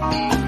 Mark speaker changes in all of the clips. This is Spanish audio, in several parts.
Speaker 1: Bye.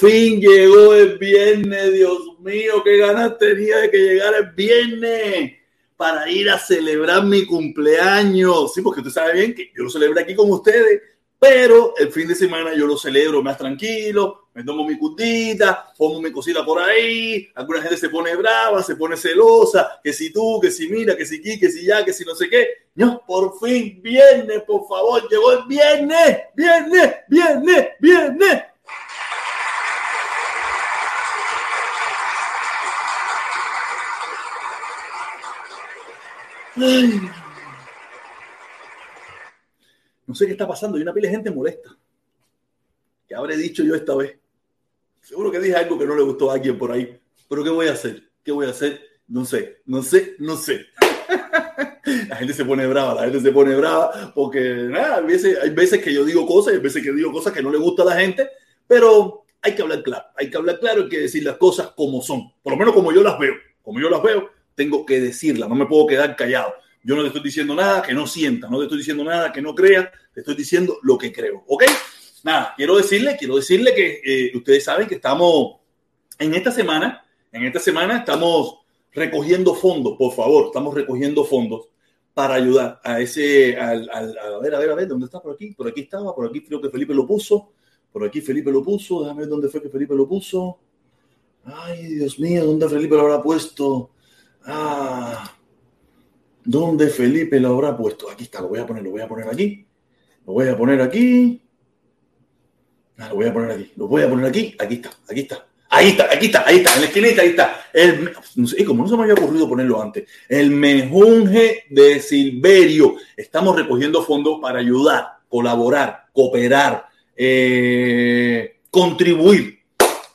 Speaker 1: Fin llegó el viernes, Dios mío, qué ganas tenía de que llegara el viernes para ir a celebrar mi cumpleaños. Sí, porque usted sabe bien que yo lo celebré aquí con ustedes, pero el fin de semana yo lo celebro más tranquilo, me tomo mi cutita, pongo mi cosita por ahí, alguna gente se pone brava, se pone celosa, que si tú, que si mira, que si aquí, que si ya, que si no sé qué. No, por fin, viernes, por favor, llegó el viernes, viernes, viernes, viernes. No sé qué está pasando. Hay una pila de gente molesta. ¿Qué habré dicho yo esta vez? Seguro que dije algo que no le gustó a alguien por ahí. Pero ¿qué voy a hacer? ¿Qué voy a hacer? No sé, no sé, no sé. la gente se pone brava, la gente se pone brava porque nada, hay, veces, hay que yo digo cosas, hay veces que digo cosas que no le gusta a la gente, pero hay que hablar claro, hay que hablar claro, hay que decir las cosas como son, por lo menos como yo las veo, como yo las veo, tengo que decirla, no me puedo quedar callado. Yo no te estoy diciendo nada que no sienta, no te estoy diciendo nada que no crea, te estoy diciendo lo que creo, ¿ok? Nada, quiero decirle, quiero decirle que eh, ustedes saben que estamos en esta semana, en esta semana estamos recogiendo fondos, por favor, estamos recogiendo fondos para ayudar a ese, a ver, a ver, a ver, ¿dónde está por aquí? Por aquí estaba, por aquí creo que Felipe lo puso, por aquí Felipe lo puso, déjame ver dónde fue que Felipe lo puso. Ay, Dios mío, ¿dónde Felipe lo habrá puesto? Ah, ¿dónde Felipe lo habrá puesto? Aquí está, lo voy a poner, lo voy a poner aquí. Lo voy a poner aquí. Ah, lo voy a poner aquí, lo voy a poner aquí. Aquí está, aquí está. Ahí está, aquí está, ahí está, en la esquinita, ahí está. El, no como no se me había ocurrido ponerlo antes, el mejunje de Silverio. Estamos recogiendo fondos para ayudar, colaborar, cooperar, eh, contribuir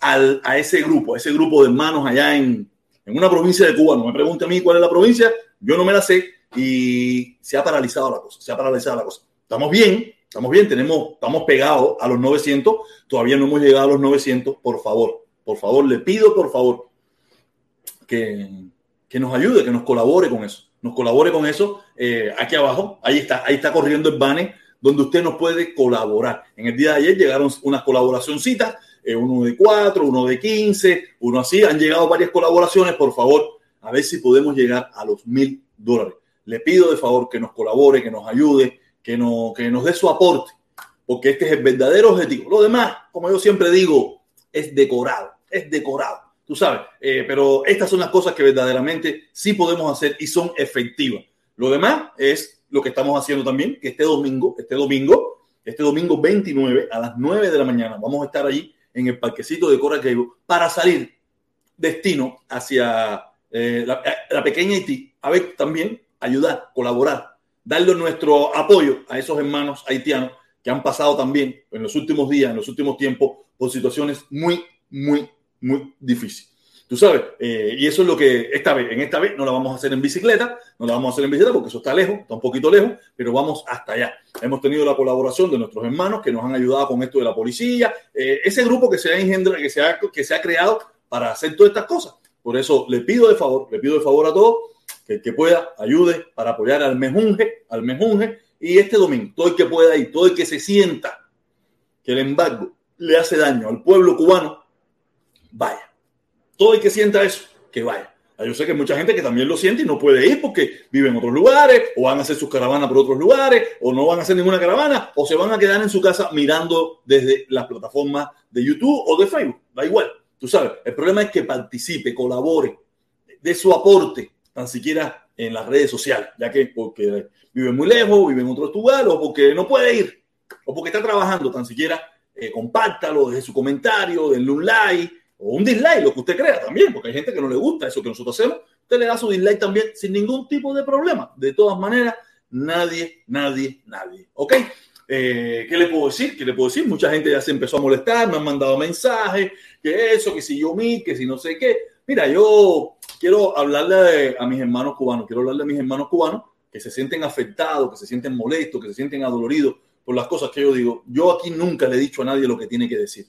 Speaker 1: al, a ese grupo, a ese grupo de hermanos allá en, en una provincia de Cuba. No me pregunte a mí cuál es la provincia, yo no me la sé y se ha paralizado la cosa, se ha paralizado la cosa. Estamos bien, estamos bien, tenemos, estamos pegados a los 900, todavía no hemos llegado a los 900, por favor, por favor, le pido por favor que, que nos ayude, que nos colabore con eso, nos colabore con eso eh, aquí abajo, ahí está, ahí está corriendo el banner donde usted nos puede colaborar. En el día de ayer llegaron unas colaboracioncitas, eh, uno de cuatro, uno de quince, uno así, han llegado varias colaboraciones, por favor, a ver si podemos llegar a los mil dólares. Le pido de favor que nos colabore, que nos ayude, que, no, que nos dé su aporte, porque este es el verdadero objetivo. Lo demás, como yo siempre digo, es decorado, es decorado, tú sabes, eh, pero estas son las cosas que verdaderamente sí podemos hacer y son efectivas. Lo demás es lo que estamos haciendo también, que este domingo, este domingo, este domingo 29 a las 9 de la mañana, vamos a estar allí en el parquecito de Cable para salir destino hacia eh, la, la, pequeña Haití, a ver también ayudar, colaborar, darle nuestro apoyo a esos hermanos haitianos que han pasado también en los últimos días, en los últimos tiempos, por situaciones muy, muy, muy difíciles. Tú sabes, eh, y eso es lo que esta vez, en esta vez no la vamos a hacer en bicicleta, no la vamos a hacer en bicicleta porque eso está lejos, está un poquito lejos, pero vamos hasta allá. Hemos tenido la colaboración de nuestros hermanos que nos han ayudado con esto de la policía, eh, ese grupo que se ha engendrado, que se que se ha creado para hacer todas estas cosas. Por eso le pido de favor, le pido de favor a todos que el que pueda ayude para apoyar al mejunje, al mejunje, y este domingo, todo el que pueda ir, todo el que se sienta que el embargo le hace daño al pueblo cubano, vaya. Todo el que sienta eso, que vaya. Yo sé que hay mucha gente que también lo siente y no puede ir porque vive en otros lugares, o van a hacer sus caravanas por otros lugares, o no van a hacer ninguna caravana, o se van a quedar en su casa mirando desde las plataformas de YouTube o de Facebook. Da igual, tú sabes. El problema es que participe, colabore, de su aporte, tan siquiera en las redes sociales, ya que porque vive muy lejos, vive en otro lugar, o porque no puede ir, o porque está trabajando, tan siquiera eh, compártalo, deje su comentario, denle un like o un dislike, lo que usted crea también, porque hay gente que no le gusta eso que nosotros hacemos. Usted le da su dislike también sin ningún tipo de problema. De todas maneras, nadie, nadie, nadie. ¿Ok? Eh, ¿Qué le puedo decir? ¿Qué le puedo decir? Mucha gente ya se empezó a molestar, me han mandado mensajes, que eso, que si yo mi, que si no sé qué. Mira, yo quiero hablarle a mis hermanos cubanos, quiero hablarle a mis hermanos cubanos que se sienten afectados, que se sienten molestos, que se sienten adoloridos por las cosas que yo digo. Yo aquí nunca le he dicho a nadie lo que tiene que decir.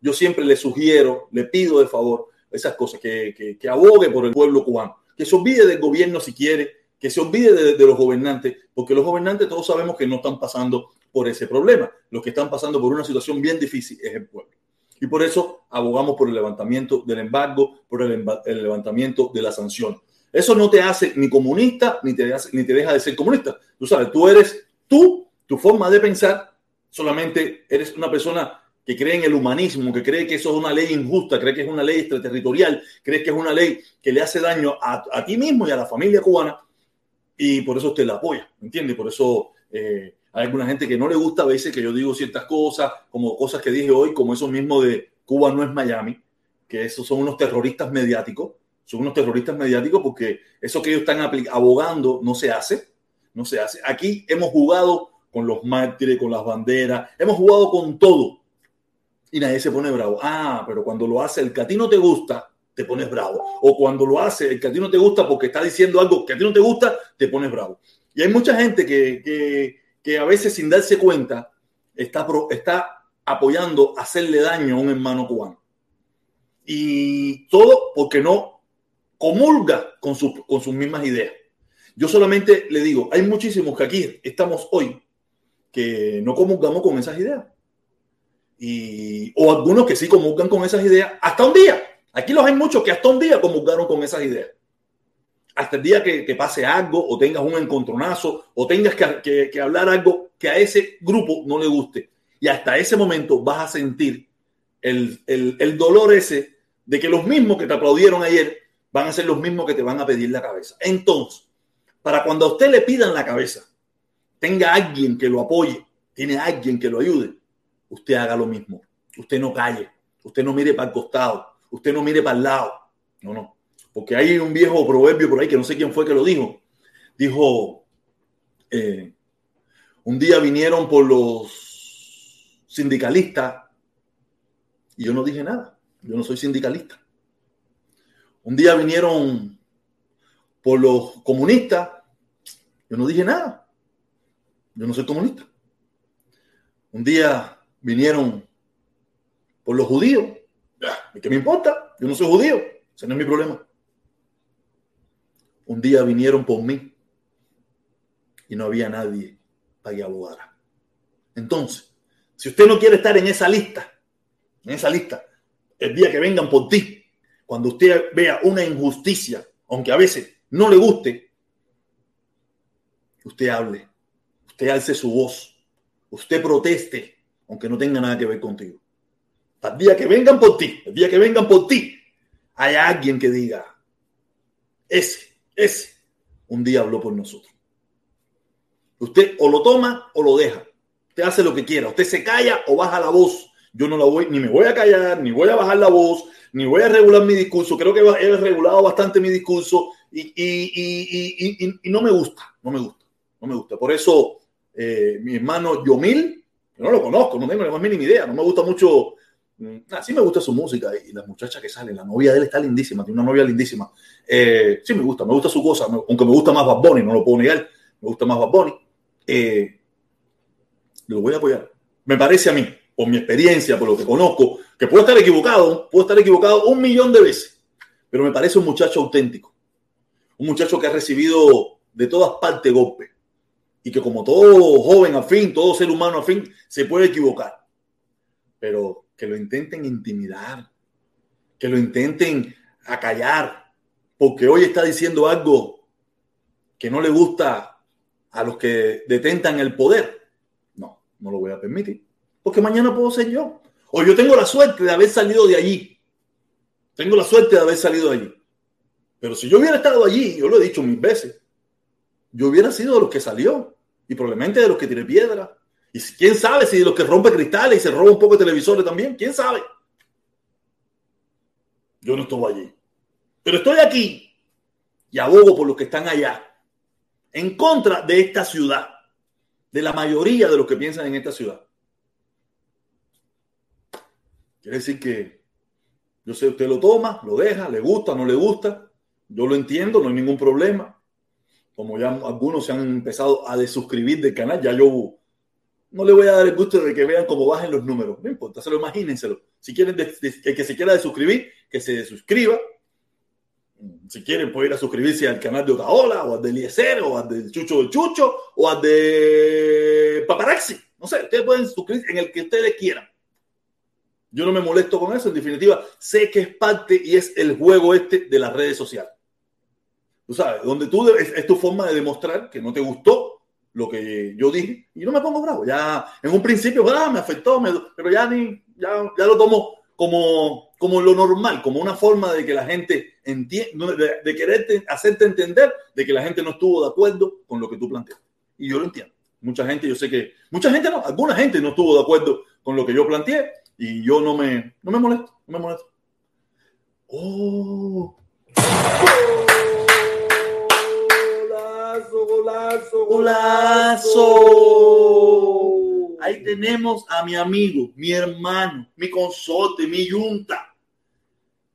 Speaker 1: Yo siempre le sugiero, le pido de favor esas cosas, que, que, abogue por el pueblo cubano, que se olvide del gobierno si quiere, que se olvide de, de, los gobernantes, porque los gobernantes todos sabemos que no están pasando por ese problema. Los que están pasando por una situación bien difícil es el pueblo. Y por eso abogamos por el levantamiento del embargo, por el, levantamiento de la sanción. Eso no te hace ni comunista, ni te, ni te deja de ser comunista. Tú sabes, tú eres tú, tu forma de pensar, solamente eres una persona que cree en el humanismo, que cree que eso es una ley injusta, cree que es una ley extraterritorial, cree que es una ley que le hace daño a, ti mismo y a la familia cubana, y por eso usted la apoya, ¿entiende? Por eso eh, hay alguna gente que no le gusta a veces que yo digo ciertas cosas, como cosas que dije hoy, como eso mismo de Cuba no es Miami, que esos son unos terroristas mediáticos, son unos terroristas mediáticos porque eso que ellos están abogando no se hace, no se hace. Aquí hemos jugado con los mártires, con las banderas, hemos jugado con todo y nadie se pone bravo. Ah, pero cuando lo hace el que a ti no te gusta, te pones bravo. O cuando lo hace el que a ti no te gusta porque está diciendo algo que a ti no te gusta, te pones bravo. Y hay mucha gente que, que que a veces sin darse cuenta está, está apoyando hacerle daño a un hermano cubano. Y todo porque no comulga con, con sus mismas ideas. Yo solamente le digo, hay muchísimos que aquí estamos hoy que no comulgamos con esas ideas. Y, o algunos que sí comulgan con esas ideas hasta un día. Aquí los hay muchos que hasta un día comulgaron con esas ideas hasta el día que, pase algo o tengas un encontronazo o tengas que, hablar algo que a ese grupo no le guste. Y hasta ese momento vas a sentir el, el, dolor ese de que los mismos que te aplaudieron ayer van a ser los mismos que te van a pedir la cabeza. Entonces, para cuando a usted le pidan la cabeza, tenga alguien que lo apoye, tiene alguien que lo ayude, usted haga lo mismo. Usted no calle, usted no mire para el costado, usted no mire para el lado. No, no porque hay un viejo proverbio por ahí que no sé quién fue que lo dijo. Dijo, eh, un día vinieron por los sindicalistas y yo no dije nada. Yo no soy sindicalista. Un día vinieron por los comunistas. Yo no dije nada. Yo no soy comunista. Un día vinieron por los judíos. ¿Qué me importa? Yo no soy judío. Ese no es mi problema un día vinieron por mí y no había nadie para que abogara. Entonces, si usted no quiere estar en esa lista, en esa lista, el día que vengan por ti, cuando usted vea una injusticia, aunque a veces no le guste, usted hable, usted alce su voz, usted proteste, aunque no tenga nada que ver contigo. El día que vengan por ti, el día que vengan por ti, hay alguien que diga, ese ese un día habló por nosotros. Usted o lo toma o lo deja. Usted hace lo que quiera. Usted se calla o baja la voz. Yo no la voy, ni me voy a callar, ni voy a bajar la voz, ni voy a regular mi discurso. Creo que he regulado bastante mi discurso y, no me gusta, no me gusta, no me gusta. Por eso, eh, mi hermano Yomil, no lo conozco, no tengo la más mínima idea, no me gusta mucho Mm, ah, sí me gusta su música y la muchacha que sale, la novia de él está lindísima, tiene una novia lindísima. Eh, sí me gusta, me gusta su cosa, aunque me gusta más Bad Bunny, no lo puedo negar, me gusta más Bad Bunny. Eh, lo voy a apoyar. Me parece a mí, por mi experiencia, por lo que conozco, que puedo estar equivocado, puedo estar equivocado un millón de veces, pero me parece un muchacho auténtico, un muchacho que ha recibido de todas partes golpes y que como todo joven afín, todo ser humano afín, se puede equivocar. Pero que lo intenten intimidar, que lo intenten acallar, porque hoy está diciendo algo que no le gusta a los que detentan el poder. No, no lo voy a permitir, porque mañana puedo ser yo. O yo tengo la suerte de haber salido de allí. Tengo la suerte de haber salido de allí. Pero si yo hubiera estado allí, yo lo he dicho mil veces, yo hubiera sido de los que salió y probablemente de los que tiré piedra y quién sabe si de los que rompe cristales y se roba un poco de televisores también, quién sabe. Yo no estuve allí. Pero estoy aquí y abogo por los que están allá, en contra de esta ciudad, de la mayoría de los que piensan en esta ciudad. Quiere decir que yo sé, usted lo toma, lo deja, le gusta, no le gusta. Yo lo entiendo, no hay ningún problema. Como ya algunos se han empezado a desuscribir del canal, ya yo no le voy a dar el gusto de que vean cómo bajen los números. No importa, se lo imagínenselo. Si quieren el que se quiera de suscribir, que se suscriba. Si quieren, pueden ir a suscribirse al canal de Otaola, o al de Eliezer, o al del Chucho del Chucho, o al de Paparazzi. No sé, ustedes pueden suscribirse en el que ustedes quieran. Yo no me molesto con eso. En definitiva, sé que es parte y es el juego este de las redes sociales. Tú sabes, donde tú es, tu forma de demostrar que no te gustó lo que yo dije y no me pongo bravo. Ya en un principio, ah, me afectó, pero ya ni, ya, ya lo tomo como, como lo normal, como una forma de que la gente entienda, de, de quererte hacerte entender de que la gente no estuvo de acuerdo con lo que tú planteas. Y yo lo entiendo. Mucha gente, yo sé que, mucha gente no, alguna gente no estuvo de acuerdo con lo que yo planteé y yo no me, no me molesto, no me molesto. Oh. Golazo. Ahí tenemos a mi amigo, mi hermano, mi consorte, mi yunta.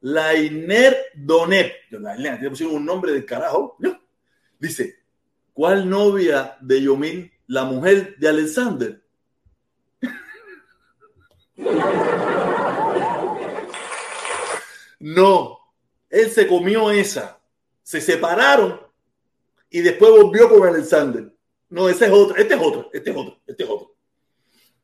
Speaker 1: Lainer Donep. Lainer, tiene un nombre de carajo. Dice, ¿cuál novia de Yomil? La mujer de Alexander. No, él se comió esa. Se separaron y después volvió con Alexander. No, ese es otro, este es otro, este es otro, este es otro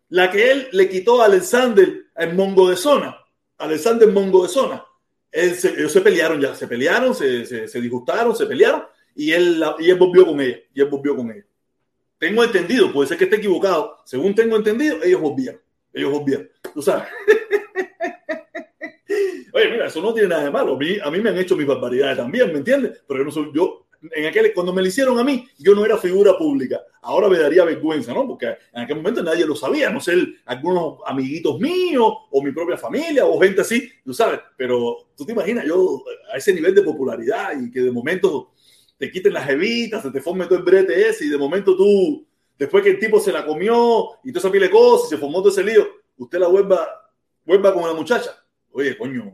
Speaker 1: la que él le quitó a Alexander en Mongo de Zona. Alexander Mongo de Zona. ellos se pelearon ya, se pelearon, se, se, disgustaron, se pelearon y él, y él volvió con ella. Y él volvió con ella. Tengo entendido, puede ser que esté equivocado. Según tengo entendido, ellos volvían. Ellos volvían. Tú sabes. Oye, mira, eso no tiene nada de malo. A mí, a mí me han hecho mis barbaridades también, ¿me entiendes? Pero yo no soy, yo en aquel, cuando me lo hicieron a mí, yo no era figura pública. Ahora me daría vergüenza, ¿no? Porque en aquel momento nadie lo sabía, no sé, algunos amiguitos míos o mi propia familia o gente así, tú sabes. Pero tú te imaginas, yo a ese nivel de popularidad y que de momento te quiten las evitas, se te forme todo el brete ese y de momento tú, después que el tipo se la comió y todo esa pile de cosas y se formó todo ese lío, usted la vuelva, vuelva con la muchacha. Oye, coño,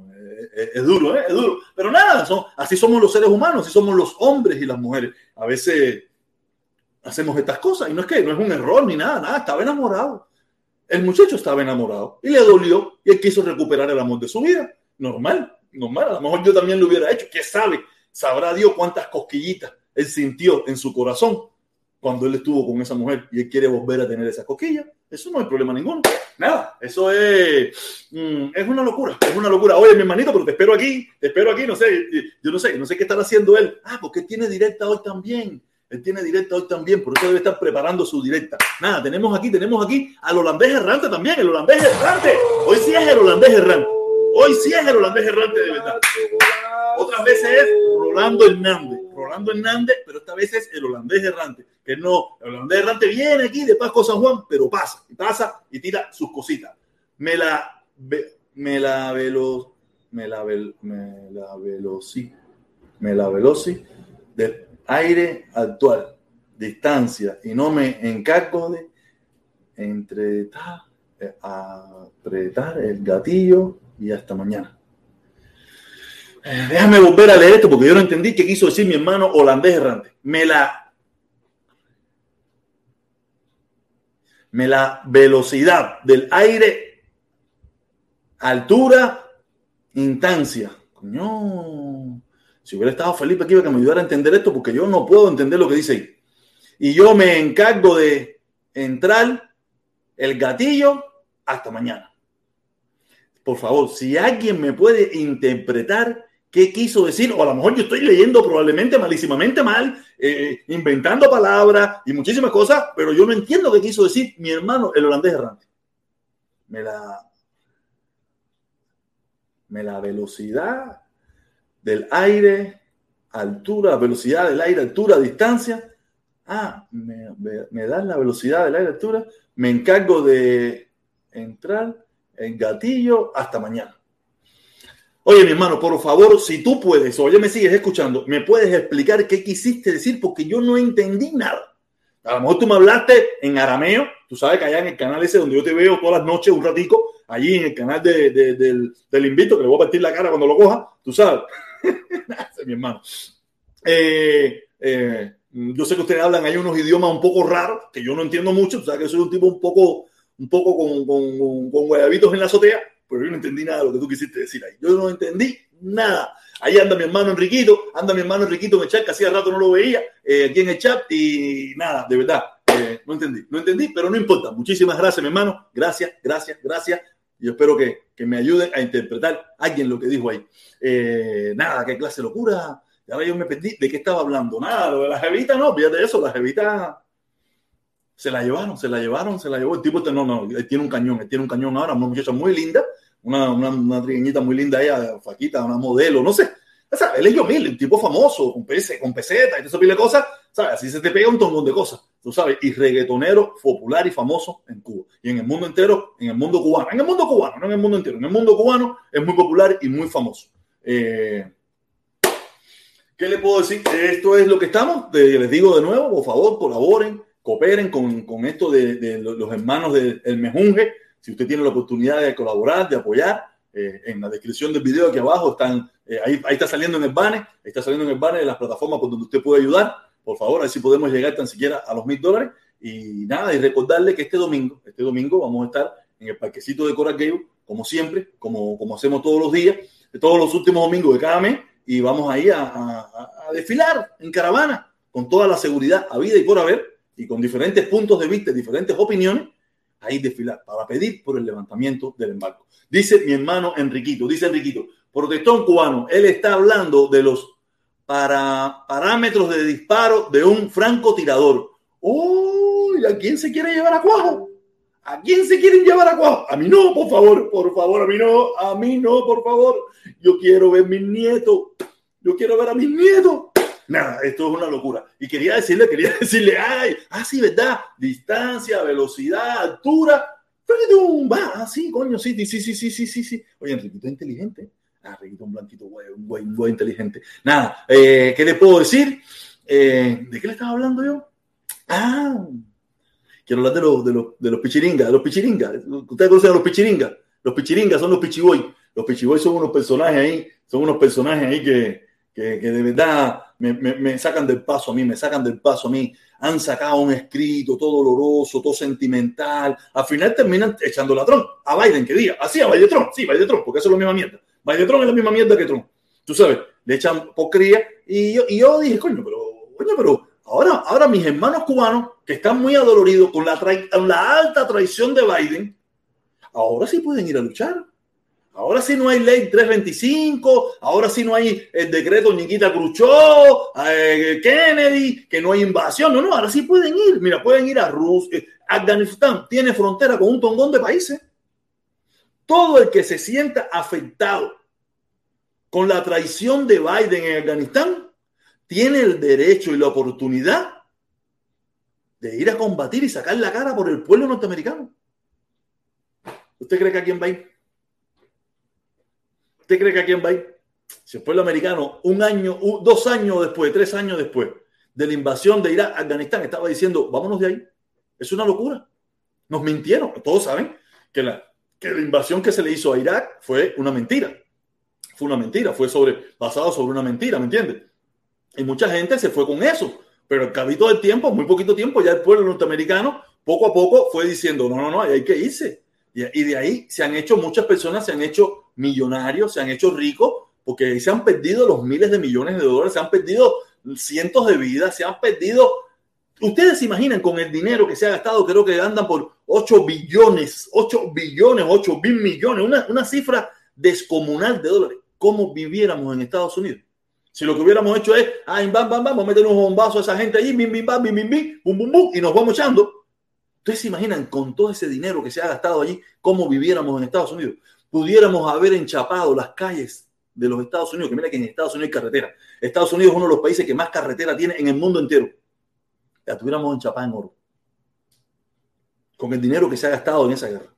Speaker 1: es, duro, ¿eh? es duro. Pero nada, así somos los seres humanos, así somos los hombres y las mujeres. A veces hacemos estas cosas y no es que no es un error ni nada, nada, estaba enamorado. El muchacho estaba enamorado y le dolió y él quiso recuperar el amor de su vida. Normal, normal. A lo mejor yo también lo hubiera hecho. ¿Qué sabe? Sabrá Dios cuántas cosquillitas él sintió en su corazón cuando él estuvo con esa mujer y él quiere volver a tener esa cosquillas. Eso no hay problema ninguno. Nada, eso es, mm, es una locura, es una locura. Oye, mi hermanito, pero te espero aquí, te espero aquí, no sé, yo no sé, no sé qué estará haciendo él. Ah, porque tiene directa hoy también. Él tiene directa hoy también, por eso debe estar preparando su directa. Nada, tenemos aquí, tenemos aquí al holandés errante también, el holandés errante. Hoy sí es el holandés errante. Hoy sí es el holandés errante de verdad. Otras veces es Rolando Hernández. Rolando Hernández, pero esta vez es el holandés errante. Que no, el holandés errante viene aquí de Pasco San Juan, pero pasa, y pasa y tira sus cositas. Me la, me la velo, me la, vel, me la veloci, me la veloci de aire actual, distancia, y no me encargo de entre eh, apretar el gatillo y hasta mañana. Eh, déjame volver a leer esto porque yo no entendí qué quiso decir mi hermano holandés errante. Me la. Me la velocidad del aire, altura, instancia. Coño, si hubiera estado Felipe aquí que me ayudara a entender esto, porque yo no puedo entender lo que dice ahí. Y yo me encargo de entrar el gatillo hasta mañana. Por favor, si alguien me puede interpretar qué quiso decir, o a lo mejor yo estoy leyendo probablemente malísimamente mal, eh, inventando palabras y muchísimas cosas, pero yo no entiendo qué quiso decir mi hermano, el holandés errante. Me la, me la velocidad del aire, altura, velocidad del aire, altura, distancia. Ah, me, me dan la velocidad del aire, altura. Me encargo de entrar en gatillo hasta mañana. Oye, mi hermano, por favor, si tú puedes, o ya me sigues escuchando, me puedes explicar qué quisiste decir, porque yo no entendí nada. A lo mejor tú me hablaste en arameo, tú sabes que allá en el canal ese donde yo te veo todas las noches un ratico, allí en el canal de, del, del, Invito, que le voy a partir la cara cuando lo coja, tú sabes. mi hermano. Eh, eh, yo sé que ustedes hablan, hay unos idiomas un poco raros, que yo no entiendo mucho, tú sabes que soy un tipo un poco, un poco con, con, con, con guayabitos en la azotea, pero yo no entendí nada de lo que tú quisiste decir ahí. Yo no entendí nada. Ahí anda mi hermano Enriquito, anda mi hermano Enriquito en el chat, que hacía rato no lo veía, eh, aquí en el chat, y nada, de verdad, eh, no entendí, no entendí, pero no importa. Muchísimas gracias, mi hermano. Gracias, gracias, gracias. y espero que, que me ayuden a interpretar alguien lo que dijo ahí. Eh, nada, qué clase de locura. Y ahora yo me perdí de qué estaba hablando. Nada, lo de la jevita, no, fíjate eso, la jevita se la llevaron, se la llevaron, se la llevó. El tipo, no, no, él tiene un cañón, él tiene un cañón ahora, una muchacha muy linda, una, una, una trigueñita muy linda ella, faquita, una modelo, no sé. O sea, yo mil, un tipo famoso, con, pese, con peseta y todo eso, cosas, ¿sabes? Así se te pega un tongón de cosas, tú sabes, y reggaetonero popular y famoso en Cuba. Y en el mundo entero, en el mundo cubano, en el mundo cubano, no en el mundo entero, en el mundo cubano es muy popular y muy famoso. Eh, ¿Qué le puedo decir? Esto es lo que estamos. les digo de nuevo, por favor, colaboren, cooperen con, con esto de, de, los hermanos del Mejunje. Si usted tiene la oportunidad de colaborar, de apoyar, eh, en la descripción del video aquí abajo están, eh, ahí, ahí, está saliendo en el banner, está saliendo en el banner de las plataformas por donde usted puede ayudar. Por favor, a ver si podemos llegar tan siquiera a los mil dólares. Y nada, y recordarle que este domingo, este domingo vamos a estar en el parquecito de Coral Gable, como siempre, como, como hacemos todos los días, todos los últimos domingos de cada mes, y vamos ahí a, a, a desfilar en caravana con toda la seguridad a vida y por haber, y con diferentes puntos de vista, diferentes opiniones, ahí desfilar para pedir por el levantamiento del embargo. Dice mi hermano Enriquito, dice Enriquito, protestón cubano, él está hablando de los para, parámetros de disparo de un francotirador. ¡Uy! ¿A quién se quiere llevar a cuajo? ¿A quién se quieren llevar a cuajo? A mí no, por favor, por favor, a mí no, a mí no, por favor. Yo quiero ver a mis nietos. Yo quiero ver a mis nietos. Nada, esto es una locura. Y quería decirle, quería decirle, ay, ah, ¿verdad? Distancia, velocidad, altura. Va, sí, coño, sí, sí, sí, sí, sí, sí, sí. Oye, Enriquito es inteligente. Ah, Enriquito un blanquito, güey, un güey, un güey inteligente. Nada, eh, ¿qué le puedo decir? Eh, ¿De qué le estaba hablando yo? Ah, quiero hablar de los, de los, de los pichiringas, de los pichiringas. ¿Ustedes conocen a los pichiringas? Los pichiringas son los pichiboy. Los pichiboy son unos personajes ahí, son unos personajes ahí que, que de verdad me, me, me, sacan del paso a mí, me sacan del paso a mí. Han sacado un escrito todo doloroso, todo sentimental. Al final terminan echando la Trump a Biden, que diga, así a Biden Trump, sí, Biden Trump, porque eso es la misma mierda. Biden Trump es la misma mierda que Trump. Tú sabes, le echan pocría. Y yo, y yo dije, coño, pero, coño, pero ahora, ahora mis hermanos cubanos, que están muy adoloridos con la, con la alta traición de Biden, ahora sí pueden ir a luchar Ahora sí no hay ley 325, ahora sí no hay el decreto Niquita Khrushchev, eh, Kennedy, que no hay invasión. No, no, ahora sí pueden ir. Mira, pueden ir a Rusia. Eh, Afganistán tiene frontera con un tongón de países. Todo el que se sienta afectado con la traición de Biden en Afganistán tiene el derecho y la oportunidad de ir a combatir y sacar la cara por el pueblo norteamericano. ¿Usted cree que a quién va a ir? ¿Usted cree que a quién va a ir? Si el pueblo americano, un año, dos años después, tres años después de la invasión de Irak, Afganistán, estaba diciendo, vámonos de ahí. Es una locura. Nos mintieron. Todos saben que la, que la invasión que se le hizo a Irak fue una mentira. Fue una mentira, fue sobre, basado sobre una mentira, ¿me entiendes? Y mucha gente se fue con eso. Pero al cabito del tiempo, muy poquito tiempo, ya el pueblo norteamericano poco a poco fue diciendo, no, no, no, hay que irse. Y, de ahí se han hecho, muchas personas se han hecho millonarios, se han hecho ricos, porque se han perdido los miles de millones de dólares, se han perdido cientos de vidas, se han perdido... Ustedes se imaginan con el dinero que se ha gastado, creo que andan por 8 billones, 8 billones, 8 mil millones, una, una cifra descomunal de dólares. ¿Cómo viviéramos en Estados Unidos? Si lo que hubiéramos hecho es, ay, bam, vamos a meter un bombazo a esa gente allí, bim, bim, bum, bum, bum, y nos vamos echando. Ustedes se imaginan con todo ese dinero que se ha gastado allí, cómo viviéramos en Estados Unidos. Pudiéramos haber enchapado las calles de los Estados Unidos, que mira que en Estados Unidos hay carretera. Estados Unidos es uno de los países que más carretera tiene en el mundo entero. La tuviéramos enchapada en oro. Con el dinero que se ha gastado en esa guerra.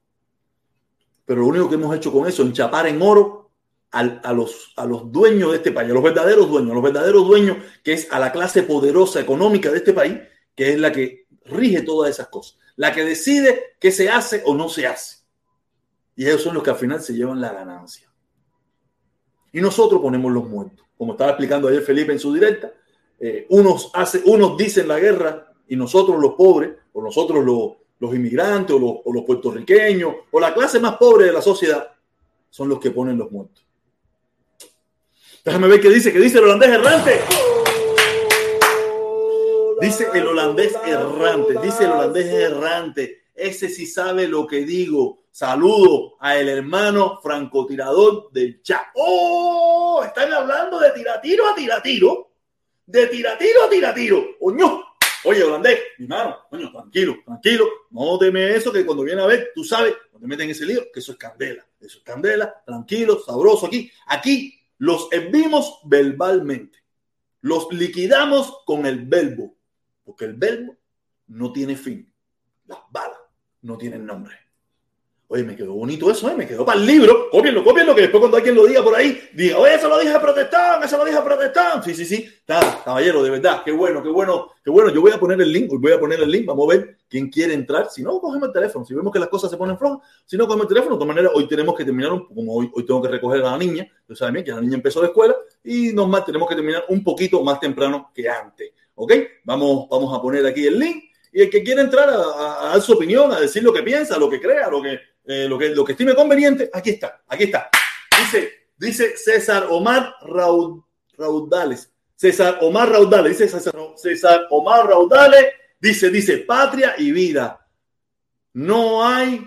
Speaker 1: Pero lo único que hemos hecho con eso, enchapar en oro a, los, a los dueños de este país, a los verdaderos dueños, a los verdaderos dueños, que es a la clase poderosa económica de este país, que es la que rige todas esas cosas la que decide qué se hace o no se hace. Y ellos son los que al final se llevan la ganancia. Y nosotros ponemos los muertos. Como estaba explicando ayer Felipe en su directa, eh, unos, hace, unos dicen la guerra y nosotros los pobres, o nosotros los, los inmigrantes, o los, o los puertorriqueños, o la clase más pobre de la sociedad, son los que ponen los muertos. Déjame ver qué dice, qué dice el holandés errante. Dice el holandés errante, dice el holandés errante. Ese sí sabe lo que digo. Saludo a el hermano francotirador del chat. ¡Oh! Están hablando de tiratiro a tiratiro. De tiratiro a tiratiro. ¡Oño! Oye, holandés, mi mano, coño, tranquilo, tranquilo. No teme eso que cuando viene a ver, tú sabes, cuando te meten en ese lío, que eso es candela. Eso es candela, tranquilo, sabroso aquí. Aquí los envimos verbalmente. Los liquidamos con el verbo. Porque el verbo no tiene fin. Las balas no tienen nombre. Oye, me quedó bonito eso, ¿eh? me quedó para el libro. Cópienlo, cópienlo, que después cuando alguien lo diga por ahí, diga, oye, eso lo dije a protestar, eso lo dije a protestar. Sí, sí, sí, está, caballero, de verdad, qué bueno, qué bueno, qué bueno. Yo voy a poner el link, voy a poner el link, vamos a ver quién quiere entrar. Si no, cogemos el teléfono. Si vemos que las cosas se ponen flojas, si no, cogemos el teléfono. De todas maneras, hoy tenemos que terminar, como hoy, hoy tengo que recoger a la niña, tú sabes bien que la niña empezó la escuela y normal tenemos que terminar un poquito más temprano que antes. ¿Ok? Vamos, vamos a poner aquí el link. Y el que quiera entrar a dar su opinión, a decir lo que piensa, lo que crea, lo que eh, lo, que, lo que estime conveniente, aquí está, aquí está. Dice, dice César Omar Raudales. César Omar Raudales, dice César, César Omar Raudales, dice, dice, patria y vida. No hay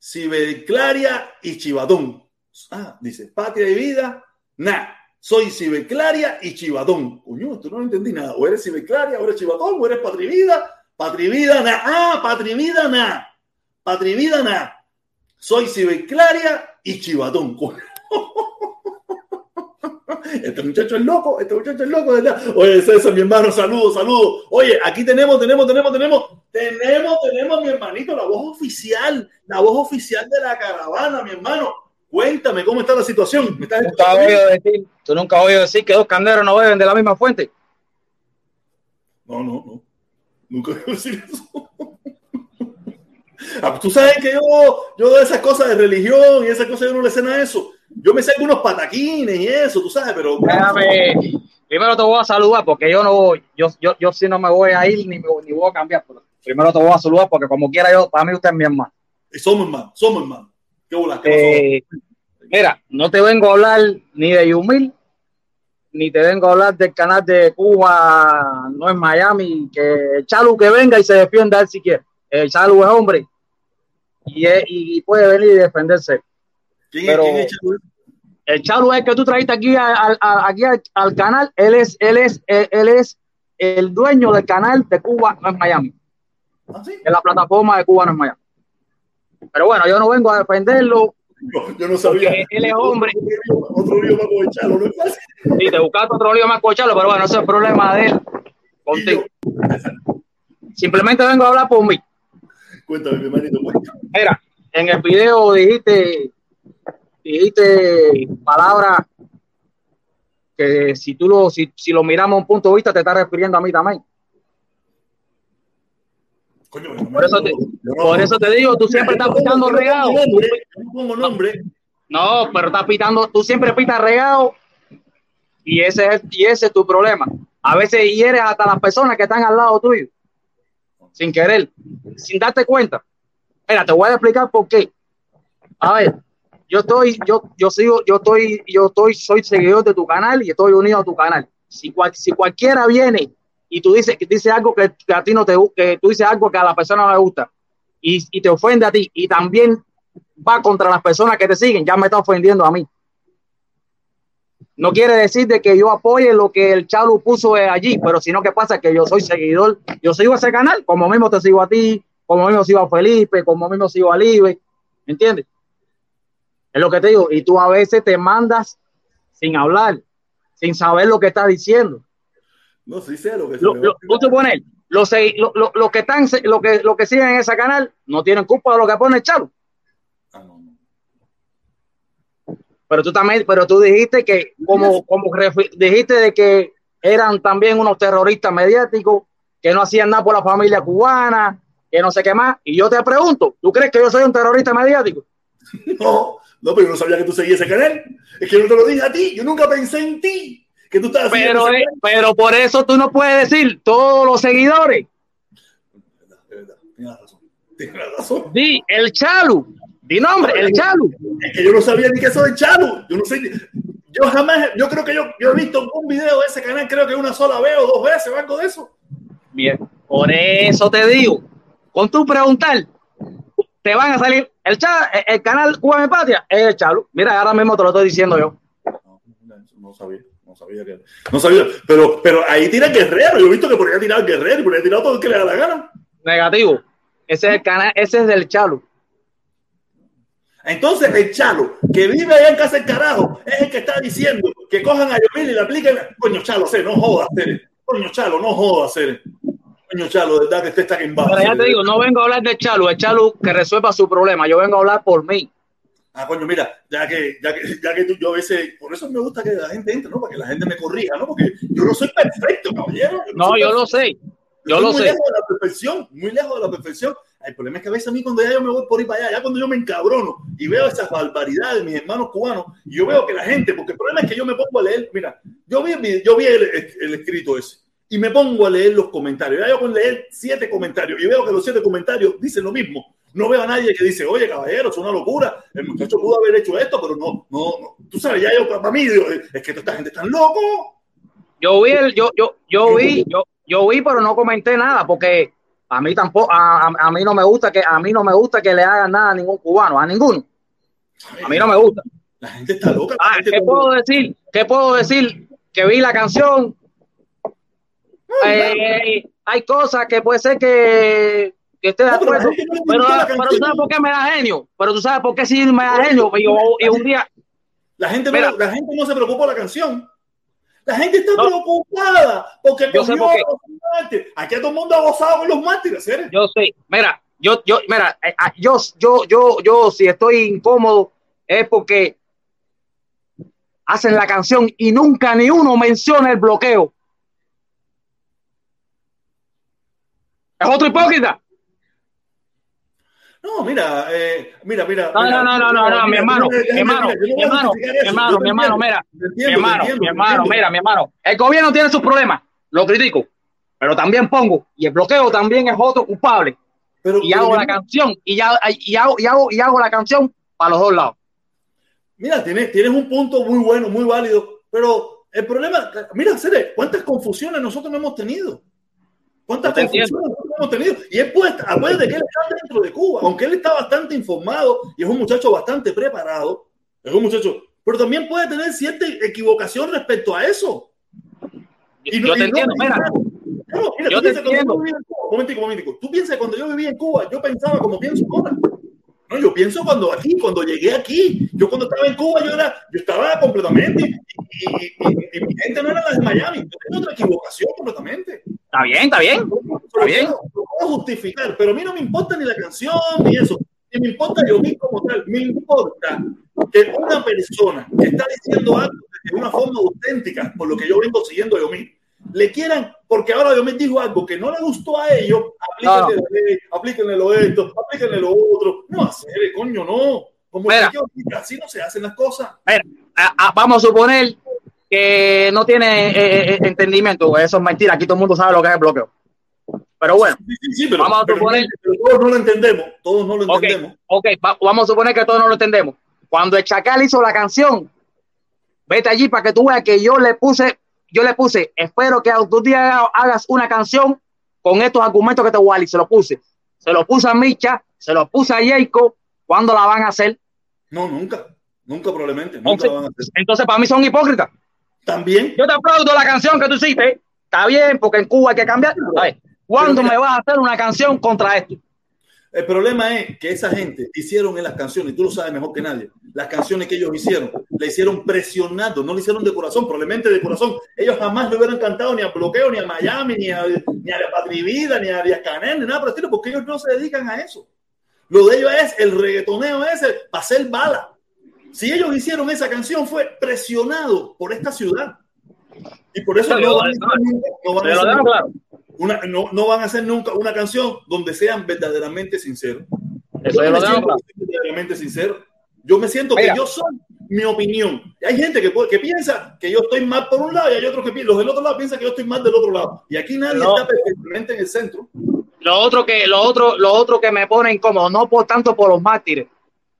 Speaker 1: ciberclaria y chivatón. Ah, dice, patria y vida, nada. Soy ciberclaria y chivatón. Coño, tú no entendí nada. O eres ciberclaria, o eres chivatón, o eres patrivida, patrivida, nada. Ah, patrivida, nada. Patrivida, nada. Soy Ciberclaria y Chivatón. Este muchacho es loco, este muchacho es loco, ¿verdad? Oye, César, mi hermano, saludos, saludos. Oye, aquí tenemos, tenemos, tenemos, tenemos, tenemos, tenemos, mi hermanito, la voz oficial, la voz oficial de la caravana, mi hermano. Cuéntame cómo está la situación. ¿Me estás
Speaker 2: nunca oído decir, tú nunca has oído decir que dos canderos no beben de la misma fuente.
Speaker 1: No, no, no. Nunca he oído decir eso. Ah, tú sabes que yo, yo de esas cosas de religión y esas cosas yo no le sé nada de eso. Yo me sé algunos pataquines y eso, tú sabes, pero.
Speaker 2: Déjame, primero te voy a saludar porque yo no voy, yo, yo, yo sí no me voy a ir ni, ni voy a cambiar. primero te voy a saludar porque como quiera yo, para mí usted es mi hermano.
Speaker 1: Y somos hermanos, somos hermanos. ¿Qué bolas?
Speaker 2: Eh, mira, no te vengo a hablar ni de Yumil, ni te vengo a hablar del canal de Cuba, no es Miami, que Chalu que venga y se defienda él si quiere. El Chalu es hombre y, puede venir y defenderse. Pero es el Chalu? es que tú trajiste aquí, aquí al, canal. Él es, él, es, él es el dueño del canal de Cuba en Miami. ¿Ah, En la plataforma de Cuba en Miami. Pero bueno, yo no vengo a defenderlo.
Speaker 1: yo no sabía.
Speaker 2: Él es hombre.
Speaker 1: Otro lío más con Chalo, ¿no es fácil?
Speaker 2: Sí, te buscaste otro lío más con Chalo, pero bueno, ese es el problema de él. Contigo. Simplemente vengo a hablar por mí.
Speaker 1: Cuéntame, mi hermanito,
Speaker 2: Mira, en el video dijiste, dijiste palabras que si tú lo, si, si lo miramos a un punto de vista, te estás refiriendo a mí también.
Speaker 1: Coño,
Speaker 2: por, eso te, por eso te digo, tú siempre estás pitando regado.
Speaker 1: No pongo nombre.
Speaker 2: No, pero estás pitando, tú siempre pitas regado y ese es, y ese es tu problema. A veces hieres hasta las personas que están al lado tuyo sin querer, sin darte cuenta. Mira, te voy a explicar por qué. A ver, yo estoy, yo, yo sigo, yo estoy, yo estoy, soy seguidor de tu canal y estoy unido a tu canal. Si, si cualquiera viene y tú dices dice algo que, a ti no te que tú dices algo que a la persona no le gusta y, y te ofende a ti y también va contra las personas que te siguen, ya me está ofendiendo a mí. No quiere decir de que yo apoye lo que el Chalu puso allí, pero sino que pasa que yo soy seguidor, yo sigo ese canal, como mismo te sigo a ti, como mismo sigo a Felipe, como mismo sigo a Libre, ¿entiendes? Es lo que te digo, y tú a veces te mandas sin hablar, sin saber lo que estás diciendo.
Speaker 1: No, sí sé lo que
Speaker 2: lo, lo, los, que están, lo que, lo que siguen en ese canal no tienen culpa de lo que pone el Chalu. Pero tú también, pero tú dijiste que, como, como dijiste de que eran también unos terroristas mediáticos, que no hacían nada por la familia cubana, que no sé qué más. Y yo te pregunto, ¿tú crees que yo soy un terrorista mediático?
Speaker 1: No, no, pero yo no sabía que tú seguías ese canal. Es que no te lo dije a ti, yo nunca pensé en ti. Que tú estás
Speaker 2: pero, eh, pero por eso tú no puedes decir todos los seguidores.
Speaker 1: Tienes razón. Tienes razón.
Speaker 2: Di, el Chalu Di nombre, el Chalu.
Speaker 1: Es que yo no sabía ni que eso de Chalu. Yo no sé. Yo jamás, yo creo que yo, yo he visto un video de ese canal, creo que una sola vez o dos veces o algo de eso.
Speaker 2: Bien, por eso te digo, con tu preguntar, te van a salir el, el canal Cuba Patria, es el Chalo. Mira, ahora mismo te lo estoy diciendo yo.
Speaker 1: No, sabía, no sabía que. No sabía, pero, pero ahí tira Guerrero. Yo he visto que ha tirado Guerrero y ha tirado todo el que le da la gana.
Speaker 2: Negativo. Ese es el canal, ese es del Chalo.
Speaker 1: Entonces el Chalo, que vive allá en casa del carajo, es el que está diciendo que cojan a Yomil y le apliquen. Coño, Chalo, sé, no jodas, Coño, Chalo, no jodas, Coño, Chalo, de verdad que usted está en
Speaker 2: Pero ya te digo, no vengo a hablar de Chalo, el Chalo que resuelva su problema. Yo vengo a hablar por mí.
Speaker 1: Ah, coño, mira, ya que, ya que, ya que tú, yo a veces, por eso me gusta que la gente entre, ¿no? Para que la gente me corrija, ¿no? Porque yo no soy perfecto, caballero.
Speaker 2: no, yo lo sé. Yo, lo
Speaker 1: muy
Speaker 2: sé.
Speaker 1: lejos de la perfección, muy lejos de la perfección. El problema es que a veces a mí cuando ya yo me voy por ir para allá, ya cuando yo me encabrono y veo esas barbaridades de mis hermanos cubanos, y yo veo que la gente, porque el problema es que yo me pongo a leer, mira, yo vi, yo vi el, el escrito ese y me pongo a leer los comentarios. Ya yo con leer siete comentarios y veo que los siete comentarios dicen lo mismo. No veo a nadie que dice, oye, caballero, es una locura. El muchacho pudo haber hecho esto, pero no, no, no. Tú sabes, ya yo para mí digo, es que esta gente está loco.
Speaker 2: Yo vi, el, yo, yo, yo vi, yo, yo vi, pero no comenté nada porque a mí tampoco, a, a, mí no me gusta que, a mí no me gusta que le hagan nada a ningún cubano, a ninguno. A mí no me gusta.
Speaker 1: La gente está loca.
Speaker 2: Ah, ¿Qué puedo decir? ¿Qué puedo decir? Que vi la canción, eh, hay cosas que puede ser que, que esté de acuerdo, pero, pero, tú sabes por qué me da genio, pero tú sabes por qué sí me da genio, y, y un día...
Speaker 1: La gente, no, la gente no se preocupa por la canción. La gente está no. preocupada porque aquí todo el mundo ha gozado con los mártires. ¿eh?
Speaker 2: Yo sé, mira, yo, yo, mira, yo, yo, yo, yo, si estoy incómodo es porque hacen la canción y nunca ni uno menciona el bloqueo. Es otro hipócrita.
Speaker 1: No, mira, eh, mira, mira.
Speaker 2: No, no, no, no, no, no, mi hermano, mi hermano, mi hermano, mi hermano, mi hermano, mira, mi hermano, mi hermano, mira, mi hermano. El gobierno tiene sus problemas, lo critico, pero también pongo, y el bloqueo también es otro culpable. Pero, y hago la canción, y, ya, y, hago, y, hago, y hago la canción para los dos lados.
Speaker 1: Mira, tienes, tienes un punto muy bueno, muy válido, pero el problema, mira, Cere, ¿cuántas confusiones nosotros no hemos tenido? ¿Cuántas confusiones hemos tenido? Y él puede, acuérdate que él está dentro de Cuba, aunque él está bastante informado y es un muchacho bastante preparado, es un muchacho, pero también puede tener cierta equivocación respecto a eso.
Speaker 2: Y no, yo te entiendo, no, mira.
Speaker 1: Claro, mira, yo te entiendo. Cuba, momentico, momentico. Tú piensas cuando yo vivía en Cuba, yo pensaba como pienso ahora. No, yo pienso cuando aquí, cuando llegué aquí, yo cuando estaba en Cuba, yo era, yo estaba completamente, y, y, y, y mi gente no era la de Miami, yo tenía otra equivocación completamente.
Speaker 2: Está bien, está bien. Está bien.
Speaker 1: Lo puedo justificar, pero a mí no me importa ni la canción ni eso. Ni me importa yo mismo como tal. Me importa que una persona que está diciendo algo de una forma auténtica, por lo que yo vengo siguiendo yo mismo, le quieran, porque ahora yo me digo algo que no le gustó a ellos, aplíquenle no. ley, aplíquenle lo esto, aplíquenle lo otro. No hacer, coño, no. Como
Speaker 2: Mira,
Speaker 1: yo, así no se hacen las cosas.
Speaker 2: Mira, a, a, vamos a suponer que no tiene eh, eh, entendimiento, eso es mentira, aquí todo el mundo sabe lo que es el bloqueo. Pero bueno,
Speaker 1: sí, sí, sí, pero,
Speaker 2: vamos a suponer.
Speaker 1: Pero todos no lo entendemos, todos no lo
Speaker 2: okay,
Speaker 1: entendemos.
Speaker 2: Ok, va, vamos a suponer que todos no lo entendemos. Cuando el Chacal hizo la canción, vete allí para que tú veas que yo le puse, yo le puse, espero que tú día hagas una canción con estos argumentos que te voy a se lo puse. Se lo puse a Micha, se lo puse a Jacob, ¿cuándo la van a hacer?
Speaker 1: No, nunca, nunca probablemente, nunca
Speaker 2: entonces,
Speaker 1: la van a hacer.
Speaker 2: Entonces, para mí son hipócritas.
Speaker 1: También.
Speaker 2: Yo te aplaudo la canción que tú hiciste. Está bien, porque en Cuba hay que cambiar. A ver, ¿Cuándo me vas a hacer una canción contra esto?
Speaker 1: El problema es que esa gente hicieron en las canciones, y tú lo sabes mejor que nadie, las canciones que ellos hicieron, le hicieron presionando, no le hicieron de corazón, probablemente de corazón. Ellos jamás le hubieran cantado ni a Bloqueo, ni a Miami, ni a, ni a la Patrivida, ni a Díaz Canel, ni nada por el estilo, porque ellos no se dedican a eso. Lo de ellos es el reggaetoneo ese para hacer bala. Si ellos hicieron esa canción fue presionado por esta ciudad. Y por eso no van, a hacer nunca, una, no, no, van a hacer nunca una canción donde sean verdaderamente sinceros.
Speaker 2: Eso yo,
Speaker 1: me siento verdaderamente sincero. Yo me siento Mira. que yo soy mi opinión. Y hay gente que, que piensa que yo estoy mal por un lado y hay otros que los del otro lado piensan que yo estoy mal del otro lado. Y aquí nadie no. está perfectamente en el centro.
Speaker 2: Lo otro que lo otro lo otro que me pone incómodo no por tanto por los mártires,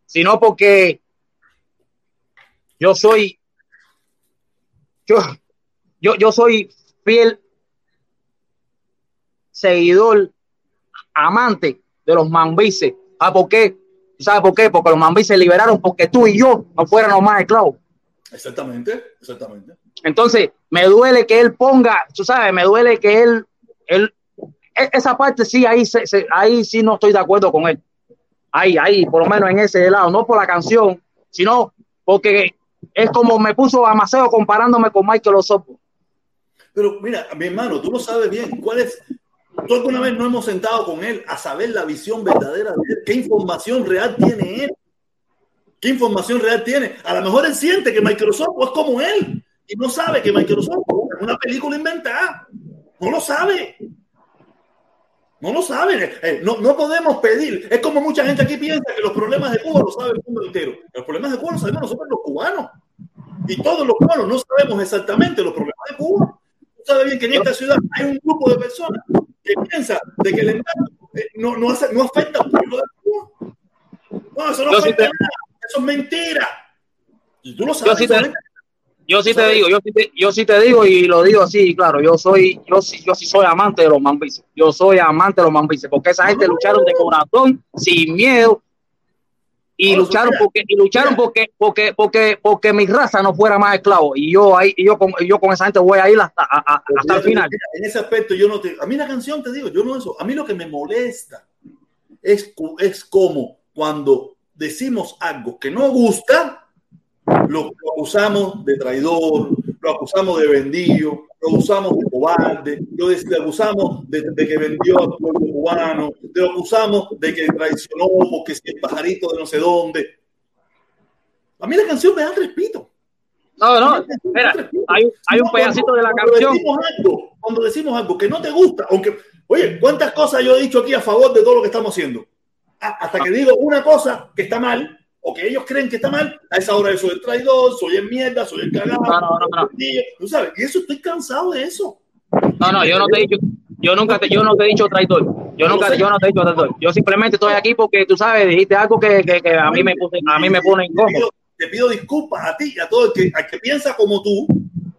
Speaker 2: sino porque yo soy yo yo, yo soy fiel seguidor, amante de los mambises ¿Ah, por qué? ¿Sabes por qué? Porque los mambis se liberaron porque tú y yo no fuéramos más esclavos.
Speaker 1: Exactamente, exactamente.
Speaker 2: Entonces, me duele que él ponga, tú sabes, me duele que él, él e, esa parte sí, ahí, se, ahí sí no estoy de acuerdo con él. Ahí, ahí, por lo menos en ese lado, no por la canción, sino porque es como me puso a comparándome con Michael Osopo.
Speaker 1: Pero mira, mi hermano, tú lo sabes bien. ¿Cuál es? Tú alguna vez no hemos sentado con él a saber la visión verdadera de él. ¿Qué información real tiene él? ¿Qué información real tiene? A lo mejor él siente que Microsoft es como él y no sabe que Microsoft es una película inventada. No lo sabe. No lo saben. Eh, no, no podemos pedir. Es como mucha gente aquí piensa que los problemas de Cuba lo sabe el mundo entero. Los problemas de Cuba los sabemos nosotros los cubanos. Y todos los cubanos no sabemos exactamente los problemas de Cuba. Tú sabes bien que en esta ciudad hay un grupo de personas que piensa de que el embargo eh, no, no, hace, no afecta al pueblo de Cuba. No, eso no afecta nada. Eso es mentira. Y tú lo sabes.
Speaker 2: Yo sí te digo, yo sí te, yo sí te digo y lo digo así, claro, yo soy, yo sí, yo sí soy amante de los mambises, yo soy amante de los mambises, porque esa gente lucharon de corazón, sin miedo, y lucharon porque, y lucharon porque, porque, porque, porque mi raza no fuera más esclavo, y yo ahí, y yo con, yo con esa gente voy a ir hasta, hasta el final.
Speaker 1: En ese aspecto yo no te, a mí la canción te digo, yo no eso, a mí lo que me molesta es, es como cuando decimos algo que no gusta, lo, acusamos de traidor, lo acusamos de vendido, lo acusamos de cobarde, lo, acusamos de, que vendió al pueblo cubano, lo acusamos de que traicionó porque si el pajarito de no sé dónde. A mí la canción me da respito.
Speaker 2: No, no, espera, hay, hay un pedacito de la canción.
Speaker 1: Decimos algo, cuando decimos algo que no te gusta, aunque, oye, ¿cuántas cosas yo he dicho aquí a favor de todo lo que estamos haciendo? Ah, hasta que digo una cosa que está mal, o que ellos creen que está mal, a esa hora yo soy el traidor, soy el mierda, soy el cagado. No, no, no, Tú sabes, y eso estoy cansado de eso.
Speaker 2: No, no, yo no te he dicho, yo nunca te, yo no te he dicho traidor. Yo nunca, yo no te he dicho traidor. Yo simplemente estoy aquí porque tú sabes, dijiste algo que, que, que a mí me puse, a mí me pone incómodo.
Speaker 1: Te pido, disculpas a ti y a todo el que, al que piensa como tú,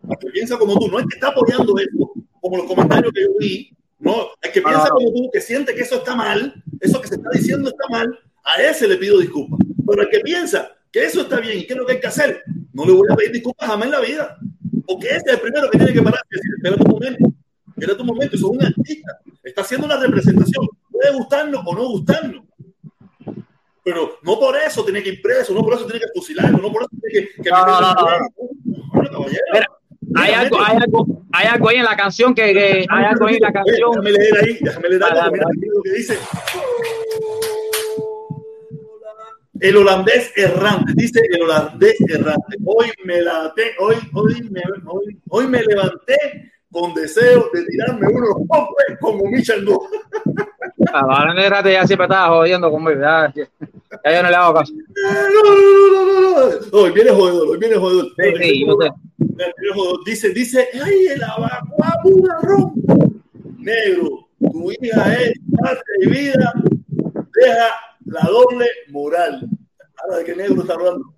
Speaker 1: al que piensa como tú, no es que está apoyando esto, como los comentarios que yo vi, no, el que piensa como tú, que siente que eso está mal, eso que se está diciendo está mal, a ese le pido disculpas. Pero el que piensa que eso está bien y que es lo que hay que hacer, no le voy a pedir disculpas jamás en la vida. Porque ese es el primero que tiene que parar y decir, espera tu momento, espera tu momento, eso es un artista. Está haciendo una representación. Puede gustarnos o no gustarnos. Pero no por eso tiene que ir preso, no por eso tiene que fusilarlo, no por eso tiene que... que no, no,
Speaker 2: no, hay algo, hay algo, hay algo ahí en la canción que, que hay algo ahí en la canción.
Speaker 1: Déjame leer ahí, déjame leer algo, mira lo que dice. El holandés errante, dice el holandés errante. Hoy me la hoy, hoy, me, hoy, hoy me levanté con deseo de tirarme unos popes como Michel Go.
Speaker 2: Ah, la ya siempre estaba jodiendo conmigo. Ya, ya, yo no le hago caso.
Speaker 1: No, no, no, no, no. Hoy viene jodedor, hoy viene jodedor.
Speaker 2: Sí, sí, yo.
Speaker 1: Dice, dice, ay, el abacuaburrón. Negro, tu hija es parte de vida, deja la doble moral. ¿de qué negro está hablando?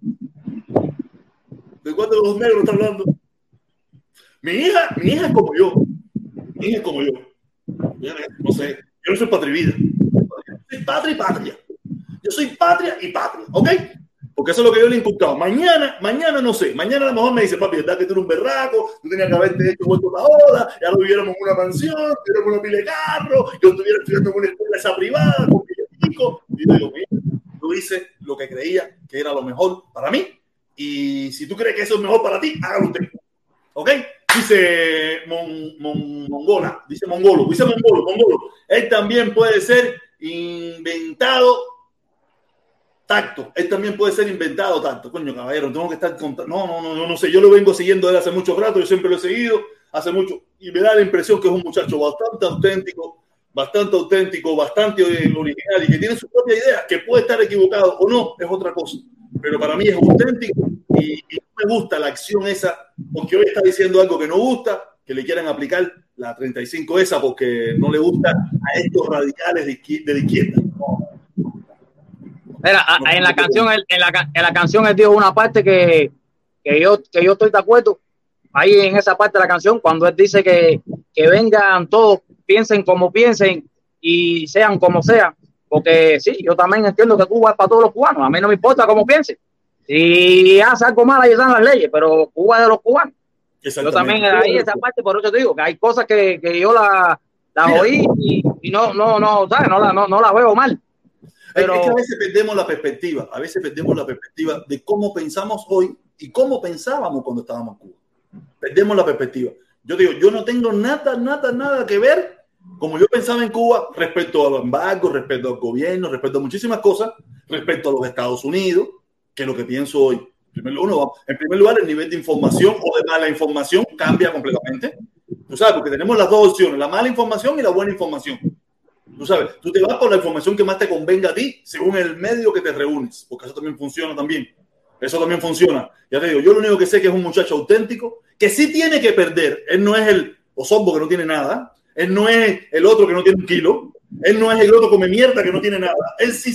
Speaker 1: ¿De cuántos de los negros está hablando? Mi hija, mi hija es como yo. Mi hija es como yo. No sé, yo no soy patrivida. Soy patria y patria. Yo soy patria y patria, ¿ok? Porque eso es lo que yo le he inculcado. Mañana, mañana no sé. Mañana a lo mejor me dice, papi, ¿verdad que tú eres un berraco? Tú tenías que haberte hecho vuelto la ola, ya lo viviéramos en una mansión, tuviéramos una pila de carro, yo estuviera estudiando en una escuela esa privada, con y yo digo, mira, hice lo que creía que era lo mejor para mí. Y si tú crees que eso es mejor para ti, hágalo usted. ¿Ok? Dice Mongola, dice Mongolo, dice Mongolo, Mongolo. Él también puede ser inventado tacto. Él también puede ser inventado tacto. Coño, caballero, tengo que estar. No, no, no, no, no sé. Yo lo vengo siguiendo desde hace mucho rato, yo siempre lo he seguido hace mucho. Y me da la impresión que es un muchacho bastante auténtico, bastante auténtico, bastante original y que tiene su propia idea, que puede estar equivocado o no, es otra cosa. Pero para mí es auténtico y, me gusta la acción esa, porque hoy está diciendo algo que no gusta, que le quieran aplicar la 35 esa porque no le gusta a estos radicales de, izquierda.
Speaker 2: Mira, en la canción, en la, en la canción él dijo una parte que, que, yo, que yo estoy de acuerdo. Ahí en esa parte de la canción, cuando él dice que, que vengan todos piensen como piensen y sean como sean, porque sí, yo también entiendo que Cuba es para todos los cubanos, a mí no me importa cómo piense. Si hace algo mal, ahí están las leyes, pero Cuba es de los cubanos. Yo también ahí esa parte, por eso te digo que hay cosas que, que yo la, la oí y, y, no, no, no, ¿sabes? No, la, no, no la veo mal.
Speaker 1: Pero... Es que a veces perdemos la perspectiva, a veces perdemos la perspectiva de cómo pensamos hoy y cómo pensábamos cuando estábamos en Cuba. Perdemos la perspectiva. Yo digo, yo no tengo nada, nada, nada que ver como yo pensaba en Cuba respecto a los embargos, respecto al gobierno, respecto a muchísimas cosas, respecto a los Estados Unidos, que es lo que pienso hoy. En primer, lugar, en primer lugar, el nivel de información o de mala información cambia completamente. Tú sabes, porque tenemos las dos opciones, la mala información y la buena información. Tú sabes, tú te vas por la información que más te convenga a ti, según el medio que te reúnes, porque eso también funciona también. Eso también funciona. Ya te digo, yo lo único que sé que es un muchacho auténtico, que sí tiene que perder. Él no es el Osombo que no tiene nada. Él no es el otro que no tiene un kilo. Él no es el otro come mierda que no tiene nada. Él sí,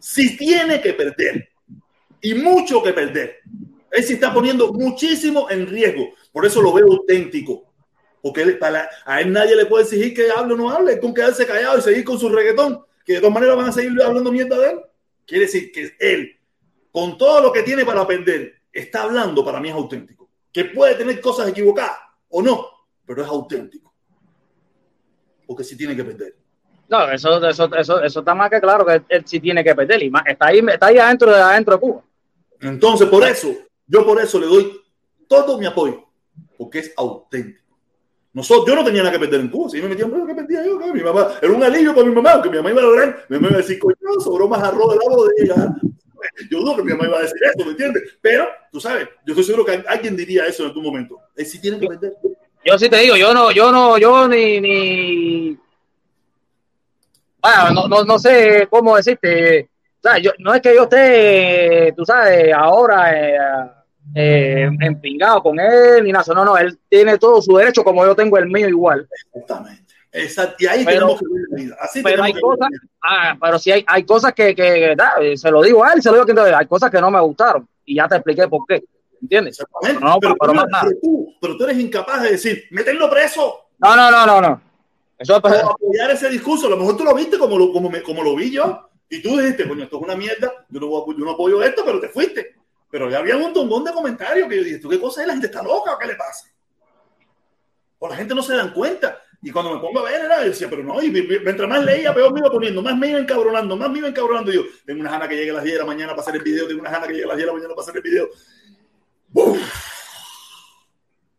Speaker 1: sí tiene que perder. Y mucho que perder. Él sí está poniendo muchísimo en riesgo. Por eso lo veo auténtico. Porque él, para, a él nadie le puede exigir que hable o no hable, con quedarse callado y seguir con su reggaetón, que de todas maneras van a seguir hablando mierda de él. Quiere decir que él con todo lo que tiene para perder, está hablando, para mí es auténtico. Que puede tener cosas equivocadas o no, pero es auténtico. Porque sí tiene que perder.
Speaker 2: No, eso, eso, eso, eso está más que claro que él, sí tiene que perder. Y está ahí, está ahí adentro, de, adentro de Cuba.
Speaker 1: Entonces, por eso, yo por eso le doy todo mi apoyo, porque es auténtico. Nosotros, yo no tenía nada que perder en Cuba. Si me metía un que perdía yo, mi mamá, era un alivio para mi mamá, aunque mi mamá iba a lograr, mi mamá iba a decir, coño, sobró más arroz de la bodega, yo dudo que mi mamá iba a decir eso, ¿me entiendes? Pero, tú sabes, yo estoy seguro que alguien diría eso en algún momento. Es si tienen que vender.
Speaker 2: Yo sí te digo, yo no, yo no, yo ni, ni... Bueno, no, no, no sé cómo decirte. O sea, yo, no es que yo esté, tú sabes, ahora eh, eh, empingado con él ni nada. No, no, él tiene todo su derecho como yo tengo el mío igual.
Speaker 1: Exactamente. Exacto. Y ahí pero, tenemos que vivir la vida. Así
Speaker 2: pero hay cosas, ah, pero sí hay, hay cosas que, que, que, se lo digo a él, se lo digo a quien hay cosas que no me gustaron y ya te expliqué por qué. ¿Entiendes?
Speaker 1: Exactamente. No, pero, pero, pero, pero, tú, pero tú eres incapaz de decir, meterlo preso.
Speaker 2: No, no, no, no, no.
Speaker 1: Eso es para apoyar ese discurso. A lo mejor tú lo viste como lo, como me, como lo vi yo. Y tú dijiste, coño, esto es una mierda, yo no, yo no apoyo esto, pero te fuiste. Pero ya había un montón de comentarios que yo dije, ¿tú qué cosa es? ¿La gente está loca o qué le pasa? O la gente no se dan cuenta. Y cuando me pongo a ver, era, yo decía, pero no, y mientras más leía, peor me iba poniendo, más me iba encabronando, más me iba encabronando. Y yo, tengo una jana que llegue a las 10 de la mañana para hacer el video, tengo una jana que llegue a las 10 de la mañana para hacer el video. Uf.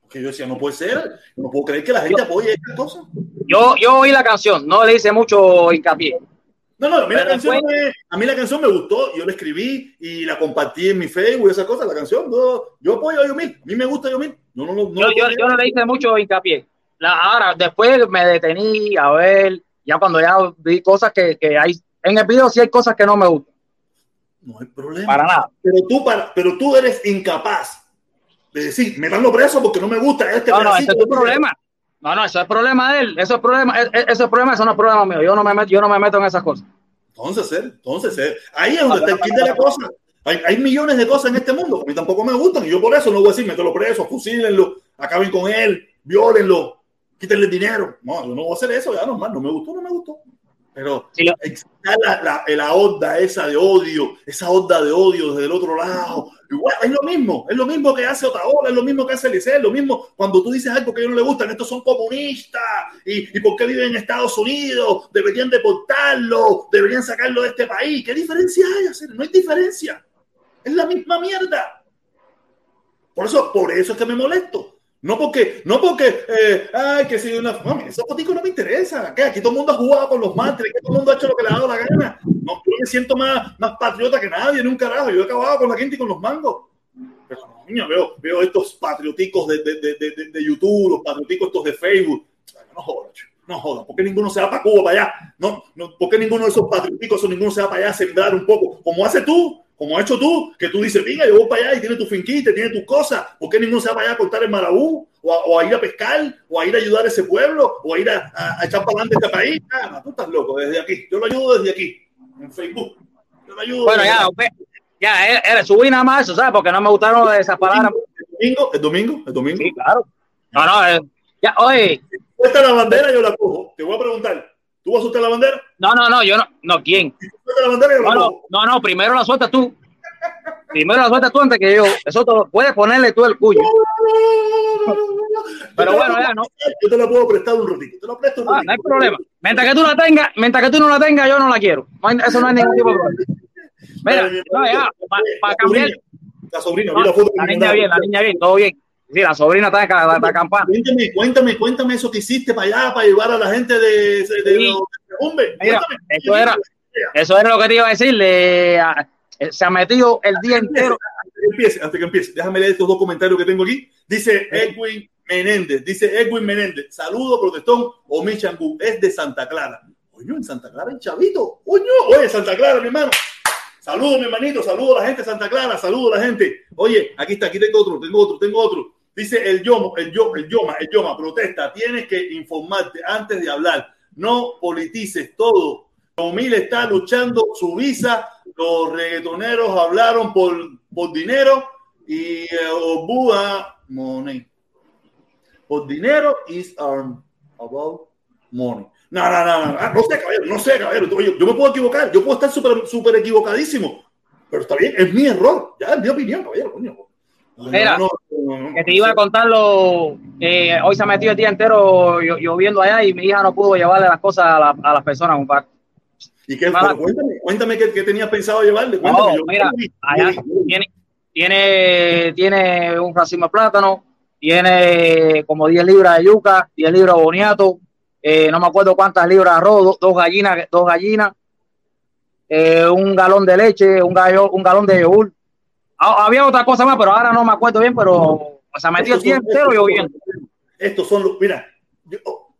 Speaker 1: Porque yo decía, no puede ser, no puedo creer que la gente apoye estas cosas.
Speaker 2: Yo, yo oí la canción, no le hice mucho hincapié.
Speaker 1: No, no, a mí, la canción me, a mí la canción me gustó, yo la escribí y la compartí en mi Facebook, esa cosa, la canción, no, yo apoyo a Yomil, a mí me gusta Yomil. No, no, no,
Speaker 2: yo, yo, yo no le hice mucho hincapié la, ahora, después me detení a ver, ya cuando ya vi cosas que, que hay, en el video sí hay cosas que no me gustan.
Speaker 1: No hay problema.
Speaker 2: Para nada.
Speaker 1: Pero tú, para, pero tú eres incapaz de decir, me dan los presos porque no me gusta este
Speaker 2: No, no, ese es tu problema. No, no, eso es problema de él. Eso es problema, e, e, es problema, eso no es problema mío. Yo no me meto, yo no me meto en esas cosas.
Speaker 1: Entonces, entonces, ahí es donde está el kit de la cosa. Hay, hay, millones de cosas en este mundo. A mí tampoco me gustan. Y yo por eso no voy a decir, mételo preso, fusílenlo, acaben con él, violenlo quítenle dinero. No, yo no voy a hacer eso, ya normal, no me gustó, no me gustó. Pero sí, la, la, la, onda esa de odio, esa onda de odio desde el otro lado. Igual, es lo mismo, es lo mismo que hace Otaola, es lo mismo que hace Liceo, es lo mismo cuando tú dices algo que a ellos no les gustan, estos son comunistas, y, y por qué viven en Estados Unidos, deberían deportarlo, deberían sacarlo de este país. ¿Qué diferencia hay? No hay diferencia. Es la misma mierda. Por eso, por eso es que me molesto no porque, no porque, eh, ay, que si una. No, esos fotico no me interesa. ¿Qué? Aquí todo el mundo ha jugado con los mantres, aquí todo el mundo ha hecho lo que le ha dado la gana. No, yo me siento más, más patriota que nadie, en un carajo. Yo he acabado con la gente y con los mangos. Pero, niña, veo, veo estos patrioticos de, de, de, de, YouTube, los patrioticos estos de Facebook. No jodas, no jodas. ¿Por qué ninguno se va para Cuba, para allá? No, no, ¿Por qué ninguno de esos patrioticos o ninguno se va para allá a sembrar un poco? Como hace tú, como has hecho tú, que tú dices, venga, yo voy para allá y tiene tu finquita, tiene tus cosas. ¿Por qué ninguno se va para allá a cortar el marabú? O a, o a, ir a pescar, o a ir a ayudar a ese pueblo, o a ir a, a, a echar para adelante este país. Ah, tú estás loco, desde aquí. Yo lo ayudo desde aquí, en Facebook. Yo lo ayudo.
Speaker 2: Bueno, ya, okay. ya, era, subí nada más eso, ¿sabes? Porque no me gustaron esas palabras.
Speaker 1: ¿El domingo? ¿El domingo? ¿El domingo?
Speaker 2: Sí, claro. No, no, eh, ya, oye.
Speaker 1: Esta la bandera, yo la cojo. Te voy a preguntar. ¿Tú vas a soltar la bandera?
Speaker 2: No, no, no, yo no. No, ¿quién?
Speaker 1: La bandera
Speaker 2: no, no, no, no, primero la sueltas tú. Primero la sueltas tú antes que yo. Eso te lo puedes ponerle tú el cuyo. Pero bueno, ya no.
Speaker 1: Yo te la puedo prestar un ratito. Te lo presto un
Speaker 2: ah, no hay problema. Mientras que tú la tengas, mientras que tú no la tengas, yo no la quiero. Eso no hay ningún tipo de problema. Mira, no, ya, para cambiar.
Speaker 1: La sobrina, mira la foto.
Speaker 2: La niña bien, la niña bien, todo bien. Sí, la sobrina está en la, campana.
Speaker 1: Cuéntame, cuéntame, cuéntame eso que hiciste para allá, para llevar a la gente de, de, de,
Speaker 2: sí. Mira, eso era, eso era lo que te iba a decir. Le, se ha metido el día entero.
Speaker 1: Que empiece, antes que empiece, déjame leer estos dos comentarios que tengo aquí. Dice Edwin Menéndez, dice Edwin Menéndez, saludo protestón o Michangú, es de Santa Clara. Oye, en Santa Clara, el chavito. Oye, oye, Santa Clara, mi hermano. Saludos, mi hermanito, saludos a la gente de Santa Clara, saludos a la gente. Oye, aquí está, aquí tengo otro, tengo otro, tengo otro. Dice el Yoma, el Yoma, el Yoma, el Yoma, protesta, tienes que informarte antes de hablar. No politices todo. Tomil está luchando su visa, los reggaetoneros hablaron por, por dinero y uh, Obua money. Por dinero is um, about money. No, no, no, no, no sé, caballero, no sé, caballero. Yo, yo me puedo equivocar, yo puedo estar súper super equivocadísimo, pero está bien, es mi error, ya es mi opinión, caballero, coño.
Speaker 2: No, no, que te iba a contarlo. Eh, hoy se ha metido el día entero lloviendo allá y mi hija no pudo llevarle las cosas a, la, a las personas, compadre.
Speaker 1: ¿Y qué? Pero cuéntame, cuéntame qué, qué tenías pensado llevarle. Cuéntame,
Speaker 2: no, mira, allá tiene, tiene, tiene un racimo de plátano, tiene como 10 libras de yuca, 10 libras de boniato, eh, no me acuerdo cuántas libras de arroz, dos, dos gallinas, dos gallinas, eh, un galón de leche, un, gallo, un galón de yogur. Ah, había otra cosa más, pero ahora no me acuerdo bien, pero o sea, metió el día entero lloviendo.
Speaker 1: Estos son los, mira, yo, oh,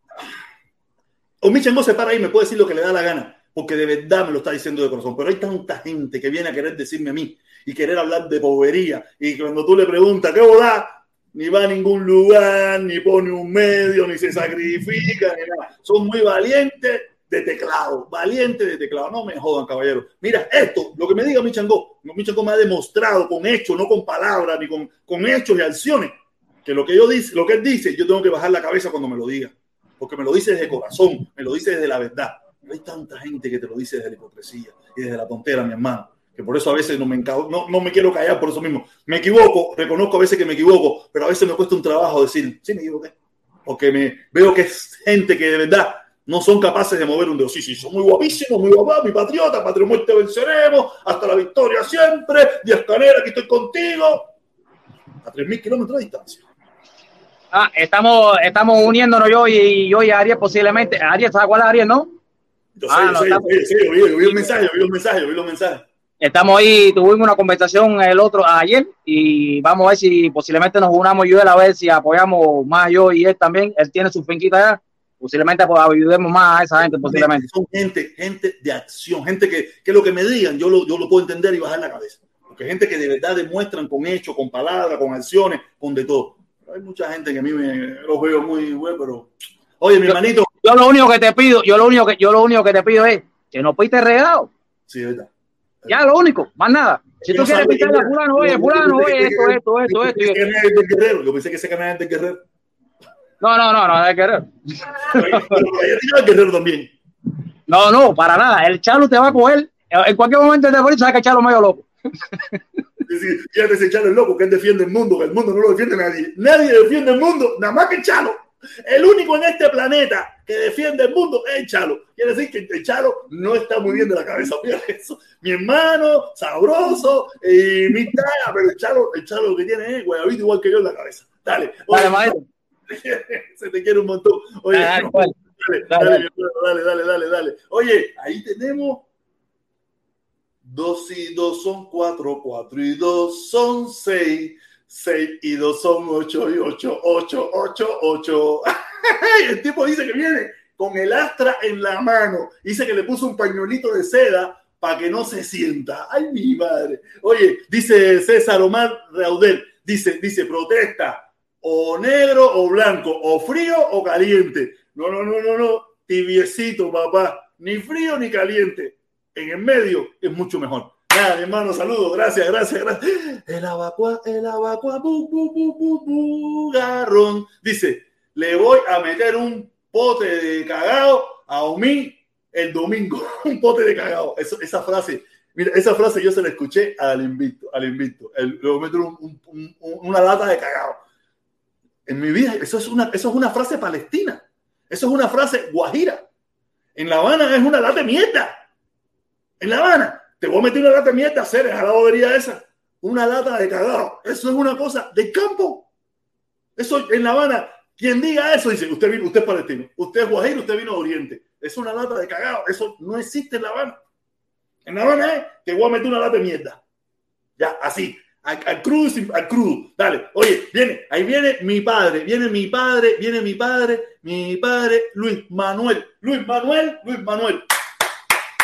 Speaker 1: o Michengo se para ahí me puede decir lo que le da la gana, porque de verdad me lo está diciendo de corazón, pero hay tanta gente que viene a querer decirme a mí y querer hablar de bobería, y cuando tú le preguntas, ¿qué boda? Ni va a ningún lugar, ni pone un medio, ni se sacrifica, ni nada. Son muy valientes de teclado, valiente de teclado. No me jodan, caballero. Mira, esto, lo que me diga Michango, Michango me ha demostrado con hechos, no con palabras, ni con, con hechos y acciones, que lo que yo dice, lo que él dice, yo tengo que bajar la cabeza cuando me lo diga, porque me lo dice desde corazón, me lo dice desde la verdad. No hay tanta gente que te lo dice desde la hipocresía y desde la tontera, mi hermano. Que por eso a veces no me, no, no me quiero callar por eso mismo. Me equivoco, reconozco a veces que me equivoco, pero a veces me cuesta un trabajo decir, sí, me equivoqué. Porque me veo que es gente que de verdad no son capaces de mover un dedo. Sí, sí, son muy guapísimos, muy guapos, mi patriota, patria muerte venceremos, hasta la victoria siempre, Díaz Canera, aquí estoy contigo, a 3.000 kilómetros de distancia.
Speaker 2: Ah, estamos, estamos uniéndonos yo y yo y Ariel posiblemente. Ariel, ¿sabes cuál es Ariel, no?
Speaker 1: Yo sé, ah, yo no, sé, yo, sé, yo, vi, vi un mensaje, vi un mensaje, vi los mensajes.
Speaker 2: Estamos ahí, tuvimos una conversación el otro ayer y vamos a ver si posiblemente nos unamos yo y él a ver si apoyamos más yo y él también. Él tiene su finquita allá posiblemente pues, ayudemos más a esa gente, posiblemente.
Speaker 1: Son gente, gente de acción, gente que, que lo que me digan yo lo, yo lo puedo entender y bajar la cabeza. Porque gente que de verdad demuestran con hechos, con palabras, con acciones, con de todo. Hay mucha gente que a mí me los veo muy bueno, pero oye, mi
Speaker 2: yo,
Speaker 1: hermanito.
Speaker 2: Yo lo único que te pido, yo lo único que yo lo único que te pido es que no pites regado.
Speaker 1: Sí, verdad.
Speaker 2: Ya lo único, más nada. Si tú quieres pitarle a fulano, oye, fulano, oye, esto, esto, esto, esto.
Speaker 1: Yo pensé que ese canal es del guerrero.
Speaker 2: No, no, no, no, es Guerrero.
Speaker 1: el Guerrero también.
Speaker 2: No, no, para nada. El Chalo te va a coger. En cualquier momento de morir, sabes que el Chalo es medio loco.
Speaker 1: Fíjate ese Chalo es loco, que él defiende el mundo, que el mundo no lo defiende nadie. Nadie defiende el mundo, nada más que el Chalo. El único en este planeta que defiende el mundo es el Chalo. Quiere decir que el Chalo no está muy bien de la cabeza. Mira eso. Mi hermano, sabroso, y mi talla, pero el Chalo, el Chalo lo que tiene es guayabito igual que yo en la cabeza. Dale.
Speaker 2: Dale, maestro.
Speaker 1: Se te quiere un montón. Oye,
Speaker 2: Ah,
Speaker 1: no, dale,
Speaker 2: Dale,
Speaker 1: dale, dale, dale, dale. Oye, ahí tenemos dos y dos son cuatro, cuatro y dos son seis, seis y dos son ocho y ocho, ocho, ocho, ocho. El tipo dice que viene con el astra en la mano. Dice que le puso un pañuelito de seda para que no se sienta. Ay, mi madre. Oye, dice César Omar Raudel, dice, dice, protesta, o negro o blanco, o frío o caliente. No, no, no, no, no, tibiecito, papá. Ni frío ni caliente. En el medio es mucho mejor. Nada, mi hermano, saludos, gracias, gracias, gracias. El abacua, el abacua, bu, bu, bu, bu, garrón. Dice, le voy a meter un pote de cagado a Omi el domingo un pote de cagado. esa frase, mira, esa frase yo se la escuché al invito, al invito. El, una lata de cagado. En mi vida, eso es, una, eso es una frase palestina. Eso es una frase guajira. En La Habana es una lata de mierda. En La Habana, te voy a meter una lata de mierda, hacer a la bobería esa. Una lata de cagado. Eso es una cosa del campo. Eso en La Habana, quien diga eso dice, usted, vino, usted es palestino, usted es guajiro, usted vino de Oriente. Es una lata de cagado. Eso no existe en La Habana. En La Habana es, te voy a meter una lata de mierda. Ya, así. Al, crudo, al crudo. Dale, oye, viene, ahí viene mi padre, viene mi padre, viene mi padre, mi padre, Luis Manuel. Luis Manuel, Luis Manuel.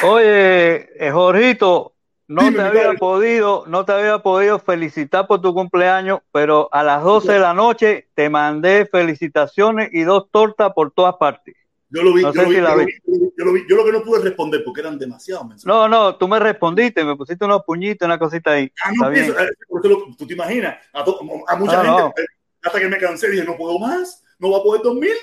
Speaker 3: Oye, eh, Jorgito, no te había podido, no te había podido felicitar por tu cumpleaños, pero a las 12 de la noche te mandé felicitaciones y dos tortas por todas partes.
Speaker 1: Yo lo vi, yo, lo vi, yo, lo vi, yo, lo que no pude responder porque eran demasiados mensajes.
Speaker 3: No, no, tú me respondiste, me pusiste unos puñitos, una cosita ahí.
Speaker 1: Ah, no, eh, tú te imaginas, a, mucha gente, eh, hasta que me cansé, dije, no puedo más, no voy a poder dormir,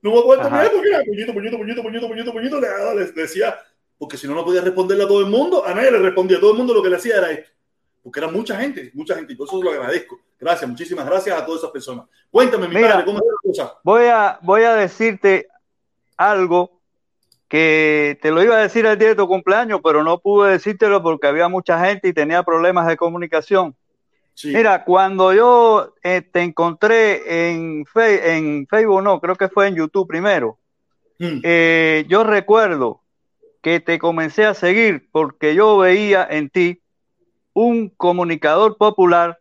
Speaker 1: no voy a poder dormir, porque era puñito, puñito, puñito, puñito, puñito, puñito, le, le decía, porque si no, no podía responderle a todo el mundo, a nadie le respondía, a todo el mundo lo que le hacía era esto. Porque era mucha gente, mucha gente, y por eso lo agradezco. Gracias, muchísimas gracias a todas esas personas. Cuéntame, mi
Speaker 3: Mira, padre, ¿cómo es la cosa? Voy a, voy a decirte algo que te lo iba a decir el día de tu cumpleaños, pero no pude decírtelo porque había mucha gente y tenía problemas de comunicación. Mira, cuando yo eh, te encontré en, en Facebook, no, creo que fue en YouTube primero, hmm. eh, yo recuerdo que te comencé a seguir porque yo veía en ti un comunicador popular,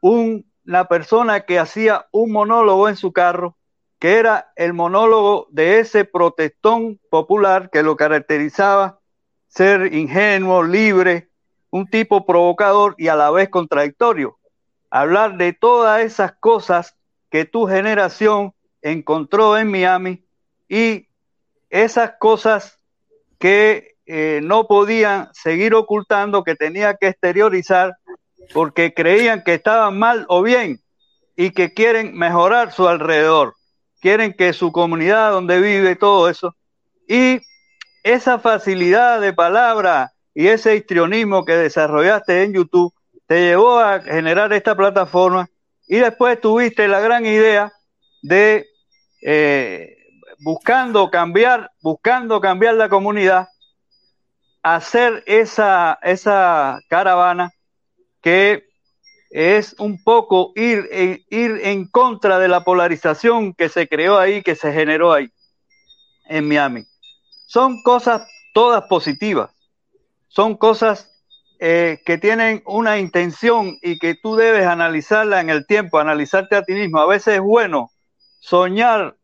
Speaker 3: una persona que hacía un monólogo en su carro, que era el monólogo de ese protestón popular que lo caracterizaba ser ingenuo, libre, un tipo provocador y a la vez contradictorio. Hablar de todas esas cosas que tu generación encontró en Miami y esas cosas que eh, no podían seguir ocultando, que tenía que exteriorizar porque creían que estaban mal o bien y que quieren mejorar su alrededor, quieren que su comunidad donde vive todo eso. Y esa facilidad de palabra y ese histrionismo que desarrollaste en YouTube te llevó a generar esta plataforma. Y después tuviste la gran idea de eh, buscando cambiar, buscando cambiar la comunidad, hacer esa, esa caravana que es un poco ir, ir en contra de la polarización que se creó ahí, que se generó ahí en Miami. Son cosas todas positivas, son cosas eh, que tienen una intención y que tú debes analizarla en el tiempo, analizarte a ti mismo. A veces es bueno soñar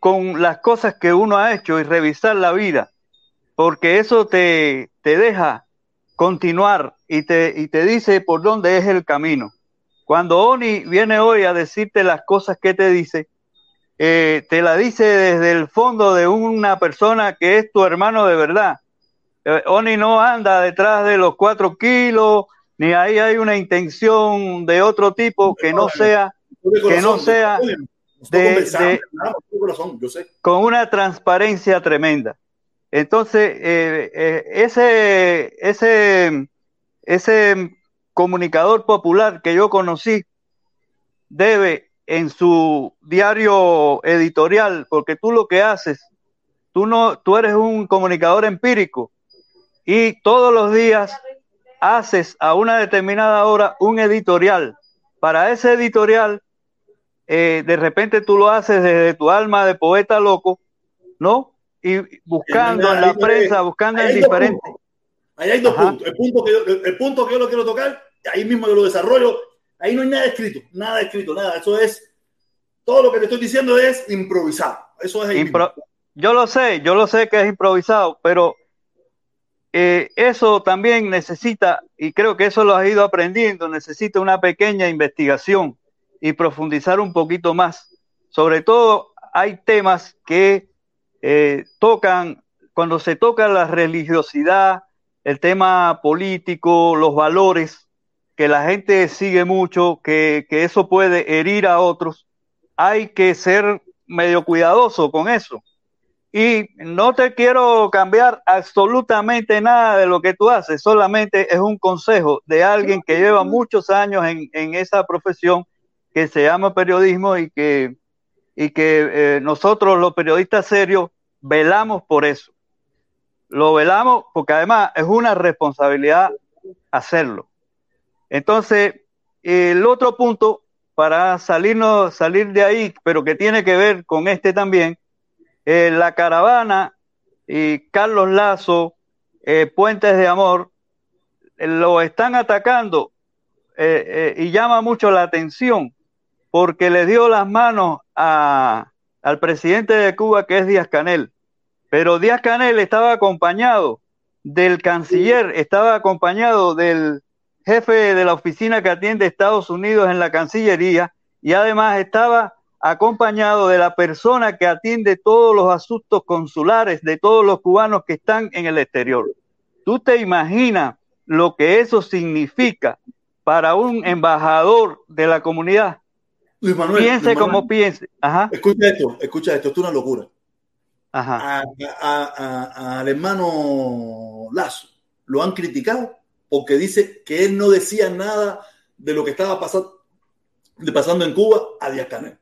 Speaker 3: con las cosas que uno ha hecho y revisar la vida, porque eso te, te deja continuar y te, y te dice por dónde es el camino. Cuando Oni viene hoy a decirte las cosas que te dice, eh, te la dice desde el fondo de una persona que es tu hermano de verdad. Eh, Oni no anda detrás de los cuatro kilos, ni ahí hay una intención de otro tipo que no sea, que no sea con una transparencia tremenda. Entonces, eh, eh, ese, ese, ese comunicador popular que yo conocí debe en su diario editorial, porque tú lo que haces, tú no, tú eres un comunicador empírico y todos los días haces a una determinada hora un editorial. Para ese editorial eh, de repente tú lo haces desde tu alma de poeta loco, ¿no? Y buscando en la prensa, buscando en diferentes.
Speaker 1: Ahí hay dos puntos. El punto, que yo, el punto que yo lo quiero tocar, ahí mismo yo lo desarrollo. Ahí no hay nada escrito, nada escrito, nada. Eso es, todo lo que te estoy diciendo es improvisado. Eso es
Speaker 3: Yo lo sé, yo lo sé que es improvisado, pero eh, eso también necesita, y creo que eso lo has ido aprendiendo, necesita una pequeña investigación y profundizar un poquito más. Sobre todo hay temas que eh, tocan, cuando se toca la religiosidad, el tema político, los valores, que la gente sigue mucho, que, que eso puede herir a otros, hay que ser medio cuidadoso con eso. Y no te quiero cambiar absolutamente nada de lo que tú haces, solamente es un consejo de alguien que lleva muchos años en, en esa profesión que se llama periodismo y que, y que eh, nosotros los periodistas serios velamos por eso. Lo velamos porque además es una responsabilidad hacerlo. Entonces, el otro punto para salirnos, salir de ahí, pero que tiene que ver con este también, eh, la caravana y Carlos Lazo, eh, Puentes de Amor, eh, lo están atacando y llama mucho la atención porque le dio las manos a, al presidente de Cuba, que es Díaz Canel. Pero Díaz Canel estaba acompañado del canciller, estaba acompañado del jefe de la oficina que atiende Estados Unidos en la Cancillería y además estaba acompañado de la persona que atiende todos los asuntos consulares de todos los cubanos que están en el exterior. ¿Tú te imaginas lo que eso significa para un embajador de la comunidad?
Speaker 1: Luis Manuel,
Speaker 3: piense como piense. Ajá.
Speaker 1: Escucha esto, escucha esto, esto es una locura. Al hermano Lazo lo han criticado porque dice que él no decía nada de lo que estaba pasando, pasando en Cuba a Díaz Canel.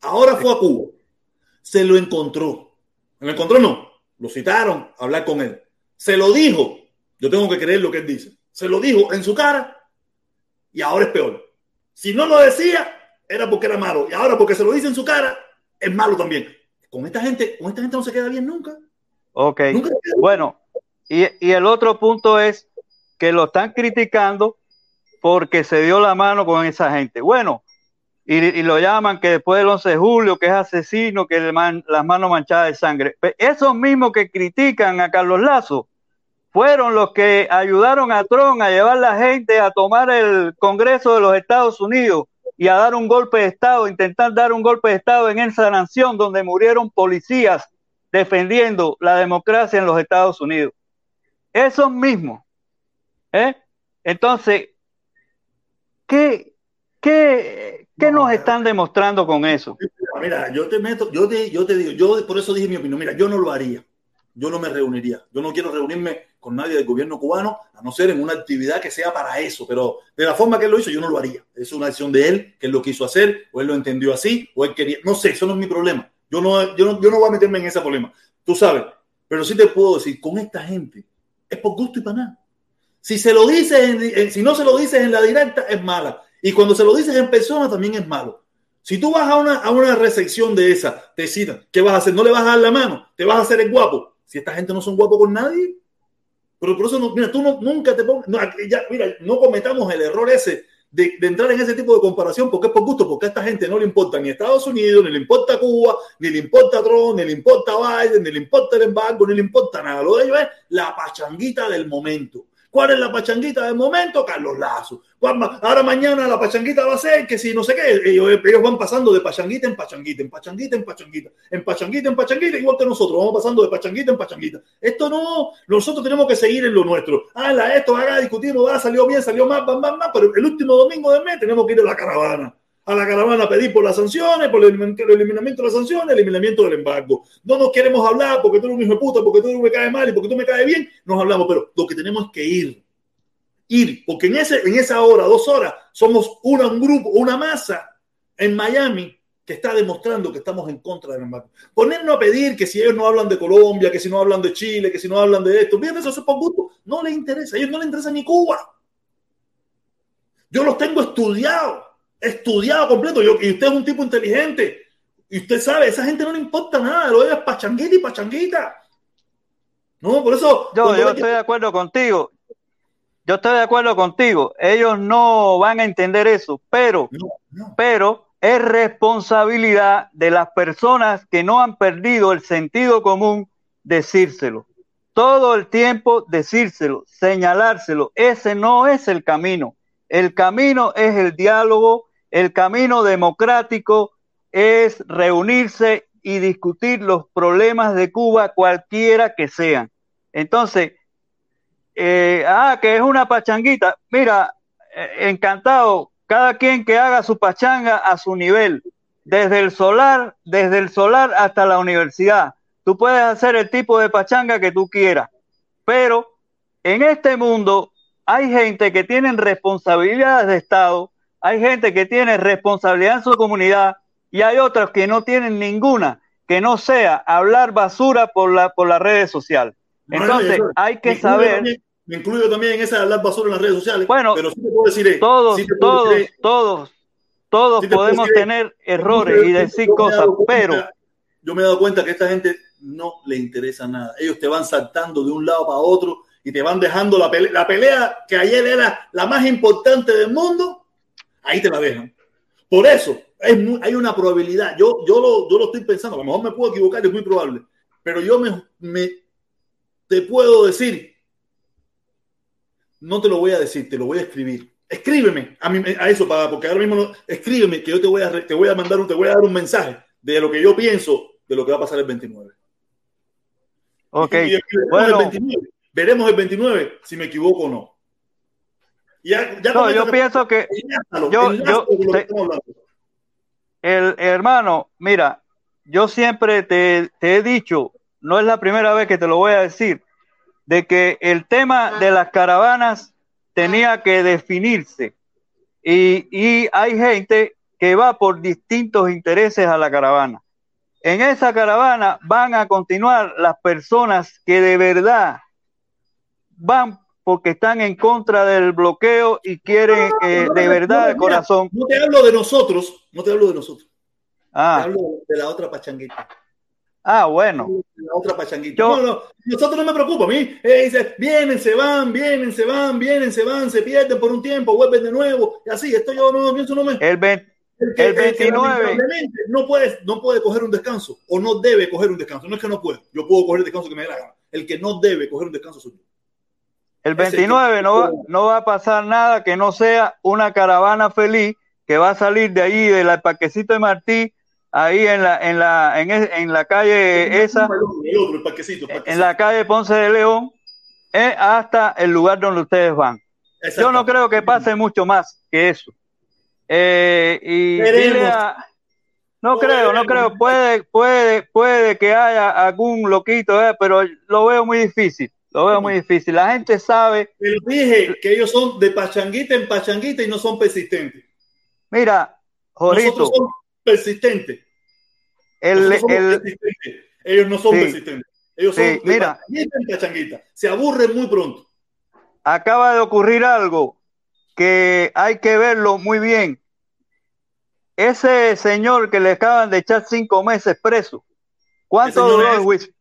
Speaker 1: Ahora fue a Cuba, se lo encontró. ¿Lo encontró? No. Lo citaron a hablar con él. Se lo dijo. Yo tengo que creer lo que él dice. Se lo dijo en su cara y ahora es peor. Si no lo decía, era porque era malo. Y ahora porque se lo dice en su cara, es malo también. Con esta gente, con esta gente no se queda bien nunca.
Speaker 3: Ok. Nunca bueno, y, y el otro punto es que lo están criticando porque se dio la mano con esa gente. Bueno, y, lo llaman que después del 11 de julio, que es asesino, que man, las manos manchadas de sangre. Esos mismos que critican a Carlos Lazo fueron los que ayudaron a Trump a llevar la gente a tomar el Congreso de los Estados Unidos y a dar un golpe de Estado, intentar dar un golpe de Estado en esa nación donde murieron policías defendiendo la democracia en los Estados Unidos. Esos mismos. ¿eh? Entonces, ¿qué, qué, ¿Qué nos están demostrando con eso?
Speaker 1: Mira, yo te meto, yo te, yo te digo, yo por eso dije mi opinión, mira, yo no lo haría, yo no me reuniría, yo no quiero reunirme con nadie del gobierno cubano, a no ser en una actividad que sea para eso, pero de la forma que él lo hizo, yo no lo haría. Es una acción de él, que lo quiso hacer, o él lo entendió así, o él quería, no sé, eso no es mi problema. Yo no, yo no, yo no voy a meterme en ese problema, tú sabes, pero sí te puedo decir, con esta gente, es por gusto y para nada. Si se lo dices, si no se lo dices en la directa, es mala. Y cuando se lo dices en persona también es malo. Si tú vas a una, a una recepción de esa, te citan, ¿qué vas a hacer? ¿No le vas a dar la mano? ¿Te vas a hacer el guapo? Si esta gente no son guapos con nadie. Pero por eso, no, mira, tú no, nunca te pongas, no, ya, mira, no cometamos el error ese de, de, entrar en ese tipo de comparación porque es por gusto, porque a esta gente no le importa ni Estados Unidos, ni le importa Cuba, ni le importa Trump, ni le importa Biden, ni le importa el embargo, ni le importa nada. Lo de ellos es la pachanguita del momento. ¿Cuál es la pachanguita del momento? Carlos Lazo. Ahora mañana la pachanguita va a ser que si no sé qué, ellos, van pasando de pachanguita en pachanguita, en pachanguita en pachanguita, en pachanguita en pachanguita, igual que nosotros, vamos pasando de pachanguita en pachanguita. Esto no, nosotros tenemos que seguir en lo nuestro. Ah, esto, haga, discutimos, va, salió bien, salió mal, bam, bam, bam, pero el último domingo del mes tenemos que ir a la caravana a la caravana a pedir por las sanciones, por el eliminamiento de las sanciones, el eliminamiento del embargo. No nos queremos hablar porque tú eres un hijo de puta, porque tú me caes mal y porque tú me caes bien, nos hablamos, pero lo que tenemos es que ir. Ir, porque en, ese, en esa hora, dos horas, somos una, un grupo, una masa en Miami que está demostrando que estamos en contra del embargo. Ponernos a pedir que si ellos no hablan de Colombia, que si no hablan de Chile, que si no hablan de esto, bien, eso es por gusto. No les interesa, a ellos no les interesa ni Cuba. Yo los tengo estudiados estudiado completo. Yo, y usted es un tipo inteligente. Y usted sabe, esa gente no le importa nada. Lo es pachanguita y pachanguita. No, por eso.
Speaker 3: Yo, yo estoy de acuerdo contigo. Yo estoy de acuerdo contigo. Ellos no van a entender eso, pero, pero es responsabilidad de las personas que no han perdido el sentido común decírselo. Todo el tiempo decírselo, señalárselo. Ese no es el camino. El camino es el diálogo, el camino democrático es reunirse y discutir los problemas de Cuba, cualquiera que sean. Entonces, eh, ah, que es una pachanguita. Mira, eh, encantado, cada quien que haga su pachanga a su nivel. desde el solar, desde el solar hasta la universidad. Tú puedes hacer el tipo de pachanga que tú quieras, pero en este mundo hay gente que tiene responsabilidades de Estado, hay gente que tiene responsabilidad en su comunidad y hay otros que no tienen ninguna, que no sea hablar basura por, la, por las redes sociales. Entonces, hay que saber...
Speaker 1: me incluyo también en esa hablar basura en las redes sociales.
Speaker 3: Bueno, pero sí te puedo decir, todos, todos, todos, todos podemos tener errores y decir cosas, pero...
Speaker 1: Yo me he dado cuenta que a esta gente no le interesa nada. Ellos te van saltando de un lado para otro y te van dejando la pelea, la pelea que ayer era la más importante del mundo, ahí te la dejan. Por eso hay una probabilidad, yo, yo, lo, yo lo estoy pensando, a lo mejor me puedo equivocar, es muy probable, pero yo me, me te puedo decir, no te lo voy a decir, te lo voy a escribir escríbeme a, mí, a eso, para, porque ahora mismo no, escríbeme que yo te voy, a, te voy a mandar, un, te voy a dar un mensaje de lo que yo pienso de lo que va a pasar el 29.
Speaker 3: Ok,
Speaker 1: bueno. Veremos el 29 si me equivoco o no.
Speaker 3: Ya, ya no, yo pienso que yo, yo el hermano, mira, yo siempre te, te he dicho, no es la primera vez que te lo voy a decir, de que el tema de las caravanas tenía que definirse. Y, y, hay gente que va por distintos intereses a la caravana. En esa caravana van a continuar las personas que de verdad van porque están en contra del bloqueo y quieren eh, de verdad de corazón.
Speaker 1: No te hablo de nosotros, no te hablo de nosotros. Ah. Te hablo de la otra pachanguita.
Speaker 3: Ah, bueno.
Speaker 1: La otra pachanguita. no, no, nosotros no me preocupa. A mí eh, dice, vienen, se van, vienen, se van, vienen, se van, se pierden por un tiempo, vuelven de nuevo. Y así, esto yo no pienso, no me.
Speaker 3: El, el, 29.
Speaker 1: no puede, no puede coger un descanso o no debe coger un descanso. No es que no puede. Yo puedo coger el descanso que me dé la gana. El que no debe coger un descanso soy yo.
Speaker 3: El 29 no va, no va a pasar nada que no sea una caravana feliz que va a salir de ahí, del parquecito de Martí, ahí en la, en la, en, en la calle esa, en la calle Ponce de León, eh, hasta el lugar donde ustedes van. Yo no creo que pase mucho más que eso. Eh, y no creo, no creo. Puede, puede, puede que haya algún loquito, eh, pero lo veo muy difícil. Lo veo muy difícil. La gente sabe.
Speaker 1: Pero dije que ellos son de pachanguita en pachanguita y no son persistentes.
Speaker 3: Mira, Jorito.
Speaker 1: persistentes. Ellos no son persistentes. Ellos son
Speaker 3: mira,
Speaker 1: Se aburren muy pronto.
Speaker 3: Acaba de ocurrir algo que hay que verlo muy bien. Ese señor que le acaban de echar cinco meses preso, ¿cuánto duró el juicio?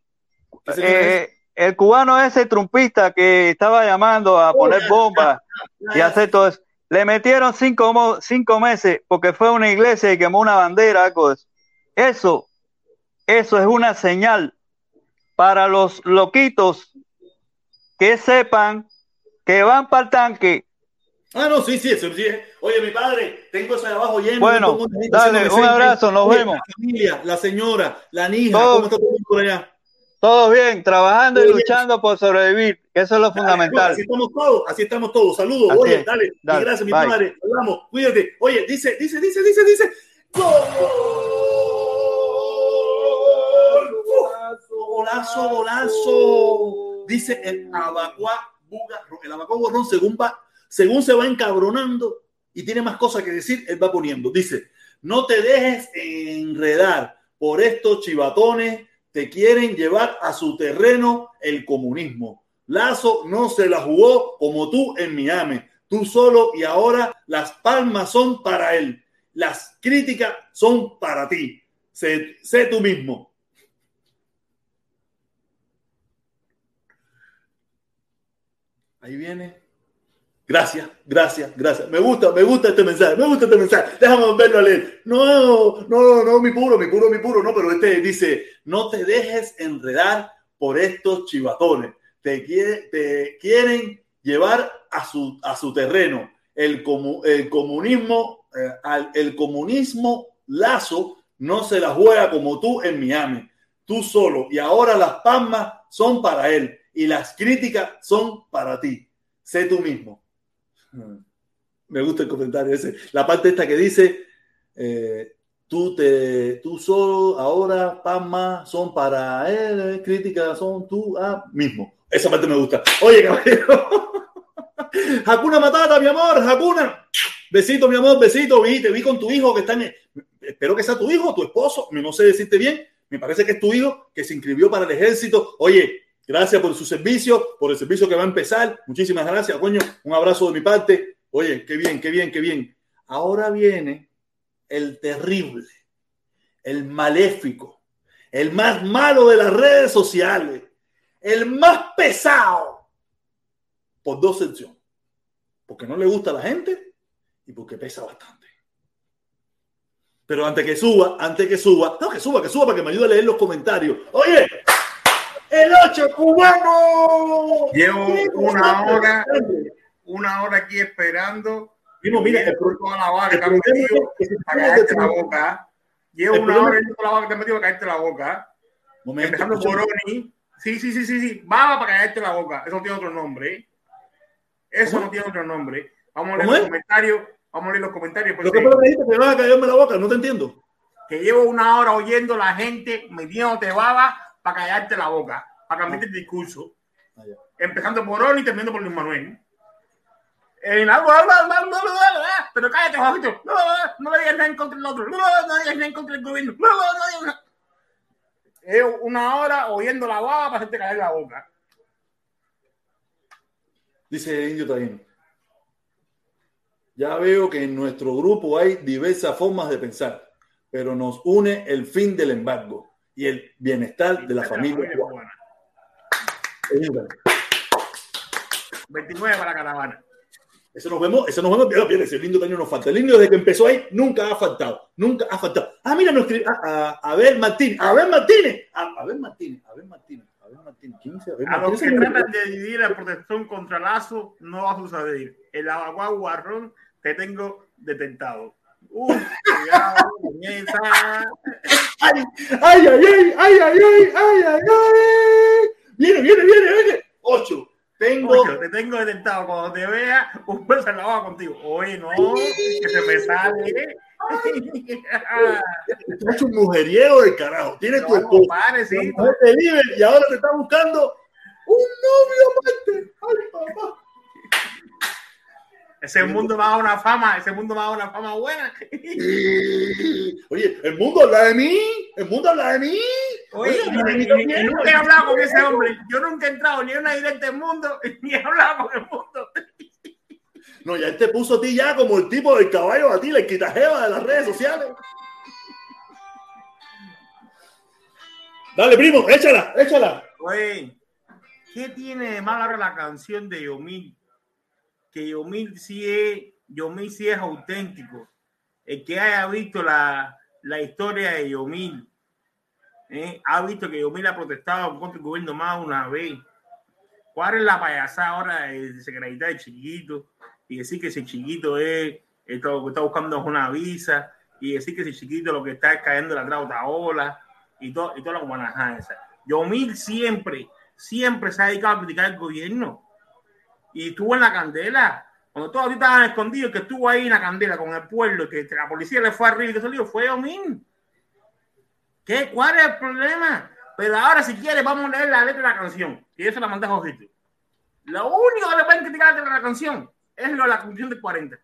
Speaker 3: Eh, el cubano ese trumpista que estaba llamando a poner bombas y hacer todo eso, le metieron cinco, cinco meses porque fue a una iglesia y quemó una bandera, algo de eso. Eso, eso es una señal para los loquitos que sepan que van para el tanque.
Speaker 1: Ah, no, sí, sí, eso sí. Oye, mi padre, tengo eso de abajo lleno.
Speaker 3: Bueno, dale, un abrazo, nos vemos.
Speaker 1: La familia, la señora, la niña, ¿cómo está todo por allá?
Speaker 3: Todo bien, trabajando y luchando por sobrevivir, eso es lo fundamental.
Speaker 1: así estamos todos, así estamos todos. Saludos, oye, dale, gracias, mi padre. Hablamos, cuídate. Oye, dice, dice, dice, dice, dice. Golazo, golazo. Dice el Abacuá Buga, el Abacuá Borrón, según va, según se va encabronando y tiene más cosas que decir, él va poniendo. Dice, no te dejes enredar por estos chivatones, te quieren llevar a su terreno el comunismo. Lazo no se la jugó como tú en Miami. Tú solo y ahora las palmas son para él. Las críticas son para ti. Sé, sé tú mismo. Ahí viene. Gracias, gracias, gracias. Me gusta, me gusta este mensaje, me gusta este mensaje. Déjame verlo a leer. No, no, no, mi puro, mi puro, mi puro, no, pero este dice, no te dejes enredar por estos chivatones. Te, quieren llevar a su, a su terreno. El, el comunismo eh, el comunismo lazo no se la juega como tú en Miami, tú solo, y ahora las palmas son para él y las críticas son para ti. Sé tú mismo. Me gusta el comentario ese. La parte esta que dice, eh, tú te, tú solo, ahora, Pama, son para él, críticas son tú ah, mismo. Esa parte me gusta. Oye, caballero. Hakuna Matata, mi amor, Hakuna. Besito, mi amor, besito. Vi, te vi con tu hijo que está en. Espero que sea tu hijo, tu esposo. No sé decirte bien. Me parece que es tu hijo que se inscribió para el ejército. Oye, gracias por su servicio, por el servicio que va a empezar. Muchísimas gracias, coño. Un abrazo de mi parte. Oye, qué bien, qué bien, qué bien. Ahora viene el terrible, el maléfico, el más malo de las redes sociales, el más pesado, por dos secciones. Porque no le gusta a la gente y porque pesa bastante. Pero antes que suba, antes que suba, no, que suba, que suba para que me ayude a leer los comentarios. Oye, el 8 cubano.
Speaker 4: Llevo una hora, una hora aquí esperando
Speaker 1: Primo, mira, el,
Speaker 4: toda la vaca que te metido para callarte la boca. Llevo una hora toda la vaca que te metido para callarte la boca. Momento, Empezando por Oni. Sí, sí, sí, sí, sí. Baba para callarte la boca. Eso no tiene otro nombre. Eso no tiene otro nombre. Vamos a leer los comentarios. Vamos a leer los comentarios.
Speaker 1: Lo que fue lo que dijiste, que vas a callarme la boca, no te entiendo.
Speaker 4: Que llevo una hora oyendo la gente metiéndote baba para callarte la boca, para cambiarte el discurso. Ah, Empezando por Oni y terminando por Luis Manuel en algo, pero cállate, Juanito. No, no le digas nada en contra del otro. No, no digas nada en contra del gobierno. No, no digas nada. Es una hora oyendo la baba para hacerte caer la boca.
Speaker 1: Dice Indio Taíno. Ya veo que en nuestro grupo hay diversas formas de pensar, pero nos une el fin del embargo y el bienestar de la familia cubana.
Speaker 4: 29 para la caravana.
Speaker 1: Eso nos vemos, eso nos vemos, pero bien, ese lindo año nos falta. El lindo desde que empezó ahí nunca ha faltado, nunca ha faltado. Ah, mira, nos a, a, a, ver Martínez, a ver Martínez, a, a ver Martínez, a ver Martínez, a ver Martínez, 15, a ver
Speaker 4: A los que tratan de dividir la protección contra Lazo, no va a suceder. El abaguá guarrón te tengo detentado. Uf, cuidado, comienza.
Speaker 1: Ay, ay, ay, ay, ay, ay, ay, ay, ay. Viene, viene, viene, viene. Ocho. Tengo...
Speaker 4: Ocho, te tengo detentado. Cuando te vea, un beso en la boca contigo. Oye, no, que se me sale.
Speaker 1: Tú eres un mujeriego del carajo. Tienes no, tu esposa.
Speaker 4: Sí.
Speaker 1: libre y ahora te está buscando un novio amante. Ay, papá.
Speaker 4: Ese mundo va a una fama, ese mundo va a una fama buena.
Speaker 1: Oye, el mundo habla de mí, el mundo habla de mí.
Speaker 4: Oye, Oye y, y, y, nunca he hablado con ese hombre. Yo nunca he entrado ni en una directa del mundo, ni he hablado con el mundo.
Speaker 1: No, ya él te puso a ti ya como el tipo del caballo a ti, la quitajeva de las redes sociales. Dale, primo, échala, échala.
Speaker 4: Oye, ¿qué tiene de mal ahora la canción de Yomil? Que Yomil sí es, Yomil sí es auténtico. El que haya visto la, la historia de Yomil, ¿eh? ha visto que Yomil ha protestado contra el gobierno más una vez. ¿Cuál es la payasada ahora de desacreditar el chiquito y decir que ese chiquito es que está buscando una visa y decir que ese chiquito lo que está es cayendo la trauta ola y todo, y toda la guanajada esa? Yomil siempre, siempre se ha dedicado a criticar el gobierno y estuvo en la candela. Cuando todos estaban escondidos, que estuvo ahí en la candela con el pueblo, que la policía le fue arriba y que salió, fue Omín. ¿Qué? ¿Cuál es el problema? Pero ahora, si quieres, vamos a leer la letra de la canción. Y eso la mandé a Josito. Lo único que le pueden criticar de la canción es lo de la constitución del 40.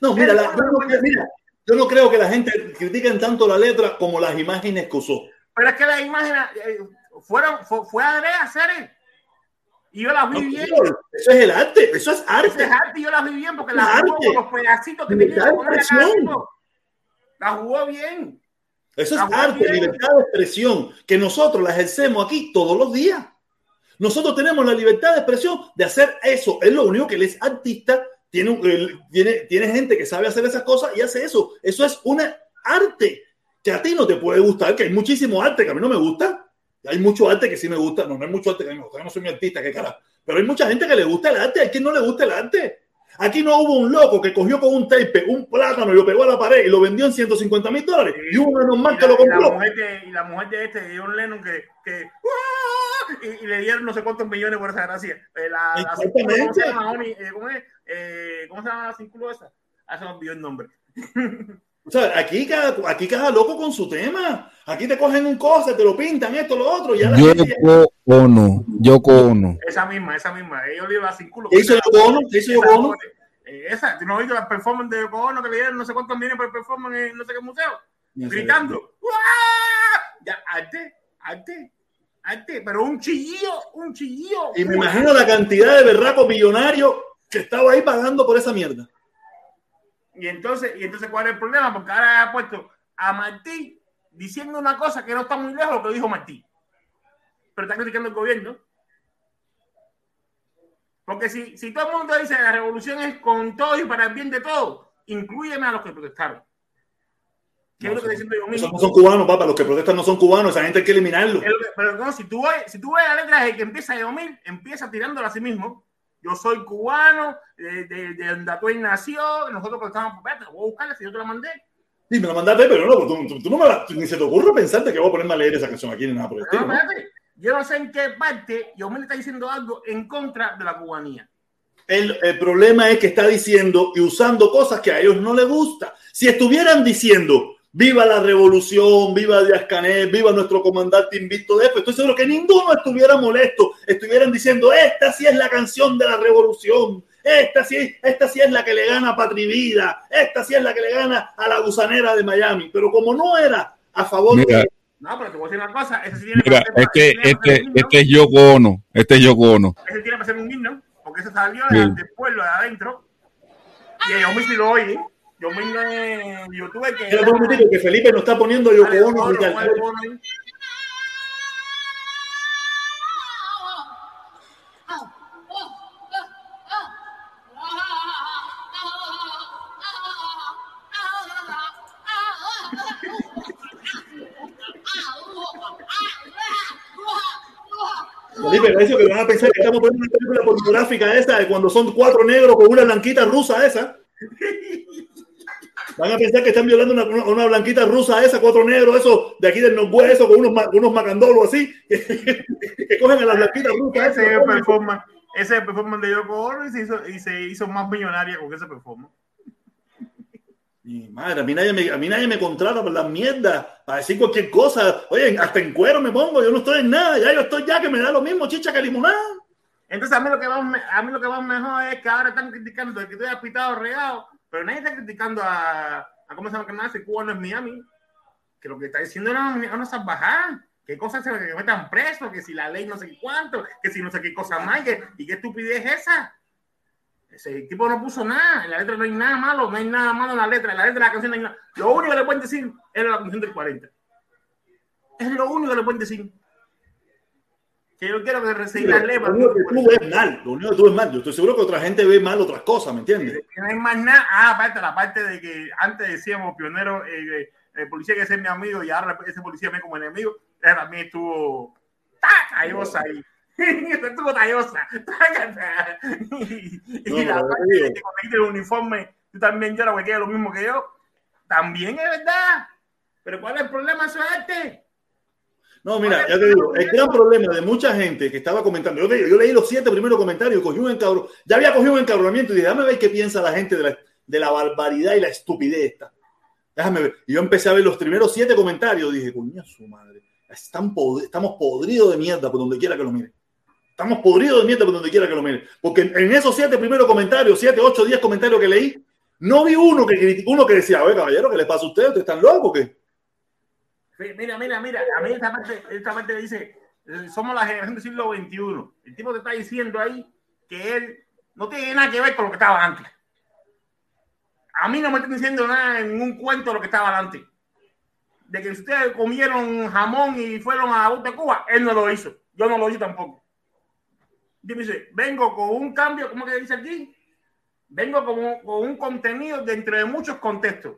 Speaker 1: No, mira, la, yo, no, mira, yo no creo que la gente critiquen tanto la letra como las imágenes que usó.
Speaker 4: Pero es que las imágenes, eh, fueron, fue, fue Andrea Ceres. Y yo las vi no, bien.
Speaker 1: Eso es el arte, eso es arte. Eso
Speaker 4: es arte y yo las vi bien porque las jugó con los pedacitos que tenía que poner La jugó bien.
Speaker 1: Eso es arte, bien. libertad de expresión, que nosotros la ejercemos aquí todos los días. Nosotros tenemos la libertad de expresión de hacer eso. Es lo único que él es artista, tiene, tiene, tiene gente que sabe hacer esas cosas y hace eso. Eso es una arte que a ti no te puede gustar, que hay muchísimo arte que a mí no me gusta, hay mucho arte que sí me gusta, no, no hay mucho arte que a mí me gusta, yo no soy mi artista, qué cara, pero hay mucha gente que le gusta el arte, hay quien no le gusta el arte. Aquí no hubo un loco que cogió con un tape un plátano y lo pegó a la pared y lo vendió en 150 mil dólares. Y uno más que lo compró.
Speaker 4: Y la mujer de, y la mujer de este, de John Lennon, que, que y, y, le dieron no sé cuántos millones por esa gracia. Eh, la, la ¿cómo se llama? Eh, ¿Cómo, es? Eh, ¿Cómo se llama la círculo esa? Ah, se me olvidó el nombre.
Speaker 1: O sea, aquí cada, aquí cada loco con su tema. Aquí te cogen un cosa, te lo pintan, esto, lo otro. Ya la gente-
Speaker 5: Yoko Ono. Yoko Ono.
Speaker 4: Esa misma, esa misma. Ellos le iban sin culo.
Speaker 1: ¿Qué hizo Yoko Ono? ¿Qué hizo Yoko
Speaker 4: Esa,
Speaker 1: Ono?
Speaker 4: eh, Esa, ¿tú no has visto la performance de Yoko Ono que le dieron no sé cuántos millones por el performance en no sé qué museo?
Speaker 1: No sé.
Speaker 4: Gritando. Ya, arte, arte, arte. Pero un chillillo, un chillillo.
Speaker 1: Y me imagino la cantidad de berracos millonarios que estaba ahí pagando por esa mierda.
Speaker 4: Y entonces, y entonces, ¿cuál es el problema? Porque ahora ha puesto a Martí diciendo una cosa que no está muy lejos de lo que dijo Martí. Pero está criticando el gobierno. Porque si, si todo el mundo dice que la revolución es con todo y para el bien de todos, incluyeme a los que protestaron. ¿Qué es lo que diciendo yo mismo?
Speaker 1: No son cubanos, papá. Los que protestan no son cubanos. Esa gente hay que eliminarlo.
Speaker 4: Pero no, si tú ves, si tú ves la letra de que empieza de 2000, empieza tirándola a sí mismo. Yo soy cubano, de, de, de donde Atuey nació, nosotros estamos, espérate, voy a buscarla si yo te la mandé.
Speaker 1: Sí, me lo mandaste, pero no, tú, tú- tú no me la- ni se te ocurre pensarte que voy a ponerme a leer esa canción aquí ni nada por el
Speaker 4: No,
Speaker 1: estilo. ¿no?
Speaker 4: espérate. Yo no sé en qué parte Yomil está diciendo algo en contra de la cubanía.
Speaker 1: El, el problema es que está diciendo y usando cosas que a ellos no les gusta. Si estuvieran diciendo viva la revolución, viva Díaz Canel, viva nuestro comandante invicto de esto, estoy seguro que ninguno estuviera molesto. Estuvieran diciendo esta sí es la canción de la revolución. Esta sí, esta sí es la que le gana a Patri Vida. Esta sí es la que le gana a la gusanera de Miami. Pero como no era a favor
Speaker 5: Mira,
Speaker 1: de
Speaker 4: No, pero te voy a decir una cosa. Ese sí tiene
Speaker 5: Mira,
Speaker 4: para-
Speaker 5: es que
Speaker 4: tiene
Speaker 5: este,
Speaker 4: ser un himno.
Speaker 5: este es Yoko Ono. Este es Yoko Ono.
Speaker 4: Ese tiene para ser un himno, porque ese salió
Speaker 5: Sí.
Speaker 4: de- del pueblo de adentro. Y Yomil sí lo oye. Yomil no es youtuber que.
Speaker 1: Era un momentito que Felipe nos está poniendo Yoko Ono
Speaker 4: dale, Ono.
Speaker 1: Felipe, eso que van a pensar que estamos poniendo una película pornográfica esa de cuando son cuatro negros con una blanquita rusa esa. Van a pensar que están violando una, una, una blanquita rusa esa, cuatro negros, esos de aquí del Norwest, eso, con unos, unos macandolos así, que, que cogen a las blanquitas rusas.
Speaker 4: Ese es el performance. Ese es performance de Yoko Ono y se hizo, y se hizo más millonaria con ese performance.
Speaker 1: Mi madre, a mí, nadie me, a mí nadie me contrata por las mierdas, para decir cualquier cosa. Oye, hasta en cuero me pongo, yo no estoy en nada, ya yo estoy ya que me da lo mismo chicha que limonada.
Speaker 4: Entonces, a mí lo que va, me- a mí lo que va mejor es que ahora están criticando el que tú hayas pitado regado, pero nadie está criticando a, ¿cómo se llama que nace? Cuba no es Miami. Que lo que está diciendo es una, una salvajada. ¿Qué cosas se que metan presos? Que si la ley no sé cuánto, que si no sé qué cosa más, y qué estupidez es esa. Ese tipo no puso nada, en la letra no hay nada malo, no hay nada malo en la letra, en la letra de la canción no hay nada. Lo único que le pueden decir es la canción del 40. Es lo único que le pueden decir. Que yo quiero que recibir las leyes.
Speaker 1: Lo único que tú ves mal, lo único que tú ves mal. Yo estoy seguro que otra gente ve mal otras cosas, ¿me entiendes?
Speaker 4: No hay más nada. Ah, aparte, la parte de que antes decíamos pionero, eh, eh, el policía que es mi amigo y ahora ese policía me como enemigo, esa también estuvo ¡tac! tallosa ahí. estuvo. ¡Tácata! y
Speaker 1: No,
Speaker 4: y la parte
Speaker 1: digo.
Speaker 4: de que el uniforme, tú también lloras porque queda lo mismo que yo. También es verdad. Pero ¿cuál es el problema? Eso es arte.
Speaker 1: No, mira, ya te digo, el gran problema de mucha gente que estaba comentando, yo, digo, yo leí los siete primeros comentarios y cogí un encabro, ya había cogido un encabronamiento y dije, déjame ver qué piensa la gente de la, de la barbaridad y la estupidez esta. Déjame ver. Y yo empecé a ver los primeros siete comentarios y dije, coño, su madre, están pod- estamos podridos de mierda por donde quiera que lo miren. Estamos podridos de mierda por donde quiera que lo miren. Porque en, en esos siete primeros comentarios, siete, ocho, diez comentarios que leí, no vi uno que criticó, uno que decía, oye, caballero, ¿qué les pasa a ustedes? ¿Ustedes están locos o qué?
Speaker 4: Mira, mira, mira, a mí esta parte, esta parte dice, eh, somos la generación del siglo XXI. El tipo te está diciendo ahí que él no tiene nada que ver con lo que estaba antes. A mí no me están diciendo nada en un cuento de lo que estaba antes. De que ustedes comieron jamón y fueron a de Cuba, él no lo hizo. Yo no lo hice tampoco. Dice, vengo con un cambio, ¿cómo que dice aquí? Vengo con, con un contenido dentro de muchos contextos.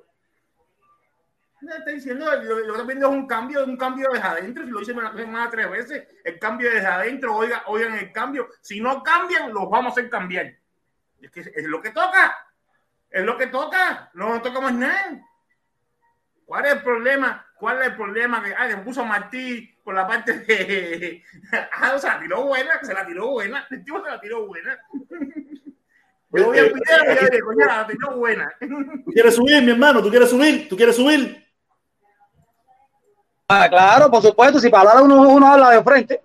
Speaker 4: No está diciendo, lo, lo que está viendo es un cambio, un cambio desde adentro. Si lo hice más tres veces, el cambio desde adentro, oiga, oigan el cambio. Si no cambian, los vamos a hacer cambiar. Es que es lo que toca. Es lo que toca. No nos toca más nada. ¿Cuál es el problema? ¿Cuál es el problema? Que, ah, que puso Martí por la parte de. Ah, se la tiró buena, se la tiró buena. El tipo se la tiró buena. Yo voy y yo digo, coño, la opinión buena.
Speaker 1: ¿Tú quieres subir, mi hermano? ¿Tú quieres subir? ¿Tú quieres subir?
Speaker 2: Ah, claro, por supuesto, si para hablar uno, uno habla de frente.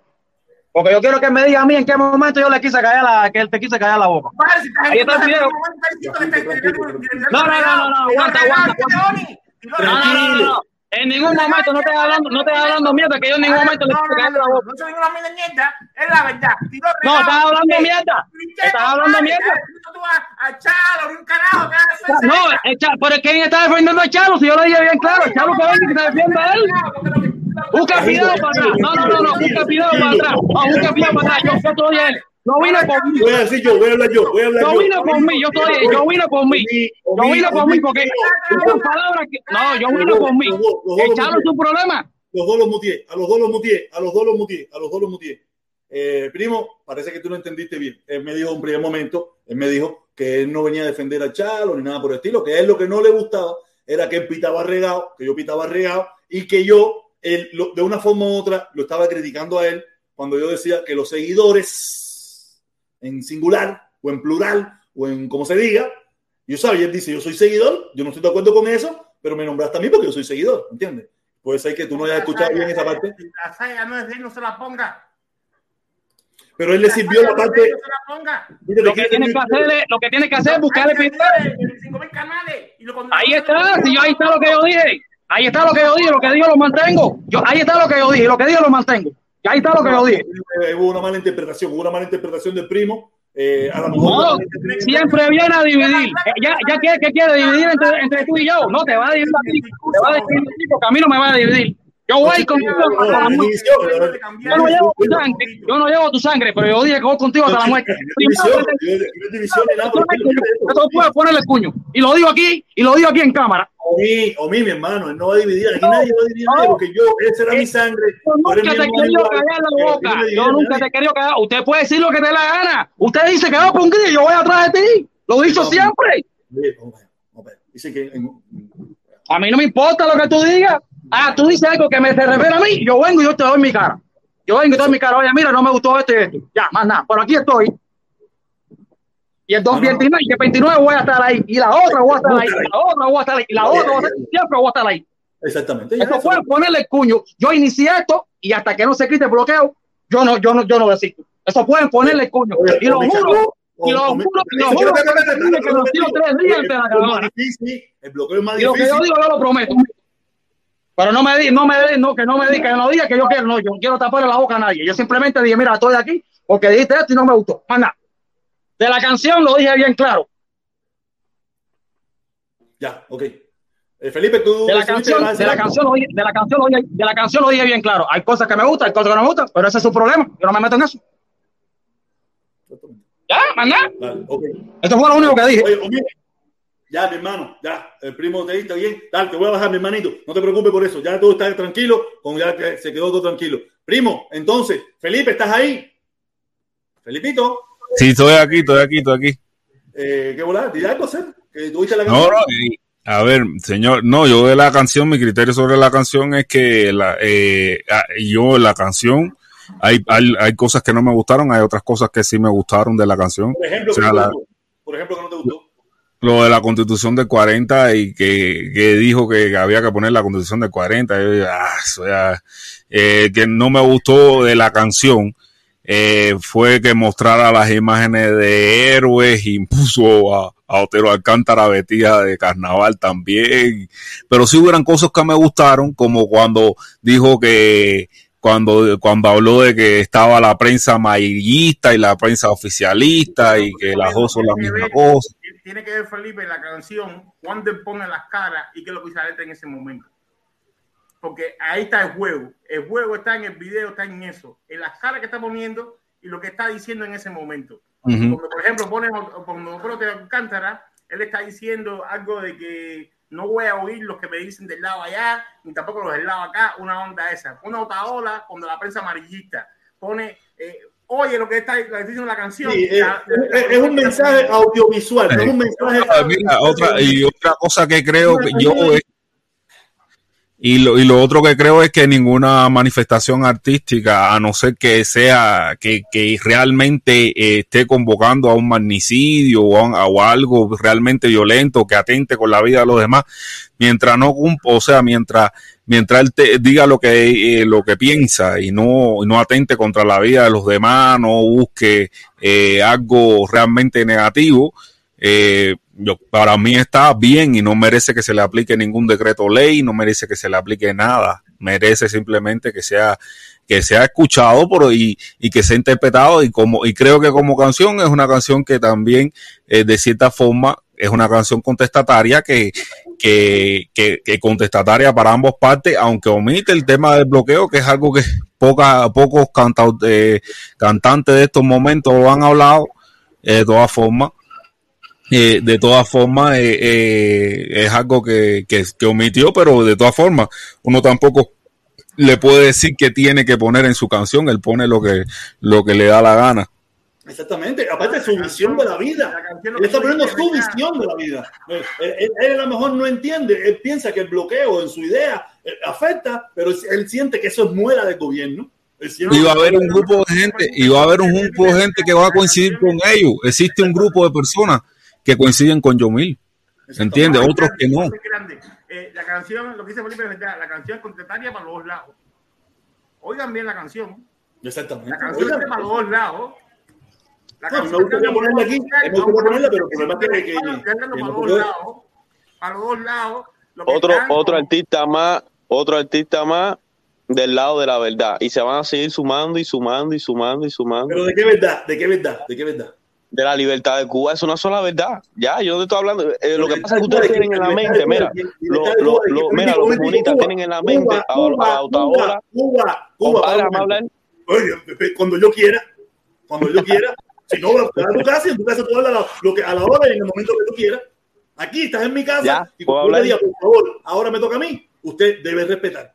Speaker 2: Porque yo quiero que me diga a mí en qué momento yo le quise callar la, que él te quise callar la boca. Ahí está el video. No, no, no, no, aguanta, aguanta, No, no, no, no, no. En ningún momento no te hablando, no te hablando mierda, que yo en ningún momento le quise callar la boca.
Speaker 4: No soy una mierda, es la verdad.
Speaker 2: No, estás hablando mierda. Estás hablando mierda. No, el Chalo, pero ¿quién está defendiendo a Chalo? Si yo lo dije bien claro, Chalo que venga que se defienda a él. Busca video para atrás. No, no, no, busca video para atrás. Busca video para atrás. Yo yo estoy él. No vine por mí.
Speaker 1: Voy a decir yo, voy a hablar yo, voy a hablar
Speaker 2: Yo vine por mí, yo estoy, yo vine por mí. Yo vine por mí porque palabras que. No, yo vine por mí. Es su problema.
Speaker 1: Los dos los mutié, a los dos los mutié, a los dos los mutié, a los dos los mutié. Eh, primo, parece que tú no entendiste bien. Él me dijo en un primer momento, él me dijo que él no venía a defender a Chalo ni nada por el estilo, que a él lo que no le gustaba era que él pitaba regado, que yo pitaba regado y que yo, él, lo- de una forma u otra, lo estaba criticando a él cuando yo decía que los seguidores, en singular o en plural o en como se diga, yo sabía, él dice, yo soy seguidor, yo no estoy de acuerdo con eso, pero me nombraste a mí porque yo soy seguidor, ¿entiendes? Puede ser que tú no hayas escuchado bien esa parte,
Speaker 4: La saya no es de él, no se la ponga.
Speaker 1: pero él le sirvió la parte.
Speaker 4: No se la ponga.
Speaker 1: Mira,
Speaker 2: Lo que tiene que hacer es, lo que tiene que hacer es buscarle
Speaker 4: Hay
Speaker 2: video.
Speaker 4: 25.000 canales. Y
Speaker 2: Ahí está, si yo ahí está lo que yo dije. Ahí está lo que yo dije, lo que digo lo mantengo. Yo, ahí está lo que yo dije, lo que digo lo mantengo. Y ahí está lo que yo dije.
Speaker 1: Eh, hubo una mala interpretación, hubo una mala interpretación del primo. Eh, a lo mejor
Speaker 2: No, siempre viene a dividir. Eh, Ya, ya quiere, que quiere dividir entre, entre tú y yo. No, te va a dividir a ti. Te va a dividir a ti porque a mí no me va a dividir. Yo voy contigo hasta la muerte. Yo no llevo tu sangre, yo no llevo tu sangre, pero yo dije que voy contigo hasta la muerte.
Speaker 1: división ni nada por el
Speaker 2: cuño. Y lo digo aquí, y lo digo aquí en cámara.
Speaker 1: O mí, o mí, mi hermano, él no va a dividir. Aquí nadie va a dividir,
Speaker 2: no.
Speaker 1: porque yo, esa era mi sangre.
Speaker 2: Yo nunca te he querido callar la boca.
Speaker 1: no
Speaker 2: Yo nunca te he querido callar. Usted puede decir lo que te dé la gana. Usted dice que va por un grillo yo voy atrás de ti. Lo he dicho
Speaker 1: No.
Speaker 2: siempre.
Speaker 1: Dice que
Speaker 2: A mí no me importa lo que tú digas. Ah, tú dices algo que me se revela a mí. Yo vengo y yo te doy mi cara. Yo vengo y te doy mi cara. Oye, mira, no me gustó esto y esto. Ya, más nada. Pero aquí estoy. Y el 229 y el 29 voy a estar ahí. Y la otra voy a estar ahí. Y la otra voy a estar ahí. Y la otra voy a estar ahí. Siempre voy a estar ahí.
Speaker 1: exactamente.
Speaker 2: Eso pueden ponerle el cuño. Yo inicié esto y hasta que no se quite el bloqueo, yo no, yo no, yo no desisto. Eso pueden ponerle el cuño.
Speaker 1: Oye,
Speaker 2: Y lo juro, y lo juro, y lo juro
Speaker 1: que-
Speaker 2: los tres días ante la
Speaker 1: El bloqueo es más difícil,
Speaker 2: Y lo que yo digo, yo lo prometo. Pero no me di, no me di, no, que no me diga, que no diga que yo quiero, no, yo no quiero taparle la boca a nadie. Yo simplemente dije, mira, estoy aquí porque dijiste esto y no me gustó. Nada. De la canción lo dije bien claro.
Speaker 1: Ya, ok. Eh, Felipe, tú.
Speaker 2: De la canción, de la canción, lo dije, de la canción, lo dije, de la canción lo dije bien claro. Hay cosas que me gustan, hay cosas que no me gustan, pero ese es su problema. Yo no me meto en eso. Ya, más nada.
Speaker 1: Dale, ok.
Speaker 2: Eso fue lo único que dije.
Speaker 1: Oye, oye, ya, mi hermano, ya, el primo te está bien. Dale, te voy a bajar, mi hermanito. No te preocupes por eso. Ya todo está tranquilo, con ya se quedó todo tranquilo. Primo, entonces, Felipe, ¿estás ahí? Felipito,
Speaker 5: Sí, estoy aquí, estoy aquí, estoy aquí.
Speaker 1: eh, ¿qué volá? ¿Dile algo hacer? Que tuviste la
Speaker 5: No,
Speaker 1: canción.
Speaker 5: no, y- a ver, señor, no, yo de la canción, mi criterio sobre la canción es que la, eh, ah, yo la canción, hay, hay, hay cosas que no me gustaron, hay otras cosas que sí me gustaron de la canción.
Speaker 1: Por ejemplo,
Speaker 5: O sea,
Speaker 1: ¿qué no
Speaker 5: la-
Speaker 1: por ejemplo, que no te gustó.
Speaker 5: Lo de la constitución del 40 y que, que dijo que había que poner la constitución del 40, yo, ah, eso ya, eh, que no me gustó de la canción eh, fue que mostrara las imágenes de héroes y puso a, a Otero Alcántara vestida de carnaval también, pero sí hubieran cosas que me gustaron, como cuando dijo que cuando, cuando habló de que estaba la prensa amarillista y la prensa oficialista y que las dos son la misma cosa.
Speaker 4: Tiene que ver, Felipe, la canción, cuando pone las caras y qué es lo que sale en ese momento. Porque ahí está el juego. El juego está en el video, está en eso. En las caras que está poniendo y lo que está diciendo en ese momento.
Speaker 5: Ujú.
Speaker 4: Cuando, por ejemplo, pone cuando Alcántara, él está diciendo algo de que no voy a oír los que me dicen del lado allá, ni tampoco los del lado acá, una onda esa. Una otra ola cuando la prensa amarillista pone, eh, oye lo que está, diciendo la canción.
Speaker 1: Sí, es,
Speaker 4: La- la-
Speaker 1: es- es un mensaje audiovisual, no es un mensaje.
Speaker 5: Mira, otra, y otra cosa que creo que yo es, Y lo, y lo otro que creo es que ninguna manifestación artística, a no ser que sea, que, que realmente eh, esté convocando a un magnicidio o, a, o algo realmente violento que atente con la vida de los demás, mientras no, o sea, mientras, mientras él te diga lo que, eh, lo que piensa y no, y no atente contra la vida de los demás, no busque eh, algo realmente negativo, eh, yo, para mí está bien y no merece que se le aplique ningún decreto ley, no merece que se le aplique nada, merece simplemente que sea que sea escuchado por, y, y que sea interpretado y como y creo que como canción es una canción que también eh, de cierta forma es una canción contestataria que, que, que, que, contestataria para ambos partes, aunque omite el tema del bloqueo, que es algo que poca, pocos canta, eh, cantantes de estos momentos lo han hablado, eh, de todas formas. Eh, de todas formas, eh, eh, es algo que, que, que, omitió, pero de todas formas, uno tampoco le puede decir que tiene que poner en su canción, él pone lo que, lo que le da la gana.
Speaker 1: Exactamente, aparte de su visión de la vida, él está poniendo su visión de la vida. Él, él, él, a lo mejor no entiende, él piensa que el bloqueo en su idea afecta, pero él siente que eso es muela del gobierno.
Speaker 5: Y va a haber un grupo de gente, y va a haber un grupo de gente que va a coincidir con ellos. Existe un grupo de personas que coinciden con Yomil. ¿Entiende? Otros que no.
Speaker 4: Eh, la canción, lo que dice Felipe, la canción es contestaria para los dos lados. Oigan bien la canción.
Speaker 1: Exactamente.
Speaker 4: La canción
Speaker 1: Oigan.
Speaker 4: es para los dos lados. La
Speaker 1: No, me gustaría ponerla aquí, me gustaría ponerla, pero el problema es que-
Speaker 4: para los dos lados. Para los dos lados.
Speaker 6: Otro,
Speaker 4: están-
Speaker 6: otro artista más, otro artista más del lado de la verdad. Y se van a seguir sumando y sumando y sumando y sumando.
Speaker 1: Pero de qué verdad, de qué verdad, de qué verdad.
Speaker 6: De la libertad de Cuba es una sola verdad. Ya, yo no te estoy hablando. eh, lo que pasa es que
Speaker 1: de
Speaker 6: ustedes tienen en la mente, mira, lo, lo, mira, los comunistas tienen en la mente
Speaker 1: Cuba,
Speaker 6: a,
Speaker 1: Cuba. Cuba. Oye, cuando yo quiera, cuando yo quiera, si no, te a tu casa y en tu casa tú hablas lo que a la hora y en el momento que tú quieras. Aquí estás en mi casa
Speaker 6: Ya,
Speaker 1: y
Speaker 6: ¿puedo
Speaker 1: cuando
Speaker 6: hablar?
Speaker 1: diga, por favor, ahora me toca a mí, usted debe respetar.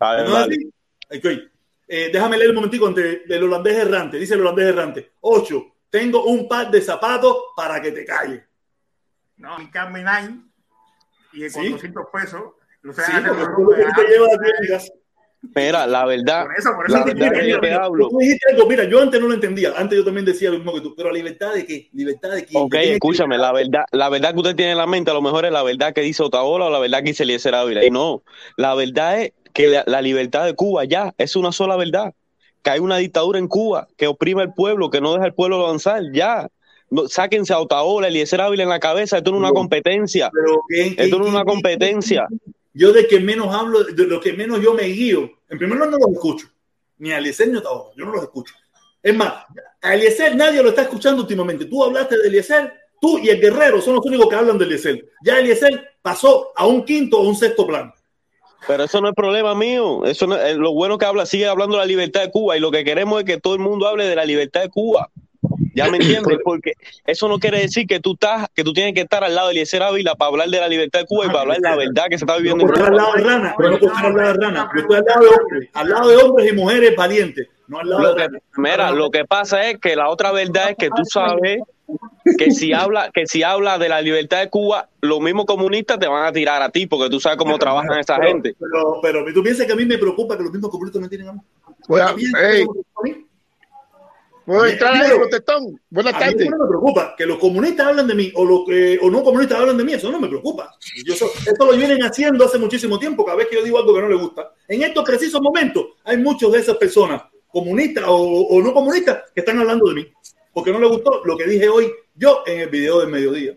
Speaker 6: A ver,
Speaker 1: ¿No es
Speaker 6: vale.
Speaker 1: así? Ok. Eh, déjame leer un momentico antes del holandés errante. Dice el holandés errante. Ocho. Tengo un par de zapatos para que te calles.
Speaker 4: No, mi Carmen Nine y de
Speaker 1: Sí.
Speaker 4: 400 pesos.
Speaker 1: Sí, lo que
Speaker 4: ropa
Speaker 1: te.
Speaker 6: Mira, la verdad,
Speaker 4: Por eso, por eso
Speaker 6: la verdad que yo te hablo.
Speaker 1: Tú dijiste algo, mira, yo antes no lo entendía. Antes yo también decía lo mismo que tú. Pero libertad de qué? Libertad de quién?
Speaker 6: Ok,
Speaker 1: ¿De quién es
Speaker 6: escúchame,
Speaker 1: libertad?
Speaker 6: la verdad, la verdad que usted tiene en la mente a lo mejor es la verdad que dice Otaola o la verdad que dice Eliezer Ávila. Y no, la verdad es que la, la libertad de Cuba ya es una sola verdad. Que hay una dictadura en Cuba que oprime al pueblo, que no deja al pueblo avanzar, ya. No, sáquense a Otaola, Eliezer Ávila en la cabeza, esto no es una competencia.
Speaker 1: Pero ¿quién- quién-
Speaker 6: Esto no es una competencia.
Speaker 1: Yo de que menos hablo, de lo que menos yo me guío. En primer lugar, no los escucho. Ni a Eliezer ni a Otaola. Yo no los escucho. Es más, a Eliezer nadie lo está escuchando últimamente. Tú hablaste de Eliezer, tú y el Guerrero son los únicos que hablan de Eliezer. Ya Eliezer pasó a un quinto o un sexto plano.
Speaker 6: Pero eso no es problema mío. Eso no- eh, lo bueno que habla, sigue hablando de la libertad de Cuba y lo que queremos es que todo el mundo hable de la libertad de Cuba. Ya me entiendes, porque eso no quiere decir que tú estás, que tú tienes que estar al lado de Eliezer Ávila para hablar de la libertad de Cuba y para hablar de la verdad que se está
Speaker 1: No
Speaker 6: viviendo en
Speaker 1: estar al
Speaker 6: Cuba.
Speaker 1: lado de rana, pero no estar al lado de rana. Yo estoy al lado de hombres, al lado de hombres y mujeres valientes, no al lado
Speaker 6: Lo
Speaker 1: de
Speaker 6: que,
Speaker 1: rana.
Speaker 6: mira, lo que pasa es que la otra verdad es que tú sabes que si habla, que si habla de la libertad de Cuba, los mismos comunistas te van a tirar a ti, porque tú sabes cómo trabajan esa
Speaker 1: Pero-
Speaker 6: gente.
Speaker 1: Pero, pero, tú piensas que a mí me preocupa que los mismos comunistas me tienen a mí.
Speaker 7: Voy a-
Speaker 1: ¿A mí me
Speaker 7: hey, ahí,
Speaker 1: Primero,
Speaker 7: protestón? Buenas
Speaker 1: A mí
Speaker 7: tardes.
Speaker 1: no me preocupa que los comunistas hablan de mí o, lo que, o no comunistas hablan de mí, eso no me preocupa. Yo eso- esto lo vienen haciendo hace muchísimo tiempo, cada vez que yo digo algo que no le gusta. En estos precisos momentos hay muchos de esas personas, comunistas o, o no comunistas, que están hablando de mí, porque no les gustó lo que dije hoy yo en el video del mediodía.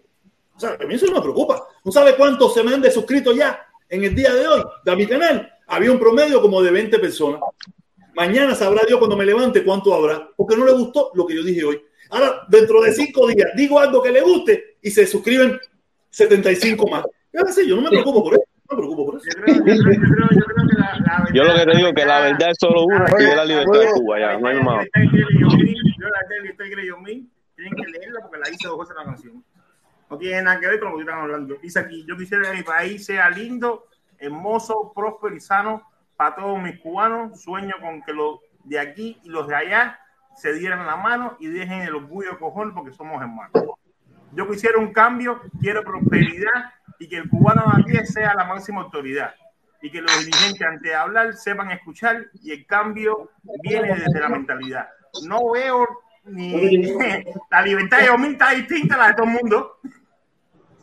Speaker 1: O sea, a mí eso no me preocupa. ¿No sabe cuántos se me han desuscrito ya en el día de hoy de mi canal? Había un promedio como de 20 personas. Mañana sabrá Dios cuando me levante cuánto habrá, porque no le gustó lo que yo dije hoy. Ahora, dentro de cinco días, digo algo que le guste y se suscriben 75 más. Yo no me preocupo por eso. Me preocupo por eso.
Speaker 4: Yo creo, yo creo, yo creo, yo creo que la, la
Speaker 6: Yo lo que te digo es que la verdad es solo una y es la libertad de Cuba, ya, no hay más.
Speaker 4: Yo la libertad de Yomil, tienen que leerla porque la hice dos veces la canción. No tiene nada que ver con lo que están hablando. Dice aquí, yo quisiera que mi país sea lindo, hermoso, próspero y sano para todos mis cubanos. Sueño con que los de aquí y los de allá se dieran la mano y dejen el orgullo de cojón porque somos hermanos. Yo quisiera un cambio, quiero prosperidad y que el cubano de aquí sea la máxima autoridad. y que los dirigentes antes de hablar sepan escuchar y el cambio viene desde la mentalidad. No veo ni la libertad de Yomil está distinta a la de todo el mundo.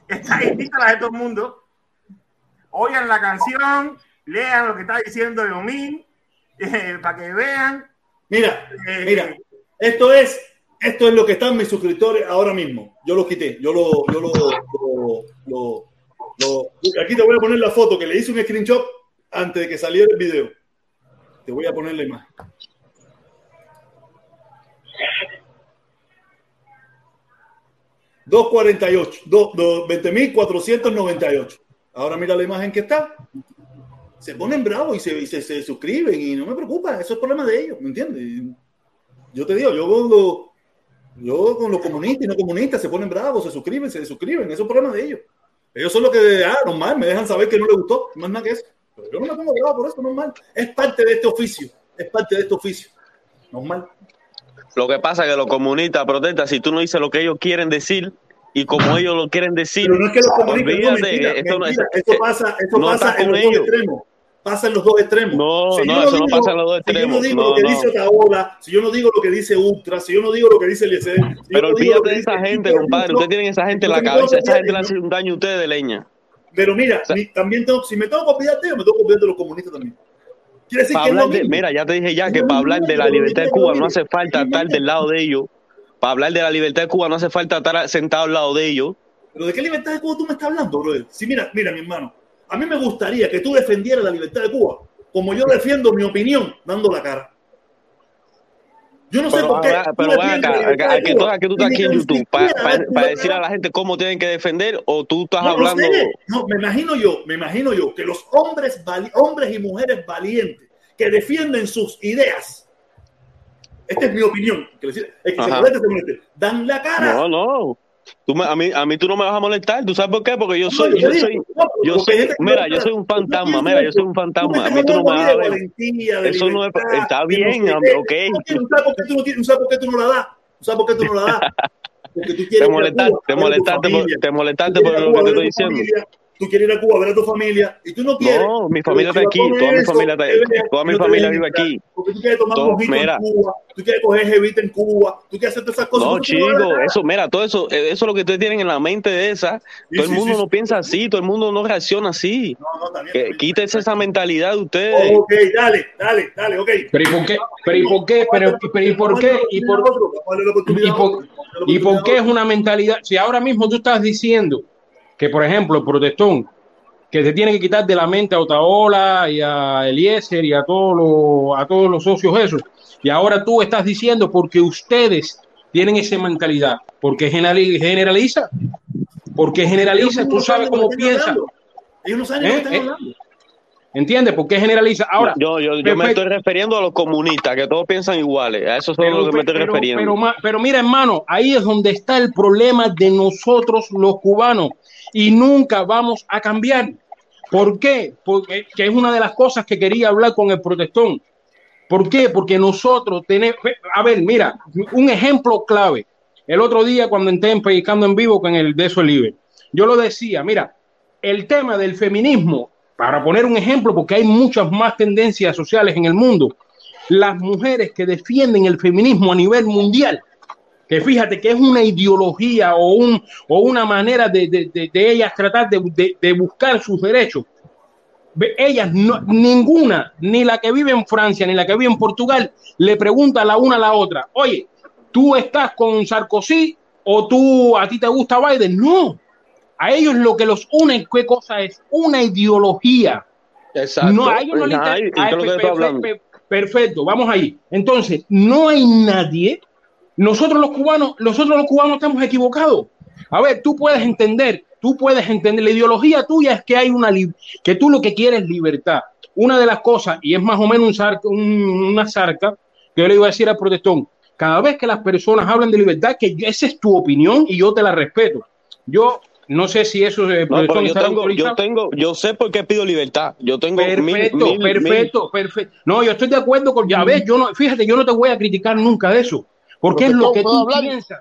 Speaker 4: Está distinta a la de todo el mundo. Oigan la canción, lean lo que está diciendo Yomil eh, para que vean.
Speaker 1: Mira,
Speaker 4: Eh,
Speaker 1: mira, esto es, esto es lo que están mis suscriptores ahora mismo. Yo lo quité, yo lo, yo lo, lo- lo- aquí te voy a poner la foto que le hice un screenshot antes de que saliera el video. Te voy a poner la imagen. $2.48, do- do- 20.498. Ahora mira la imagen que está. Se ponen bravos y, se, se, se suscriben y no me preocupa, eso es problema de ellos, ¿me entiendes? Yo te digo, yo con los, yo con los comunistas y no comunistas se ponen bravos, se suscriben, se suscriben, eso es problema de ellos. Ellos son los que, ah, normal, me dejan saber que no les gustó, más nada que eso. Pero yo no me pongo bravo por eso, normal. Es parte de este oficio, es parte de este oficio, normal.
Speaker 6: Lo que pasa es que los comunistas protestan si tú no dices lo que ellos quieren decir y como ellos lo quieren decir.
Speaker 1: Pero no es que los comunistas, no,
Speaker 6: olvídate,
Speaker 1: mentira,
Speaker 6: esto no
Speaker 1: pasa, eso
Speaker 6: no
Speaker 1: pasa en los dos extremos. Pasa en los dos extremos.
Speaker 6: No,
Speaker 1: Si
Speaker 6: no, eso no pasa en los dos
Speaker 1: Si yo no
Speaker 6: extremos.
Speaker 1: digo
Speaker 6: No,
Speaker 1: lo que
Speaker 6: no.
Speaker 1: dice Otaola, si yo no digo lo que dice Ultra, si yo no digo lo que dice Eliezer, si
Speaker 6: Pero
Speaker 1: no
Speaker 6: olvídate de esa gente, compadre. Ustedes tienen esa gente en la cabeza. Esa gente le hace un daño a ustedes de leña.
Speaker 1: Pero mira,
Speaker 6: sea-
Speaker 1: mi- también tengo, si me tengo que olvidar de me tengo que olvidar de los comunistas también. Quiere decir que
Speaker 6: de,
Speaker 1: mismo.
Speaker 6: mira, ya te dije ya que para hablar de la libertad de Cuba no hace falta estar del lado de ellos. Para hablar de la libertad de Cuba no hace falta estar sentado al lado de ellos.
Speaker 1: Pero ¿de qué libertad de Cuba tú me estás hablando, brother? Sí, mira, mira, mi hermano. A mí me gustaría que tú defendieras la libertad de Cuba, como yo defiendo mi opinión, dando la cara. Yo no sé
Speaker 6: Pero,
Speaker 1: por qué.
Speaker 6: pero
Speaker 1: la
Speaker 6: acá,
Speaker 1: libertad
Speaker 6: ¿a
Speaker 1: de
Speaker 6: que
Speaker 1: Cuba
Speaker 6: tú, a que tú estás aquí en YouTube? Para
Speaker 1: la
Speaker 6: decir a la gente cómo tienen que defender o tú estás
Speaker 1: No, no
Speaker 6: hablando.
Speaker 1: sé. No, me imagino yo, me imagino yo que los hombres, vali- hombres y mujeres valientes que defienden sus ideas, esta es mi opinión, que decir, el que se moleste, se moleste, dan la cara.
Speaker 6: No, no. Tú me- a, mí, a mí tú no me vas a molestar. ¿Tú sabes por qué? Porque yo
Speaker 1: No,
Speaker 6: soy,
Speaker 1: yo
Speaker 6: soy, yo soy, mira, yo soy un fantasma, mira, yo soy un fantasma. A mí tú no me vas
Speaker 1: a
Speaker 6: ver. Eso no es- está bien, ok.
Speaker 1: ¿Tú sabes por qué tú no, tú sabes por qué tú no la das? ¿Tú sabes por qué tú no la das? Porque tú quieres
Speaker 6: Te molestaste, te molestaste, por, te molestaste por lo que te estoy diciendo.
Speaker 1: Tú quieres ir a Cuba a ver a tu familia y tú no quieres.
Speaker 6: No, mi familia está aquí, toda mi familia está- toda mi familia vive aquí.
Speaker 1: Porque tú quieres tomar
Speaker 6: Todo- mira.
Speaker 1: en Cuba, tú quieres coger jevita en Cuba, tú quieres hacer todas esas cosas.
Speaker 6: No,
Speaker 1: ¿por qué tú no das la
Speaker 6: chico, eso, mira, todo eso, eh, eso es lo que ustedes tienen en la mente de esa.
Speaker 1: Sí,
Speaker 6: Todo el
Speaker 1: sí,
Speaker 6: mundo
Speaker 1: sí,
Speaker 6: no piensa así, todo el mundo no reacciona así.
Speaker 1: No, no, también.
Speaker 6: Quítese esa mentalidad de ustedes.
Speaker 1: Ok, dale, dale, dale, ok.
Speaker 8: Pero ¿y por qué? Pero ¿y por qué? Pero, pero ¿y por qué? ¿Y por, ¿Y por, ¿Y por qué es una mentalidad? Si ahora mismo tú estás diciendo que, por ejemplo, el protestón, que se tiene que quitar de la mente a Otaola y a Eliezer y a todos los, a todos los socios esos, y ahora tú estás diciendo porque ustedes tienen esa mentalidad, porque generali- generaliza, porque generaliza, tú sabes cómo piensa,
Speaker 1: Ellos no saben de
Speaker 8: ¿Eh?
Speaker 1: están
Speaker 8: ¿Eh?
Speaker 1: hablando.
Speaker 8: ¿entiendes? Porque generaliza. Ahora,
Speaker 6: yo, yo, yo me estoy refiriendo a los comunistas, que todos piensan iguales. A eso es a lo que me estoy
Speaker 8: pero-
Speaker 6: refiriendo.
Speaker 8: pero mira, hermano, ahí es donde está el problema de nosotros los cubanos y nunca vamos a cambiar. ¿Por qué? Porque que es una de las cosas que quería hablar con el protestón. ¿Por qué? Porque nosotros tenemos, a ver, mira, un ejemplo clave. El otro día cuando entré en Predicando en Vivo con el de eso libre, yo lo decía, mira, el tema del feminismo, para poner un ejemplo, porque hay muchas más tendencias sociales en el mundo, las mujeres que defienden el feminismo a nivel mundial, que fíjate que es una ideología o, un, o una manera de, de- de- de ellas tratar de, de- de buscar sus derechos. Ellas, no- ninguna, ni la que vive en Francia, ni la que vive en Portugal, le pregunta la una a la otra, oye, ¿tú estás con Sarkozy o tú a ti te gusta Biden? No. A ellos lo que los une, ¿qué cosa es? Una ideología.
Speaker 6: Exacto.
Speaker 8: No, a ellos no Perfecto, vamos ahí. Entonces, no hay nadie. Nosotros los cubanos, nosotros los cubanos estamos equivocados. A ver, tú puedes entender, tú puedes entender la ideología tuya es que hay una que tú lo que quieres es libertad. Una de las cosas y es más o menos un zarca- un- una zarca que yo le iba a decir al protestón. Cada vez que las personas hablan de libertad, que yo- esa es tu opinión y yo te la respeto. Yo no sé si eso el
Speaker 6: No, pero
Speaker 8: protestón
Speaker 6: yo tengo, yo tengo, yo sé por qué pido libertad. Yo tengo
Speaker 8: Perfecto,
Speaker 6: mil, mil-
Speaker 8: perfecto, perfecto. No, yo estoy de acuerdo con, ya ves, yo no, fíjate, yo no te voy a criticar nunca de eso, porque es lo que
Speaker 7: ¿puedo
Speaker 8: tú
Speaker 7: hablar?
Speaker 8: piensas,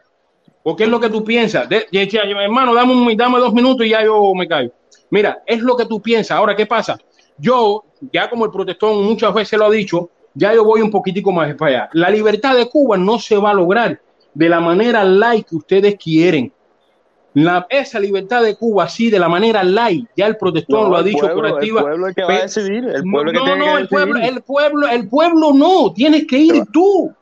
Speaker 8: porque es lo que tú piensas. De- de- de- hermano, dame, un- dame dos minutos y ya yo me callo. Mira, es lo que tú piensas. Ahora, ¿qué pasa? yo, ya como el protestón muchas veces lo ha dicho, ya yo voy un poquitico más para allá. La libertad de Cuba no se va a lograr de la manera light que ustedes quieren. La, esa libertad de Cuba, sí, de la manera light, ya el protestón
Speaker 6: No,
Speaker 8: lo ha dicho
Speaker 6: pueblo,
Speaker 8: colectiva.
Speaker 6: El pueblo es que va a decidir. El pueblo es que
Speaker 8: no,
Speaker 6: tiene
Speaker 8: no,
Speaker 6: que
Speaker 8: el pueblo,
Speaker 6: decidir.
Speaker 8: el pueblo, el pueblo no, tienes que ir tú.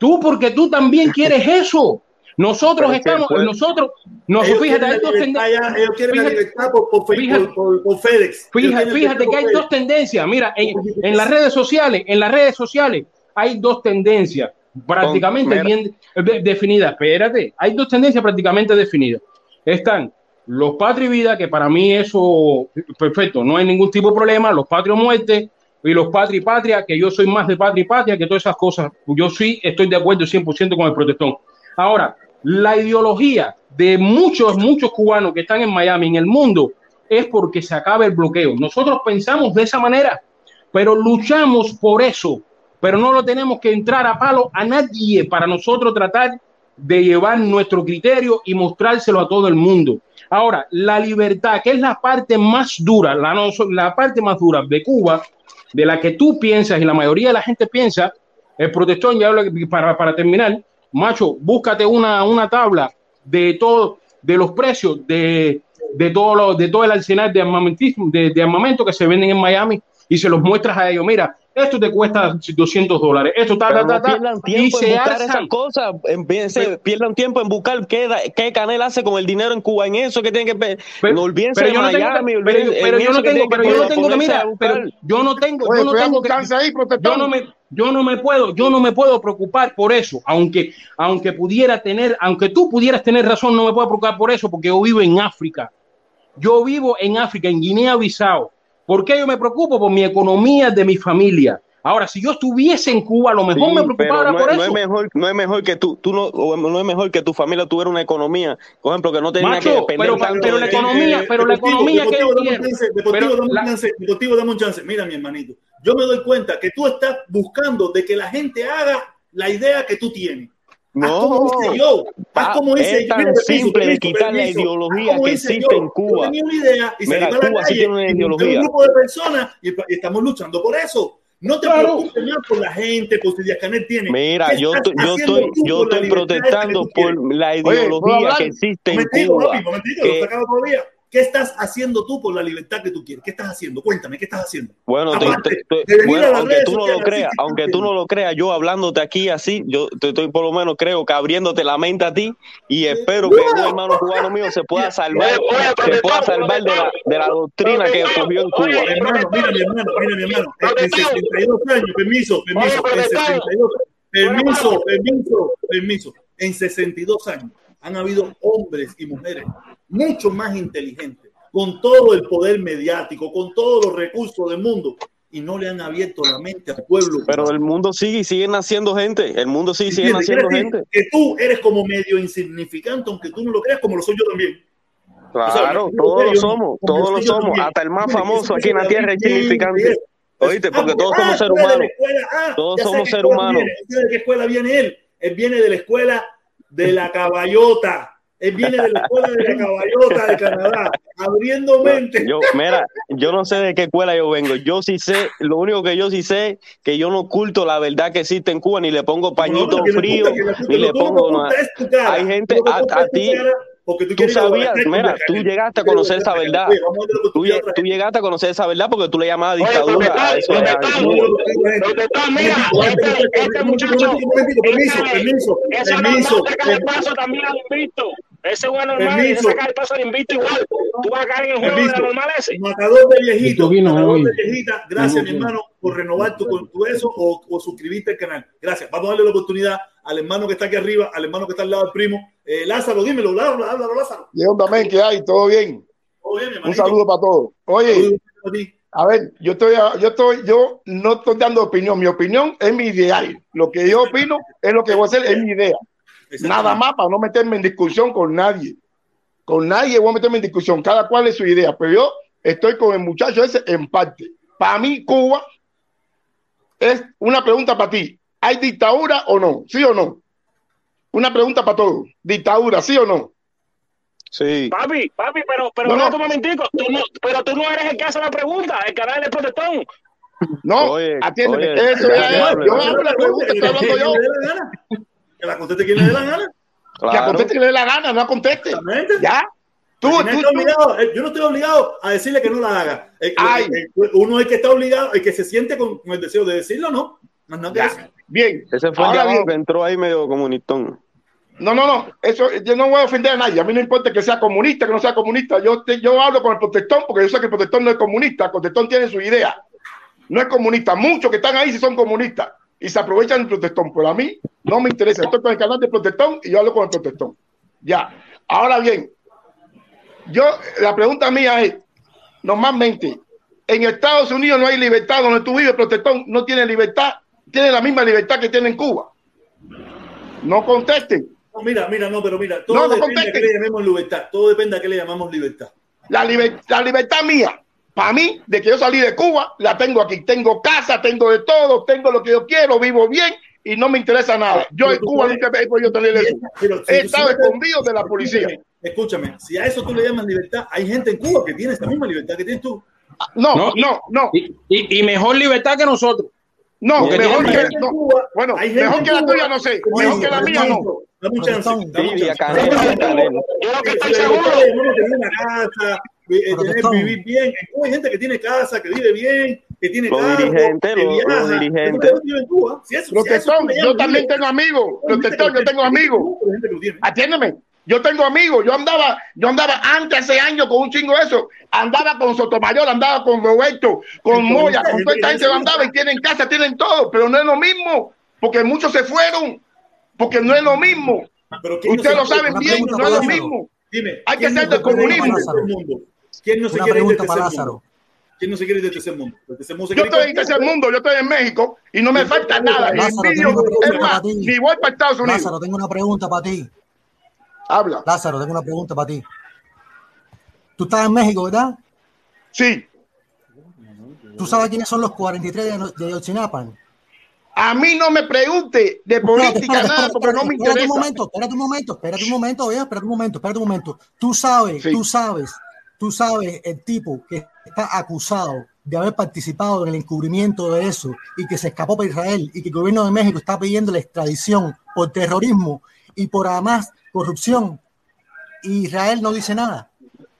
Speaker 8: Tú, porque tú también quieres eso. Nosotros
Speaker 6: Pero
Speaker 8: estamos,
Speaker 6: pueblo-
Speaker 8: nosotros, no,
Speaker 1: Ellos
Speaker 8: fíjate, hay dos tendencias.
Speaker 1: ellos quieren la
Speaker 8: Fíjate-
Speaker 1: libertad por,
Speaker 8: fíjate-
Speaker 1: por- por- por FedEx. Ellos
Speaker 8: Fíjate,
Speaker 1: quieren
Speaker 8: fíjate
Speaker 1: libertad
Speaker 8: que hay dos tendencias. Mira, en, en las redes sociales, en las redes sociales hay dos tendencias prácticamente bien de- definidas. Espérate, hay dos tendencias prácticamente definidas. Están los patria y vida, que para mí eso perfecto, no hay ningún tipo de problema. Los patrios muerte y los patria y patria, que yo soy más de patria y patria que todas esas cosas. Yo sí estoy de acuerdo 100% con el protestón. Ahora, la ideología de muchos, muchos cubanos que están en Miami, en el mundo, es porque se acabe el bloqueo. Nosotros pensamos de esa manera, pero luchamos por eso. Pero no lo tenemos que entrar a palo a nadie para nosotros tratar de llevar nuestro criterio y mostrárselo a todo el mundo. Ahora, la libertad, que es la parte más dura, la, no- la parte más dura de Cuba, de la que tú piensas y la mayoría de la gente piensa, el protestón, ya hablo para, para terminar, macho, búscate una, una tabla de todo, de los precios de, de todo de todo el arsenal de armamentismo, de, de armamento que se venden en Miami y se los muestras a ellos. Mira, esto te cuesta 200 dólares, esto ta,
Speaker 6: Pero
Speaker 8: ta, ta,
Speaker 6: no
Speaker 8: ta,
Speaker 6: pierdan
Speaker 8: y
Speaker 6: tiempo en buscar esas cosas. Pierdan tiempo en buscar qué, qué Canel hace con el dinero en Cuba. En eso que tienen que. pe-
Speaker 8: Pero,
Speaker 6: olvídense
Speaker 8: pero yo no tengo
Speaker 6: Miami.
Speaker 8: que, pero, yo- pero no tengo, pero yo no tengo mira, pero yo no tengo,
Speaker 7: Oye,
Speaker 8: yo no tengo que,
Speaker 7: ahí,
Speaker 8: yo no me, yo no me puedo, yo no me puedo preocupar por eso, aunque, aunque pudiera tener, aunque tú pudieras tener razón, no me puedo preocupar por eso, porque yo vivo en África. Yo vivo en África, en Guinea-Bissau. ¿Por qué yo me preocupo? Por mi economía de mi familia. Ahora, si yo estuviese en Cuba, a lo mejor
Speaker 6: Sí,
Speaker 8: me preocupara
Speaker 6: no,
Speaker 8: por
Speaker 6: es- no
Speaker 8: eso.
Speaker 6: es mejor, no es mejor que tú, tú no, no es mejor que tu familia tuviera una economía, por ejemplo, que no tenía
Speaker 8: Macho,
Speaker 6: que depender
Speaker 8: pero-
Speaker 6: tanto
Speaker 8: pero
Speaker 6: de
Speaker 8: la
Speaker 6: ti.
Speaker 8: economía- pero la
Speaker 1: Deportivo,
Speaker 8: economía que yo quiero.
Speaker 1: chance, Deportivo, dame un
Speaker 8: la-
Speaker 1: chance, Deportivo, dame un chance. Mira, mi hermanito, yo me doy cuenta que tú estás buscando de que la gente haga la idea que tú tienes.
Speaker 6: No,
Speaker 1: como yo. Hice
Speaker 6: es tan simple de quitar la ideología que existe
Speaker 1: yo.
Speaker 6: en Cuba.
Speaker 1: Yo tenía una idea y
Speaker 6: Mira,
Speaker 1: la
Speaker 6: sí
Speaker 1: calle
Speaker 6: tiene una ideología.
Speaker 1: un grupo de personas y, y estamos luchando por eso. No te
Speaker 8: Claro.
Speaker 1: preocupes más por la gente, por si Canel tiene.
Speaker 6: Mira,
Speaker 1: ¿Qué
Speaker 6: yo, yo estoy, yo estoy protestando por la
Speaker 7: ¿puedo
Speaker 6: ideología que existe en Cuba. que-.
Speaker 1: ¿Qué estás haciendo tú por la libertad que tú quieres? ¿Qué estás haciendo? Cuéntame, ¿qué estás haciendo?
Speaker 6: Bueno, te-
Speaker 1: Aparte
Speaker 6: te- te-
Speaker 1: venir
Speaker 6: bueno, aunque tú no lo creas, aunque tú no lo creas, yo hablándote aquí así, yo te estoy por lo menos creo que abriéndote la mente a ti y espero que un hermano cubano mío se pueda salvar, se pueda salvar de la, de la doctrina que cogió en Cuba.
Speaker 1: Hermano, mira mi hermano, mira mi hermano. En, en
Speaker 9: Protestón.
Speaker 1: 62 años, permiso, permiso, en
Speaker 9: protestón.
Speaker 1: 62, permiso, permiso, permiso. En 62 años han habido hombres y mujeres mucho más inteligentes, con todo el poder mediático, con todos los recursos del mundo, y no le han abierto la mente al pueblo.
Speaker 6: Pero el mundo sigue y sigue naciendo gente, el mundo sigue y sigue naciendo gente.
Speaker 1: Que tú eres como medio insignificante, aunque tú no lo creas, como lo soy yo también.
Speaker 6: Claro, todos lo somos, todos lo somos,
Speaker 1: también.
Speaker 6: hasta el más famoso aquí en la tierra es insignificante. Oíste, porque
Speaker 1: Ah,
Speaker 6: todos
Speaker 1: ah,
Speaker 6: somos seres humanos.
Speaker 1: escuela, ah,
Speaker 6: Todos somos seres humanos.
Speaker 1: viene, de qué escuela viene él. Él viene de la escuela de la caballota. Él viene de la escuela de la caballota de Canadá, abriendo mente.
Speaker 6: Yo, mira, yo no sé de qué escuela yo vengo. Yo sí sé, lo único que yo sí sé que yo no oculto la verdad que existe en Cuba, ni le pongo pañito
Speaker 1: No,
Speaker 6: frío, ni
Speaker 1: lo
Speaker 6: le pongo nada. Hay gente,
Speaker 1: Lo
Speaker 6: a, ti,
Speaker 1: porque
Speaker 6: tú sabías, mira, tú llegaste a conocer esa verdad.
Speaker 1: Lo
Speaker 6: Tú, llegaste a conocer esa verdad porque tú le llamabas dictadura eso Cuba.
Speaker 9: Protestón, mira, este, este muchacho,
Speaker 1: Permiso, permiso,
Speaker 9: ese
Speaker 1: permiso.
Speaker 9: paso también al invicto. Ese es un normal,
Speaker 1: Permiso.
Speaker 9: ese saca el paso al invicto igual. Tú vas a caer en el juego de la
Speaker 1: Permiso.
Speaker 9: normal ese.
Speaker 1: Matador de viejito,
Speaker 8: vino
Speaker 1: matador
Speaker 8: hoy.
Speaker 1: de viejita, gracias mi hermano por renovar tu, tu eso o, o suscribirte al canal. Gracias. Vamos a darle la oportunidad al hermano que está aquí arriba, al hermano que está al lado del primo. Eh, Lázaro, dímelo, Lázaro, háblalo, Lázaro.
Speaker 7: León también, ¿qué hay? ¿Todo bien?
Speaker 1: Todo bien, mi
Speaker 7: Un
Speaker 1: hermanito.
Speaker 7: saludo para todos. Oye,
Speaker 1: a
Speaker 7: ver, yo estoy, yo estoy, yo no estoy dando opinión. Mi opinión es mi ideal. Lo que yo opino es lo que voy a hacer, es mi idea. Nada más para no meterme en discusión con nadie. Con nadie voy a meterme en discusión. Cada cual es su idea. Pero yo estoy con el muchacho ese en parte. Para mí, Cuba es una pregunta para ti. ¿Hay dictadura o no? ¿Sí o no? Una pregunta para todos. ¿Dictadura, sí o no?
Speaker 6: Sí.
Speaker 9: Papi, papi, pero, pero
Speaker 7: No, no.
Speaker 9: no, un momentico, tú no, pero tú no eres el que hace la pregunta, el canal del protestón.
Speaker 7: No,
Speaker 6: Oye,
Speaker 7: atiéndeme.
Speaker 6: oye,
Speaker 7: Eso
Speaker 6: ya,
Speaker 7: ya
Speaker 6: ya,
Speaker 7: es.
Speaker 6: ya,
Speaker 7: Yo hago la pregunta, estoy hablando yo.
Speaker 1: Que la la conteste quien le dé la gana.
Speaker 7: Que
Speaker 6: Claro.
Speaker 7: conteste que le dé la gana, no conteste.
Speaker 1: Exactamente.
Speaker 7: Ya. Tú, tú,
Speaker 1: está
Speaker 7: tú.
Speaker 1: obligado, eh, yo no estoy obligado a decirle que no la haga. El- el-
Speaker 7: Ay.
Speaker 1: el- uno es el que está obligado, el que se siente con, con el deseo de decirlo, no. Más que eso.
Speaker 7: Bien.
Speaker 6: Ese fue el
Speaker 7: Ahora bien.
Speaker 6: que entró ahí medio comunistón.
Speaker 7: No, no, no. Eso, yo no voy a ofender a nadie. A mí no importa que sea comunista, que no sea comunista. Yo, te- yo hablo con el protestón porque yo sé que el protestón no es comunista. El protestón tiene su idea. No es comunista. Muchos que están ahí sí son comunistas y se aprovechan del protestón. Pero a mí no me interesa. Estoy con el canal del protestón y yo hablo con el protestón. Ya. Ahora bien, yo, la pregunta mía es, normalmente, en Estados Unidos no hay libertad, donde tú vives, protestón no tiene libertad, tiene la misma libertad que tiene en Cuba. No contesten.
Speaker 1: No, mira, mira, no, pero mira, todo
Speaker 7: No, no
Speaker 1: depende
Speaker 7: conteste.
Speaker 1: qué le llamemos libertad. Todo depende a qué le llamamos libertad.
Speaker 7: La, liber- la libertad mía, para mí, de que yo salí de Cuba, la tengo aquí. Tengo casa, tengo de todo, tengo lo que yo quiero, vivo bien y no me interesa nada. Yo
Speaker 1: Pero
Speaker 7: en Cuba
Speaker 1: sabes-
Speaker 7: nunca he podido tener eso.
Speaker 1: Pero
Speaker 7: He estado escondido de la policía.
Speaker 1: Escúchame, si a eso tú le llamas libertad, hay gente en Cuba que tiene esa misma libertad que tienes tú.
Speaker 7: No,
Speaker 8: No.
Speaker 7: no, no,
Speaker 8: Y, y- y mejor libertad que nosotros.
Speaker 7: no,
Speaker 8: Porque
Speaker 7: mejor que, no. Bueno,
Speaker 1: Hay gente
Speaker 7: mejor que la
Speaker 1: Cuba-
Speaker 7: tuya, no sé. Mejor que la mía, no.
Speaker 1: Dame un chance.
Speaker 9: Yo lo que estoy
Speaker 1: la
Speaker 9: seguro,
Speaker 1: una casa, tener,
Speaker 10: Protestón.
Speaker 1: vivir bien. En Cuba hay gente que tiene casa, que vive bien, que tiene
Speaker 6: Los dirigentes,
Speaker 1: que
Speaker 6: los- los dirigentes.
Speaker 1: Eso es lo que vive en Cuba. Si eso- si le
Speaker 7: yo también tengo amigos.
Speaker 1: hay gente que
Speaker 7: Protestón,
Speaker 1: lo
Speaker 7: yo tengo amigos. Atiéndeme. Yo tengo amigos, yo andaba, yo andaba antes hace años con un chingo de eso, andaba con Sotomayor, andaba con Roberto, con Moya, con toda esta gente andaba y tienen casa, tienen todo, pero no es lo mismo, porque muchos se fueron, porque no es lo mismo.
Speaker 1: Pero ¿quién no
Speaker 7: Ustedes lo saben bien, no es lo mismo.
Speaker 1: Dime,
Speaker 7: Hay que
Speaker 1: ¿quién
Speaker 7: ser
Speaker 1: no
Speaker 7: de
Speaker 1: se quiere ir
Speaker 7: comunismo.
Speaker 1: ¿Quién no se
Speaker 10: Una
Speaker 1: quiere ir
Speaker 10: pregunta para
Speaker 1: tercer
Speaker 10: Lázaro.
Speaker 1: mundo? ¿Quién no se quiere ir del tercer mundo? Tercer mundo se
Speaker 7: Yo
Speaker 1: quiere ir
Speaker 7: estoy en tercer mundo, yo estoy en México y no me falta nada.
Speaker 10: Lázaro, tengo una pregunta
Speaker 7: es más,
Speaker 10: para ti.
Speaker 7: ni voy para Estados Unidos.
Speaker 10: Lázaro, tengo una pregunta para ti.
Speaker 7: Habla.
Speaker 10: Lázaro, tengo una pregunta para ti. Tú estás en México, ¿verdad?
Speaker 7: Sí,
Speaker 10: ¿Tú sabes quiénes son los 43 de, de Ayotzinapa?
Speaker 7: a mí no me pregunte de
Speaker 10: Espérate,
Speaker 7: política
Speaker 10: espérate,
Speaker 7: nada
Speaker 10: espérate,
Speaker 7: porque no me
Speaker 10: espérate un
Speaker 7: interesa.
Speaker 10: momento, espérate un momento, espérate un momento, espérate un momento, espérate un momento. Tú sabes,
Speaker 7: Sí.
Speaker 10: tú sabes, tú sabes el tipo que está acusado de haber participado en el encubrimiento de eso y que se escapó para Israel y que el gobierno de México está pidiendo la extradición por terrorismo y por además corrupción. Y Israel no dice nada.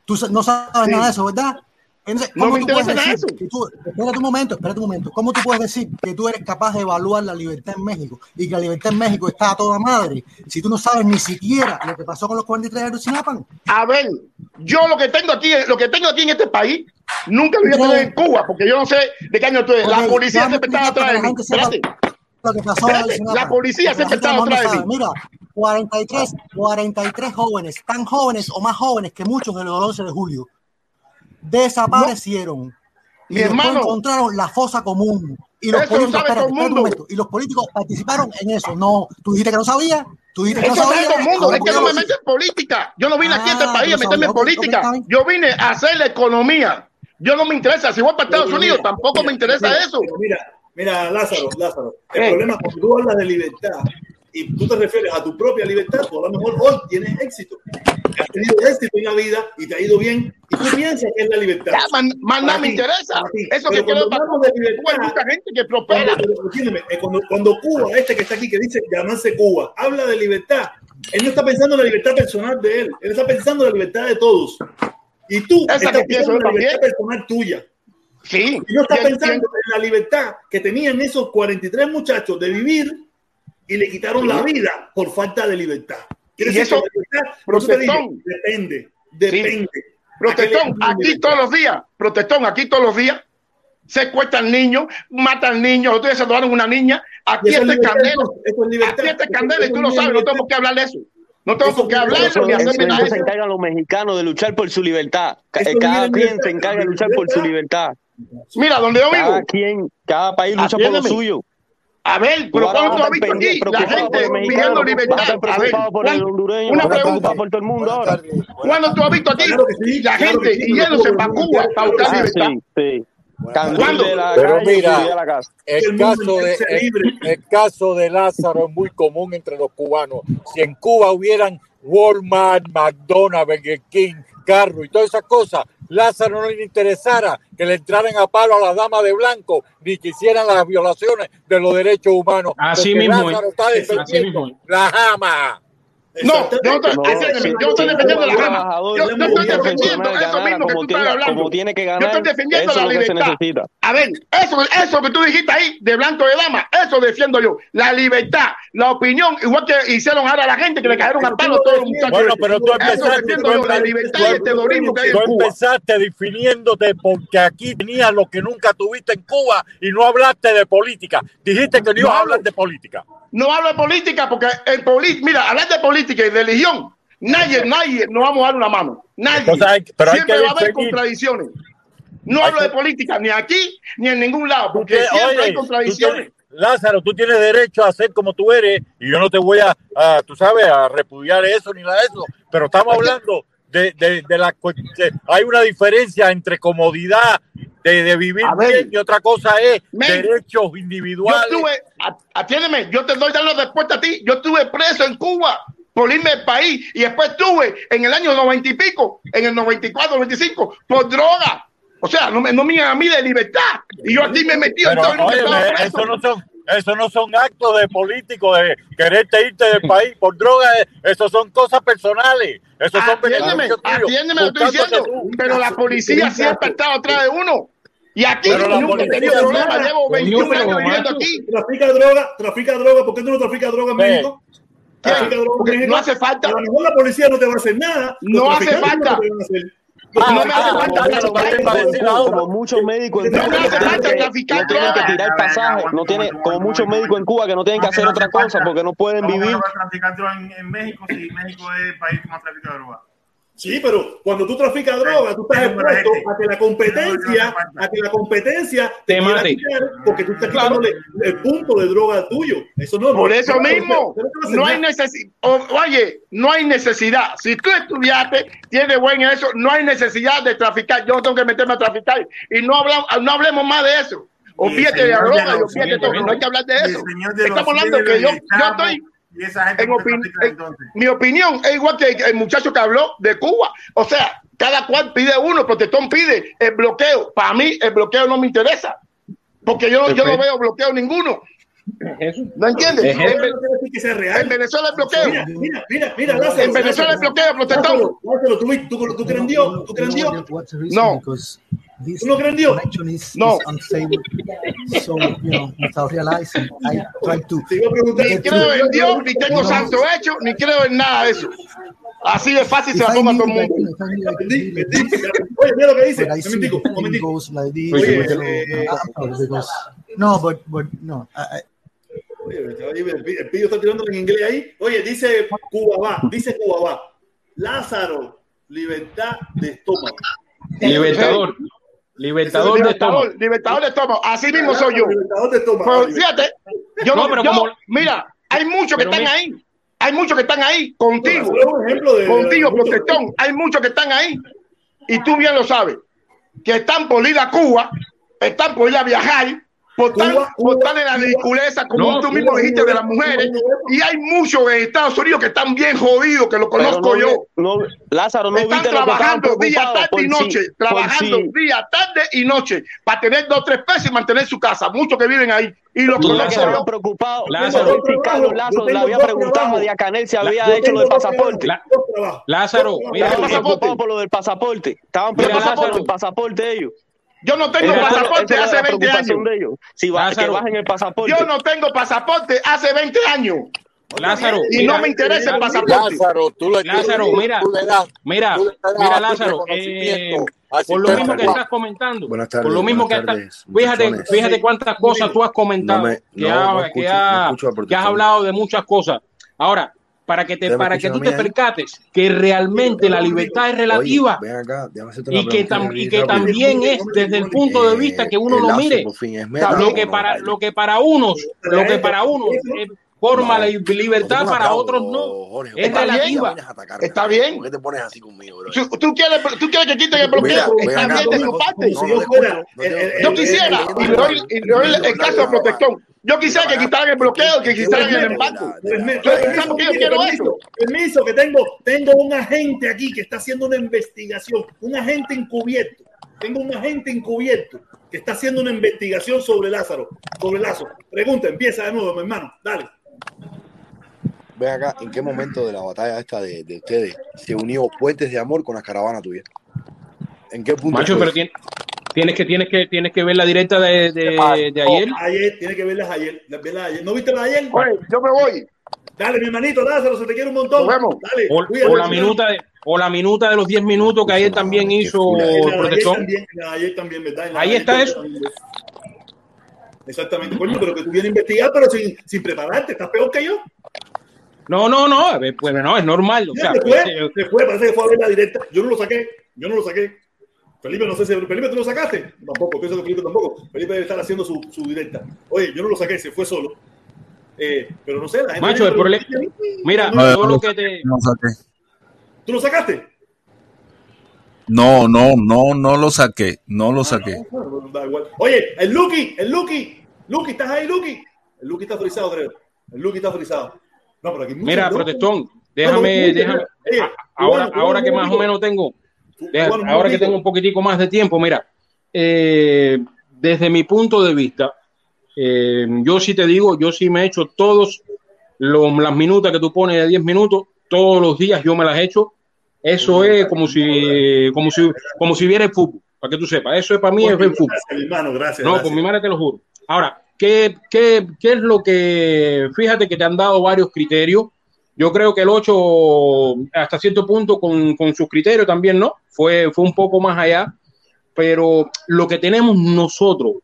Speaker 10: Tú no sabes
Speaker 7: Sí.
Speaker 10: nada de eso, ¿verdad? Entonces,
Speaker 7: No
Speaker 10: ¿cómo
Speaker 7: me
Speaker 10: tú puedes
Speaker 7: de
Speaker 10: decir
Speaker 7: eso.
Speaker 10: que tú- espérate un momento, espérate un momento. ¿Cómo tú puedes decir que tú eres capaz de evaluar la libertad en México y que la libertad en México está a toda madre si tú no sabes ni siquiera lo que pasó con los 43 de Ayotzinapa?
Speaker 7: A ver, yo lo que tengo aquí, lo que tengo aquí en este país, nunca lo voy a tener en Cuba, porque yo no sé de qué año tú eres. La policía siempre estaba atrás de mí. Espérate.
Speaker 10: Lo que pasó
Speaker 7: Espérate, la policía siempre estaba
Speaker 10: no
Speaker 7: atrás de mí.
Speaker 10: Mira, 43, 43 jóvenes, tan jóvenes o más jóvenes que muchos del 11 de julio, desaparecieron. Y
Speaker 7: hermano.
Speaker 10: encontraron la fosa común. Y los
Speaker 7: lo
Speaker 10: políticos, espérate, momento, y los políticos participaron en eso. No, tú dijiste que no sabías. Tú dijiste que no sabías.
Speaker 7: todo el mundo. Es que
Speaker 10: ¿por
Speaker 7: no me meto en política. Yo no vine aquí a este
Speaker 10: Ah,
Speaker 7: país a meterme en política. Yo vine a hacer la economía. Yo no me interesa. Si voy para Estados Unidos,
Speaker 1: mira,
Speaker 7: tampoco
Speaker 1: mira,
Speaker 7: me interesa eso.
Speaker 1: Mira, mira, Lázaro, Lázaro. El
Speaker 7: ¿Qué?
Speaker 1: problema cuando tú hablas de libertad y tú te refieres a tu propia libertad, tú a lo mejor hoy tienes éxito. Has tenido éxito en la vida y te ha ido bien y tú piensas que es la libertad.
Speaker 7: Ya, nada
Speaker 1: Para
Speaker 7: me
Speaker 1: ti,
Speaker 7: interesa. Eso
Speaker 1: Pero
Speaker 7: que quiero
Speaker 1: de
Speaker 7: Cuba hay
Speaker 1: libertad,
Speaker 7: mucha gente que
Speaker 1: Cuando,
Speaker 7: prospera.
Speaker 1: pero, entiéndeme, eh, cuando, cuando Cuba, este que está aquí, que dice llamarse Cuba, habla de libertad, él no está pensando en la libertad personal de él, él está pensando en la libertad de todos. Y tú
Speaker 7: Esa
Speaker 1: estás pensando en la libertad
Speaker 7: también.
Speaker 1: personal tuya.
Speaker 7: Sí.
Speaker 1: Y no estás pensando en la libertad que tenían esos 43 muchachos de vivir y le quitaron la vida por falta de libertad.
Speaker 7: Y
Speaker 1: decir
Speaker 7: eso, protestón.
Speaker 1: depende, depende.
Speaker 7: Protestón,
Speaker 1: ¿A qué le llaman
Speaker 7: aquí todos los días, protestón, aquí todos los días, secuestran niños, matan niños, otros días se tomaron una niña, aquí está
Speaker 1: es libertad.
Speaker 7: aquí está
Speaker 1: Eso-
Speaker 7: Candela y tú lo sabes, no tengo que hablar de eso, no tengo
Speaker 1: Eso
Speaker 7: por qué hablar ni
Speaker 6: Eso,
Speaker 7: hacerme
Speaker 6: eso
Speaker 7: nada de
Speaker 6: se
Speaker 7: eso.
Speaker 6: encargan los mexicanos de luchar por su libertad. Cada quien se encarga de luchar por su libertad.
Speaker 7: Mira, donde yo
Speaker 6: Cada
Speaker 7: vivo,
Speaker 6: quien, cada país lucha por lo suyo.
Speaker 7: A ver, pero ¿cuándo tú has visto aquí la gente pidiendo libertad? A ver,
Speaker 6: preocupado por el
Speaker 7: ¿cuándo-
Speaker 6: hondureño,
Speaker 7: una pregunta.
Speaker 6: por todo el mundo ahora.
Speaker 7: ¿Cuándo tú has visto aquí
Speaker 1: Claro que sí,
Speaker 7: la gente
Speaker 1: sí,
Speaker 7: yéndose
Speaker 1: no,
Speaker 7: Cuba para buscar
Speaker 6: Ah,
Speaker 7: libertad?
Speaker 6: sí,
Speaker 7: ¿Cuándo?
Speaker 11: Pero
Speaker 6: calle,
Speaker 11: mira,
Speaker 1: el
Speaker 11: caso, de, el,
Speaker 1: libre.
Speaker 11: el caso de Lázaro es muy común entre los cubanos. Si en Cuba hubieran Walmart, McDonald's, Burger King, carro y todas esas cosas, Lázaro no le interesara que le entraran a palo a las damas de blanco ni que hicieran las violaciones de los derechos humanos.
Speaker 8: Así mismo es.
Speaker 11: Lázaro está
Speaker 8: Así mismo
Speaker 11: la jama.
Speaker 7: No, yo no estoy,
Speaker 6: No,
Speaker 7: yo defendiendo la
Speaker 6: trabajador
Speaker 7: Yo, estoy defendiendo
Speaker 6: profesional
Speaker 7: eso
Speaker 6: ganara
Speaker 7: mismo que
Speaker 6: como
Speaker 7: tú
Speaker 6: tiene,
Speaker 7: estás hablando.
Speaker 6: como tiene que
Speaker 7: Yo
Speaker 6: ganar,
Speaker 7: estoy defendiendo
Speaker 6: eso es
Speaker 7: la
Speaker 6: lo que se
Speaker 7: libertad.
Speaker 6: necesita.
Speaker 7: A ver, eso, eso que tú dijiste ahí, de blanco de dama, eso defiendo yo. La libertad, la opinión, igual que hicieron ahora a la gente que le cayeron a palo a todos los muchachos.
Speaker 11: Bueno, pero tú empezaste, tú
Speaker 7: la libertad
Speaker 11: tú
Speaker 7: y el terrorismo que hay en
Speaker 11: Tú empezaste definiéndote porque aquí tenías lo que nunca tuviste en Cuba y no hablaste de política. Dijiste que no ibas a hablar de política.
Speaker 7: No hablo de política porque en mira, hablar de política y de religión, nadie, nadie nos vamos a dar una mano. Nadie.
Speaker 11: Hay- pero hay
Speaker 7: siempre
Speaker 11: que
Speaker 7: va a haber contradicciones. No
Speaker 11: Hay
Speaker 7: hablo
Speaker 11: que-
Speaker 7: de política ni aquí ni en ningún lado, porque siempre
Speaker 11: oye,
Speaker 7: hay
Speaker 11: tú
Speaker 7: contradicciones.
Speaker 11: tienes- Lázaro, tú tienes derecho a ser como tú eres y yo no te voy a, a, tú sabes, a repudiar eso ni nada de eso, pero estamos hablando de, de, de la que hay una diferencia entre comodidad de, de vivir
Speaker 7: ver.
Speaker 11: bien y otra cosa es
Speaker 7: Men,
Speaker 11: derechos
Speaker 7: Yo
Speaker 11: individuales.
Speaker 7: estuve, a- atiéndeme, yo te doy dando respuesta a ti. Yo estuve preso en Cuba por irme del país y después estuve en el año 90 y pico, en el 94, 95, por droga. O sea, no me, no me a mí de libertad. Y yo aquí me he metido
Speaker 11: Pero,
Speaker 7: en preso.
Speaker 11: eso no son eso no son actos de políticos de quererte irte del país por droga, eso son cosas personales, eso son
Speaker 7: Atiéndeme,
Speaker 11: tuyos,
Speaker 7: atiéndeme, lo estoy diciendo.
Speaker 11: tú.
Speaker 7: Pero la policía siempre ha estado atrás de uno. Y aquí
Speaker 11: Pero la
Speaker 7: nunca he tenido
Speaker 11: policía-
Speaker 7: problema. Llevo 21
Speaker 8: pero,
Speaker 7: años viviendo aquí.
Speaker 1: Trafica droga, trafica droga. ¿Por qué tú no traficas droga en. México? En
Speaker 7: Porque
Speaker 1: México.
Speaker 7: no hace falta.
Speaker 1: A lo mejor la policía no te va a hacer nada.
Speaker 7: No hace falta.
Speaker 1: no te van a hacer.
Speaker 7: No
Speaker 11: Ah,
Speaker 7: me hace
Speaker 11: ah,
Speaker 7: falta traficar.
Speaker 6: como muchos médicos en
Speaker 7: No
Speaker 6: Cuba
Speaker 7: me hace
Speaker 6: que no
Speaker 7: falta
Speaker 6: tienen que-
Speaker 7: traficar
Speaker 6: no tienen que tirar pasajes, no tiene, como muchos médicos en Cuba que no tienen que hacer otra cosa porque no pueden
Speaker 4: ¿Cómo
Speaker 6: vivir.
Speaker 4: no traficar en, en México si México es el país más trafica droga?
Speaker 1: Sí, pero cuando tú traficas droga, tú estás expuesto a que la competencia, a que la competencia
Speaker 8: Te mate.
Speaker 1: porque tú estás quitándole el punto de droga tuyo. Eso no.
Speaker 7: Por
Speaker 1: no,
Speaker 7: eso
Speaker 1: no,
Speaker 7: mismo,
Speaker 1: no,
Speaker 7: hay necesidad. Oye, no hay necesidad. Si tú estudiaste, tienes buen eso, no hay necesidad de traficar. Yo no tengo que meterme a traficar. Y no, hablamos, no hablemos más de eso. Olvídate de la droga olvídate de todo. No hay que hablar de eso. Estamos hablando que yo, yo estoy
Speaker 4: Y esa gente
Speaker 7: en
Speaker 4: ¿por qué
Speaker 7: opin-
Speaker 4: trafica
Speaker 7: en-
Speaker 4: entonces?
Speaker 7: mi opinión es igual que el muchacho que habló de Cuba. O sea, cada cual pide uno, Protestón pide el bloqueo. Para mí, el bloqueo no me interesa. Porque yo, yo no veo bloqueo ninguno.
Speaker 8: Eso.
Speaker 7: ¿No entiendes?
Speaker 8: Es
Speaker 7: En, Venezuela el bloqueo.
Speaker 1: Mira, mira, mira, mira, Lázaro.
Speaker 7: En Venezuela el
Speaker 1: Lázaro,
Speaker 7: bloqueo, Protestón.
Speaker 1: Lázaro, Lázaro, ¿tú, tú, tú crees en Dios? ¿Tú crees en Dios?
Speaker 7: No.
Speaker 1: ¿Tú no crees en Dios?
Speaker 7: No.
Speaker 10: So, you know, without realizing, I try to
Speaker 1: Te.
Speaker 7: Ni creo en Dios, ni tengo santo hecho, ni creo en nada de eso. Así de fácil se la toma todo el mundo.
Speaker 1: Oye, mira lo que dice. momentico, momentico.
Speaker 10: this.
Speaker 1: Eh,
Speaker 10: no, but but no, I,
Speaker 1: Oye, el pi- el pillo está tirando en inglés ahí. Oye, dice Cuba va, dice Cuba va. Lázaro, libertad de estómago.
Speaker 8: Libertador. Libertador de estómago.
Speaker 7: Libertador, de estómago. Así mismo soy yo.
Speaker 1: Libertador de estómago.
Speaker 7: Pero fíjate, yo
Speaker 8: No,
Speaker 7: no,
Speaker 8: pero
Speaker 7: yo-
Speaker 8: como-
Speaker 7: mira, hay muchos que
Speaker 8: Pero
Speaker 7: están ahí. Hay muchos que están ahí contigo.
Speaker 1: Solo un ejemplo de-
Speaker 7: Contigo,
Speaker 1: de-
Speaker 7: protestón. Hay muchos que están ahí. Y tú bien lo sabes. Que están por ir a Cuba, están por ir a viajar, por
Speaker 1: Cuba,
Speaker 7: por en la ridiculeza, como
Speaker 8: No,
Speaker 7: tú mismo
Speaker 1: Cuba,
Speaker 7: dijiste,
Speaker 1: Cuba,
Speaker 7: de las mujeres. Y hay muchos en Estados Unidos que están bien jodidos, que lo conozco
Speaker 6: no,
Speaker 7: yo.
Speaker 6: no, Lázaro, no
Speaker 7: Están trabajando día, tarde y noche,
Speaker 6: por
Speaker 7: trabajando
Speaker 6: si-
Speaker 7: día, tarde y noche, para tener dos, tres pesos y mantener su casa. Muchos que viven ahí. Y los conozco
Speaker 6: estaban
Speaker 7: yo.
Speaker 6: preocupados.
Speaker 8: Lázaro.
Speaker 6: Lazo
Speaker 1: tengo
Speaker 6: le había preguntado a Diacanel si había hecho lo del pasaporte.
Speaker 8: Lázaro, mira.
Speaker 6: Estaban preocupados por lo del pasaporte. Estaban preocupados por
Speaker 8: Lázaro.
Speaker 6: el pasaporte de ellos.
Speaker 7: Yo no tengo
Speaker 8: Esa-
Speaker 7: pasaporte hace
Speaker 6: la
Speaker 7: 20
Speaker 6: preocupación
Speaker 7: años.
Speaker 6: de ellos. Si va, que
Speaker 8: Lázaro.
Speaker 6: bajen el pasaporte.
Speaker 7: Yo no tengo pasaporte hace 20 años.
Speaker 8: Lázaro.
Speaker 7: Y
Speaker 8: mira,
Speaker 7: no me interesa el pasaporte.
Speaker 11: Lázaro, tú le,
Speaker 8: Lázaro,
Speaker 11: tú-
Speaker 8: mira,
Speaker 11: tú le das-
Speaker 8: Mira,
Speaker 11: tú le das
Speaker 8: mira, Lázaro, eh, por lo mismo que estás comentando,
Speaker 12: Buenas tardes,
Speaker 8: por lo mismo que estás, fíjate, fíjate cuántas cosas tú has comentado,
Speaker 12: No me-
Speaker 8: que,
Speaker 12: no,
Speaker 8: ha-
Speaker 12: no
Speaker 8: que
Speaker 12: escucho-
Speaker 8: ha-
Speaker 12: no escucho a
Speaker 8: que has hablado de muchas cosas. Ahora, para que te,
Speaker 12: ¿Ustedes me
Speaker 8: para que tú te percates que realmente la libertad es relativa
Speaker 12: Oye, ven acá,
Speaker 8: y que, tam- y que también es desde el punto de
Speaker 12: Eh,
Speaker 8: vista que uno lo mire. Lo que para lo que para unos, lo que para unos forma
Speaker 12: No.
Speaker 8: la libertad, para otros no.
Speaker 12: Jorge,
Speaker 8: Es relativa.
Speaker 7: Está bien.
Speaker 12: ¿Por qué te pones así conmigo, bro?
Speaker 7: ¿Tú, quieres, ¿Tú quieres que quiten el bloqueo? Está bien de su parte.
Speaker 1: Yo
Speaker 7: quisiera, y le doy, y le doy el caso de protección. Yo quisiera que quitaran el bloqueo, que quitaran el embargo.
Speaker 1: Permiso,
Speaker 7: ¿Sabes
Speaker 1: permiso, que tengo, tengo un agente aquí que está haciendo una investigación, un agente encubierto. Tengo un agente encubierto que está haciendo una investigación sobre Lázaro, sobre Lazo. Pregunta, empieza de nuevo, mi hermano. Dale.
Speaker 12: Ven acá, ¿en qué momento de la batalla esta de, de ustedes se unió Puentes de Amor con la caravana tuya? ¿En qué punto?
Speaker 8: Macho, pero
Speaker 12: eso?
Speaker 8: Tien- tienes que, tienes que, tienes que ver la directa de, de, de ayer.
Speaker 1: Oh, ayer, tiene que verlas ayer. las- verlas ayer. ¿No viste la de ayer?
Speaker 7: Oye, yo me voy.
Speaker 1: Dale, mi hermanito, Lázaro, se te quiere un montón.
Speaker 7: Nos vemos.
Speaker 1: Dale,
Speaker 8: O,
Speaker 1: cuídate,
Speaker 8: o la minuta de, o la minuta de los 10 minutos que ayer también hizo el
Speaker 1: ayer
Speaker 8: protector.
Speaker 1: ayer también, ¿verdad?
Speaker 8: Ahí
Speaker 1: ayer
Speaker 8: está
Speaker 1: también. Exactamente, coño, pero que tú vienes a investigar, pero sin, sin prepararte, estás peor que yo.
Speaker 8: No, no, no, pues no, es normal. O sea,
Speaker 1: se fue,
Speaker 8: eh,
Speaker 1: se fue, parece que fue a ver la directa. Yo no lo saqué, yo no lo saqué. Felipe, no sé si Felipe, ¿tú lo sacaste? Tampoco, pienso que Felipe tampoco. Felipe debe estar haciendo su, su directa. Oye, yo no lo saqué, se fue solo. Eh, pero no sé, la gente.
Speaker 8: Macho, el problema- mira,
Speaker 5: No,
Speaker 8: todo
Speaker 5: no,
Speaker 8: lo que te.
Speaker 5: no saqué.
Speaker 1: ¿Tú lo sacaste?
Speaker 5: No, no, no, no lo saqué, no lo saqué.
Speaker 1: Da igual. Oye, el Lucky, el Lucky. Lucky, ¿estás ahí, Lucky? El Lucky está frisado, creo. El Lucky está frisado. No, pero aquí
Speaker 8: Mira, protestón,
Speaker 1: No,
Speaker 8: déjame,
Speaker 1: no,
Speaker 8: déjame. Ahora, ahora que más o menos tengo, deja- ahora que tengo un poquitico más de tiempo, mira, eh, desde mi punto de vista, eh, yo sí te digo, yo sí me he hecho todos los, las minutas que tú pones de 10 minutos, todos los días yo me las he hecho. Eso es como si, como si, como si viera el fútbol, para que tú sepas. Eso es para mí es ver fútbol.
Speaker 1: Gracias, hermano, gracias.
Speaker 8: No, con mi madre te lo juro. Ahora, ¿qué, qué, qué es lo que, fíjate que te han dado varios criterios? Yo creo que el 8, hasta cierto punto, con, con sus criterios también, ¿no? Fue, fue un poco más allá, pero lo que tenemos nosotros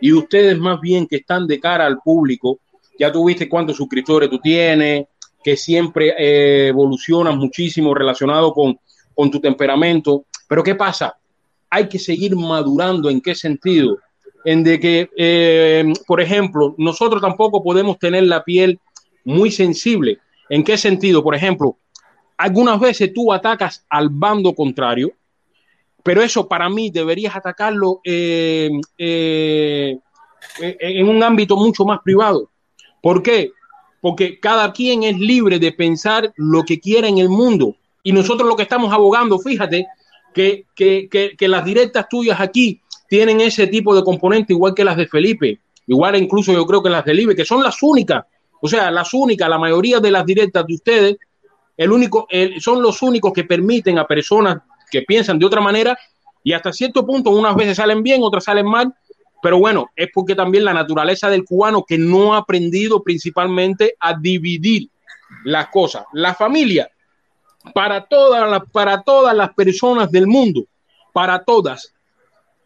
Speaker 8: y ustedes más bien que están de cara al público, ya tú viste cuántos suscriptores tú tienes, que siempre eh, evolucionas muchísimo relacionado con, con tu temperamento, pero ¿qué pasa? Hay que seguir madurando, ¿en qué sentido? En de que, eh, por ejemplo, nosotros tampoco podemos tener la piel muy sensible. ¿En qué sentido? Por ejemplo, algunas veces tú atacas al bando contrario, pero eso para mí deberías atacarlo eh, eh, en un ámbito mucho más privado. ¿Por qué? Porque cada quien es libre de pensar lo que quiera en el mundo. Y nosotros lo que estamos abogando, fíjate, que, que, que, que las directas tuyas aquí tienen ese tipo de componente, igual que las de Felipe, igual incluso yo creo que las de Libre, que son las únicas, o sea, las únicas, la mayoría de las directas de ustedes, el único, el- son los únicos que permiten a personas que piensan de otra manera y hasta cierto punto unas veces salen bien, otras salen mal, pero bueno, es porque también la naturaleza del cubano que no ha aprendido principalmente a dividir las cosas. La familia, para todas las, para todas las personas del mundo, para todas,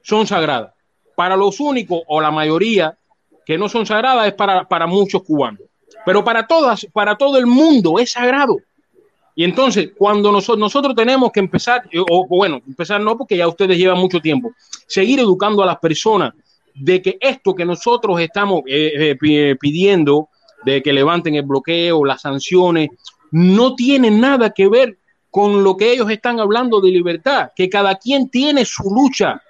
Speaker 8: son sagradas. Para los únicos o la mayoría que no son sagradas es para, para muchos cubanos. Pero para todas, para todo el mundo es sagrado. Y entonces, cuando nosotros, nosotros tenemos que empezar, eh, o bueno, empezar no, porque ya ustedes llevan mucho tiempo, seguir educando a las personas de que esto que nosotros estamos eh, eh, pi- pidiendo, de que levanten el bloqueo, las sanciones, no tiene nada que ver con lo que ellos están hablando de libertad, que cada quien tiene su lucha.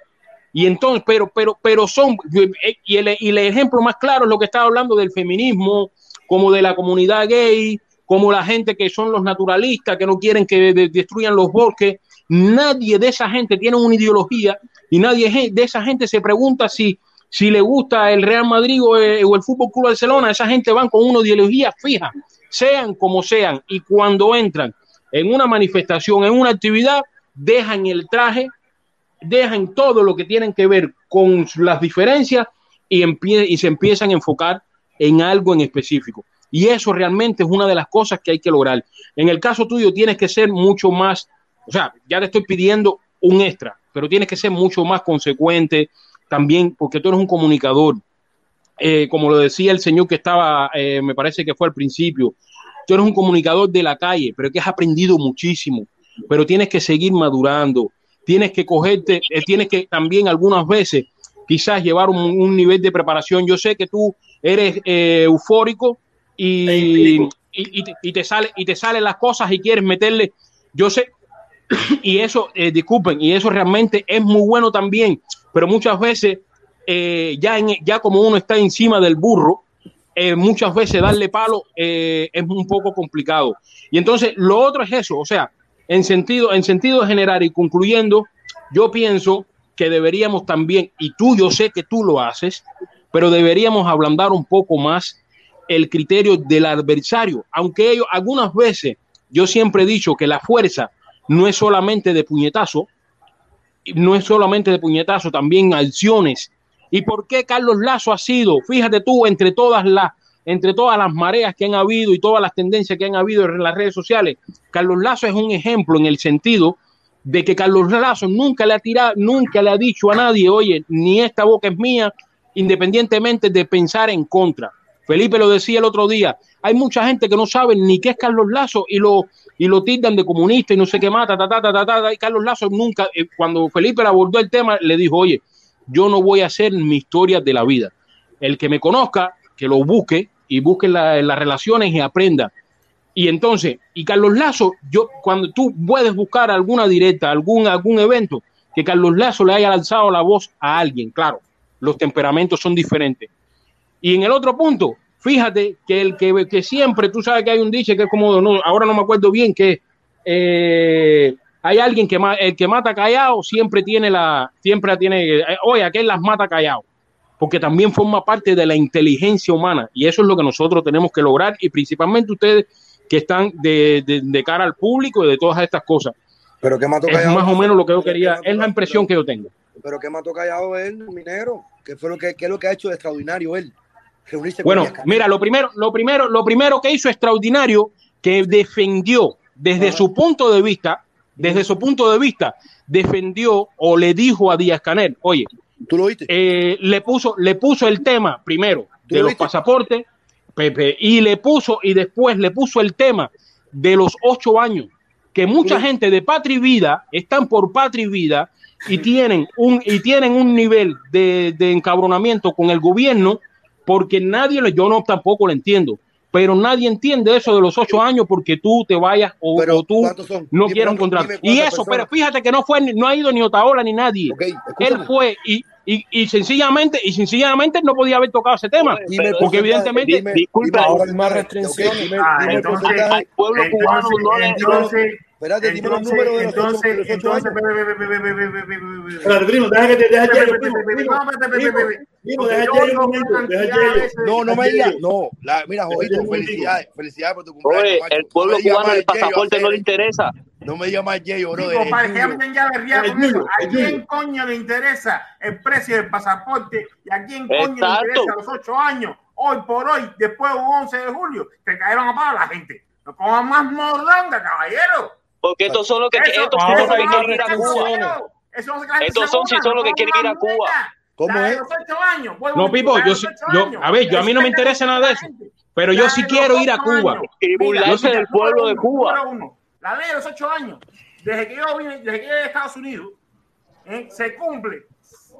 Speaker 8: Y entonces, pero, pero, pero son, eh, y el, y el ejemplo más claro es lo que estaba hablando del feminismo, como de la comunidad gay, como la gente que son los naturalistas, que no quieren que de- destruyan los bosques. Nadie de esa gente tiene una ideología y nadie de esa gente se pregunta si, si le gusta el Real Madrid o el, o el Fútbol Club Barcelona. Esa gente van con una ideología fija, sean como sean. Y cuando entran en una manifestación, en una actividad, dejan el traje, dejan todo lo que tienen que ver con las diferencias y, y se empiezan a enfocar en algo en específico. Y eso realmente es una de las cosas que hay que lograr. En el caso tuyo tienes que ser mucho más, o sea, ya te estoy pidiendo un extra, pero tienes que ser mucho más consecuente también porque tú eres un comunicador. Eh, como lo decía el señor que estaba, eh, me parece que fue al principio, tú eres un comunicador de la calle, pero que has aprendido muchísimo, pero tienes que seguir madurando, tienes que cogerte, eh, tienes que también algunas veces quizás llevar un, un nivel de preparación. Yo sé que tú eres eh, eufórico y, y, y te, y te sale y te salen las cosas y quieres meterle. Yo sé y eso, eh, disculpen, y eso realmente es muy bueno también, pero muchas veces eh, ya, en, ya como uno está encima del burro, eh, muchas veces darle palo eh, es un poco complicado. Y entonces lo otro es eso, o sea, en sentido, en sentido general y concluyendo, yo pienso que deberíamos también, y tú yo sé que tú lo haces, pero deberíamos ablandar un poco más el criterio del adversario, aunque ellos algunas veces, yo siempre he dicho que la fuerza no es solamente de puñetazo, no es solamente de puñetazo, también acciones. ¿Y por qué Carlos Lazo ha sido, fíjate tú, entre todas las entre todas las mareas que han habido y todas las tendencias que han habido en las redes sociales, Carlos Lazo es un ejemplo en el sentido de que Carlos Lazo nunca le ha tirado, nunca le ha dicho a nadie, oye, ni esta boca es mía, independientemente de pensar en contra. Felipe lo decía el otro día, hay mucha gente que no sabe ni qué es Carlos Lazo y lo, y lo tildan de comunista y no sé qué mata, ta, ta, ta, ta, ta, y Carlos Lazo nunca, eh, cuando Felipe abordó el tema, le dijo, oye, yo no voy a hacer mi historia de la vida. El que me conozca, que lo busque y busque la- las relaciones y aprenda. Y entonces, y Carlos Lazo, yo cuando tú puedes buscar alguna directa, algún, algún evento, que Carlos Lazo le haya lanzado la voz a alguien, claro, los temperamentos son diferentes. Y en el otro punto, fíjate que el que, que siempre, tú sabes que hay un dicho que es como, no, ahora no me acuerdo bien, que eh, hay alguien que el que mata callado siempre tiene la, siempre tiene, eh, oye, aquel las mata callado, porque también forma parte de la inteligencia humana y eso es lo que nosotros tenemos que lograr y principalmente ustedes que están de, de- de cara al público y de todas estas cosas.
Speaker 12: Pero que mató
Speaker 8: Es
Speaker 12: callado.
Speaker 8: más o menos lo que yo quería, es la impresión que yo tengo.
Speaker 12: Pero que mató callado él, minero. ¿Qué fue lo que, qué es lo que ha hecho de extraordinario él? Reunirse
Speaker 8: Bueno,
Speaker 12: con
Speaker 8: mira, lo primero, lo primero, lo primero que hizo extraordinario, que defendió desde su punto de vista, desde su punto de vista, defendió o le dijo a Díaz Canel, oye,
Speaker 12: ¿Tú lo viste?
Speaker 8: eh, le puso, le puso el tema primero
Speaker 12: ¿Tú
Speaker 8: de
Speaker 12: lo
Speaker 8: los
Speaker 12: viste?
Speaker 8: pasaportes, Pepe, y le puso, y después le puso el tema de los ocho años, que mucha gente de Patria y Vida están por Patria y Vida y tienen un, y tienen un nivel de, de encabronamiento con el gobierno porque nadie, lo- yo no tampoco lo entiendo, pero nadie entiende eso de los ocho años porque tú te vayas o,
Speaker 12: Pero,
Speaker 8: o tú no
Speaker 12: cuántos-
Speaker 8: encontrar.
Speaker 12: dime
Speaker 8: Y eso,
Speaker 12: personas.
Speaker 8: pero fíjate que no fue, ni- no ha ido ni Otaola ni nadie. Él fue y, y, y sencillamente, y sencillamente no podía haber tocado ese tema.
Speaker 12: Dime
Speaker 8: porque evidentemente
Speaker 12: dime-
Speaker 6: disculpa,
Speaker 12: dime
Speaker 13: ahora hay más restricciones.
Speaker 12: Dime,
Speaker 4: Ah, entonces-
Speaker 6: al pueblo cubano no le
Speaker 4: entonces,
Speaker 12: Espérate, dime los números de los
Speaker 4: entonces, entonces,
Speaker 1: Espérate, primo, deja que te deja
Speaker 4: No,
Speaker 12: no me digas, no. mira,
Speaker 1: Jojito,
Speaker 12: felicidades, felicidades por tu cumpleaños.
Speaker 6: el pueblo cubano, el pasaporte no le interesa.
Speaker 12: No me digas más Yeyo, bro.
Speaker 4: ¿A quién coño le interesa el precio del pasaporte? ¿Y a quién coño le interesa los ocho años? Hoy por hoy, después del 11 de julio, te cayeron a la gente. No coman más morlanga, caballero.
Speaker 6: Porque estos son los que
Speaker 4: Eso-
Speaker 6: estos son los que quieren ir a Cuba. Estos son sí son los que quieren ir a Cuba.
Speaker 12: ¿Cómo es?
Speaker 8: No,
Speaker 4: a
Speaker 8: Pipo, yo yo-
Speaker 4: años.
Speaker 8: a ver, yo a mí no me interesa nada de eso, pero yo sí quiero ir a Cuba.
Speaker 6: Y burlarse del pueblo de Cuba.
Speaker 4: La ley de los ocho años, desde que yo vine, desde que llegué a Estados Unidos, ¿eh? se cumple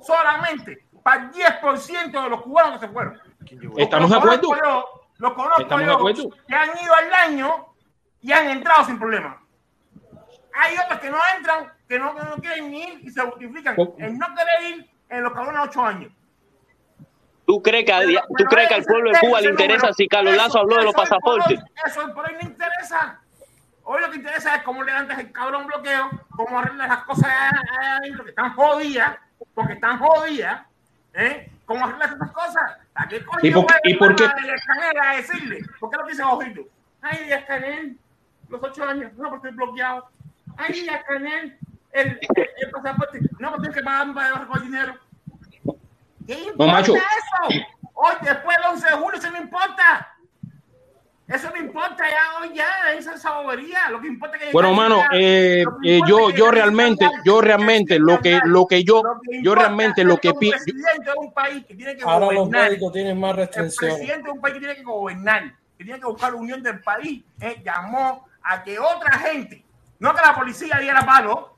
Speaker 4: solamente para el 10% de los cubanos que se fueron.
Speaker 8: ¿Estamos de acuerdo?
Speaker 4: Los conozco
Speaker 8: ¿Estamos de
Speaker 4: yo,
Speaker 8: acuerdo?
Speaker 4: que han ido al año y han entrado sin problema. Hay otros que no entran, que no, que no quieren ni ir y se justifican en no querer ir en los cabrones ocho años.
Speaker 6: ¿Tú crees que,
Speaker 4: Pero-
Speaker 6: tú
Speaker 4: pero
Speaker 6: crees que al pueblo de Cuba le interesa
Speaker 4: número,
Speaker 6: si Carlos
Speaker 4: eso-
Speaker 6: Lazo habló de los
Speaker 4: eso hoy por hoy-
Speaker 6: pasaportes?
Speaker 4: Eso hoy por hoy no interesa. Hoy lo que interesa es cómo levantas el cabrón bloqueo, cómo arreglas las cosas allá adentro que están jodidas, porque están jodidas, ¿eh? ¿Cómo arreglas esas cosas? ¿A qué coño
Speaker 8: ¿Y por y por qué-
Speaker 4: a decirle? ¿Por qué lo dice Ojito? Ay, Díaz Canel, los ocho años, no, porque estoy bloqueado. Ay, Díaz Canel, el, el, el pasaporte, no, porque tienes que pagar para recoger dinero. ¿Qué importa
Speaker 8: macho.
Speaker 4: eso? Hoy, después del 11 de julio, eso no importa. Eso no importa ya hoy ya, esa es esa bobería. Lo que importa es que
Speaker 8: Bueno, mano, eh, eh, yo,
Speaker 4: es
Speaker 8: yo realmente,
Speaker 4: a
Speaker 8: yo realmente lo que, lo que yo,
Speaker 4: Lo que
Speaker 8: yo realmente
Speaker 4: es
Speaker 8: lo que
Speaker 4: como
Speaker 8: pienso,
Speaker 4: presidente de un país que tiene que
Speaker 13: Ahora los
Speaker 4: gobernar,
Speaker 13: médicos tienen más
Speaker 4: el
Speaker 13: restricciones.
Speaker 4: presidente de un país que tiene que gobernar, que tiene que buscar la unión del país, eh, llamó a que otra gente, no que la policía diera palo,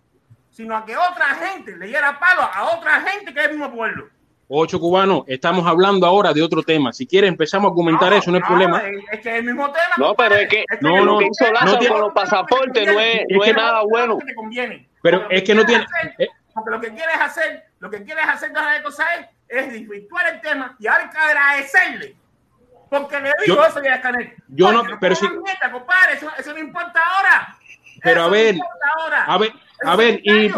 Speaker 4: sino a que otra gente le diera palo a otra gente que es el mismo pueblo.
Speaker 8: ocho cubanos, estamos hablando ahora de otro tema. Si quieres empezamos a argumentar eso, no hay problema.
Speaker 4: Es, es que es el mismo tema.
Speaker 6: No, pero es que
Speaker 8: No,
Speaker 6: lo
Speaker 8: no,
Speaker 6: que hizo
Speaker 8: no
Speaker 6: Lazo
Speaker 8: tiene-
Speaker 6: con los pasaportes no es, no es nada bueno.
Speaker 4: te conviene.
Speaker 8: Pero
Speaker 4: Porque
Speaker 8: es que no tiene- eh.
Speaker 4: hacer- Porque lo que quieres hacer, lo que quieres hacer de la cosa es, es desvirtuar el tema y ahora hay que agradecerle Porque le digo
Speaker 8: Yo-
Speaker 4: eso ya a Canek.
Speaker 8: yo no- pero si-
Speaker 4: meta, compadre, eso, eso no importa ahora.
Speaker 8: Pero a
Speaker 4: Eso
Speaker 8: ver,
Speaker 4: no importa ahora.
Speaker 8: a ver, a ver, y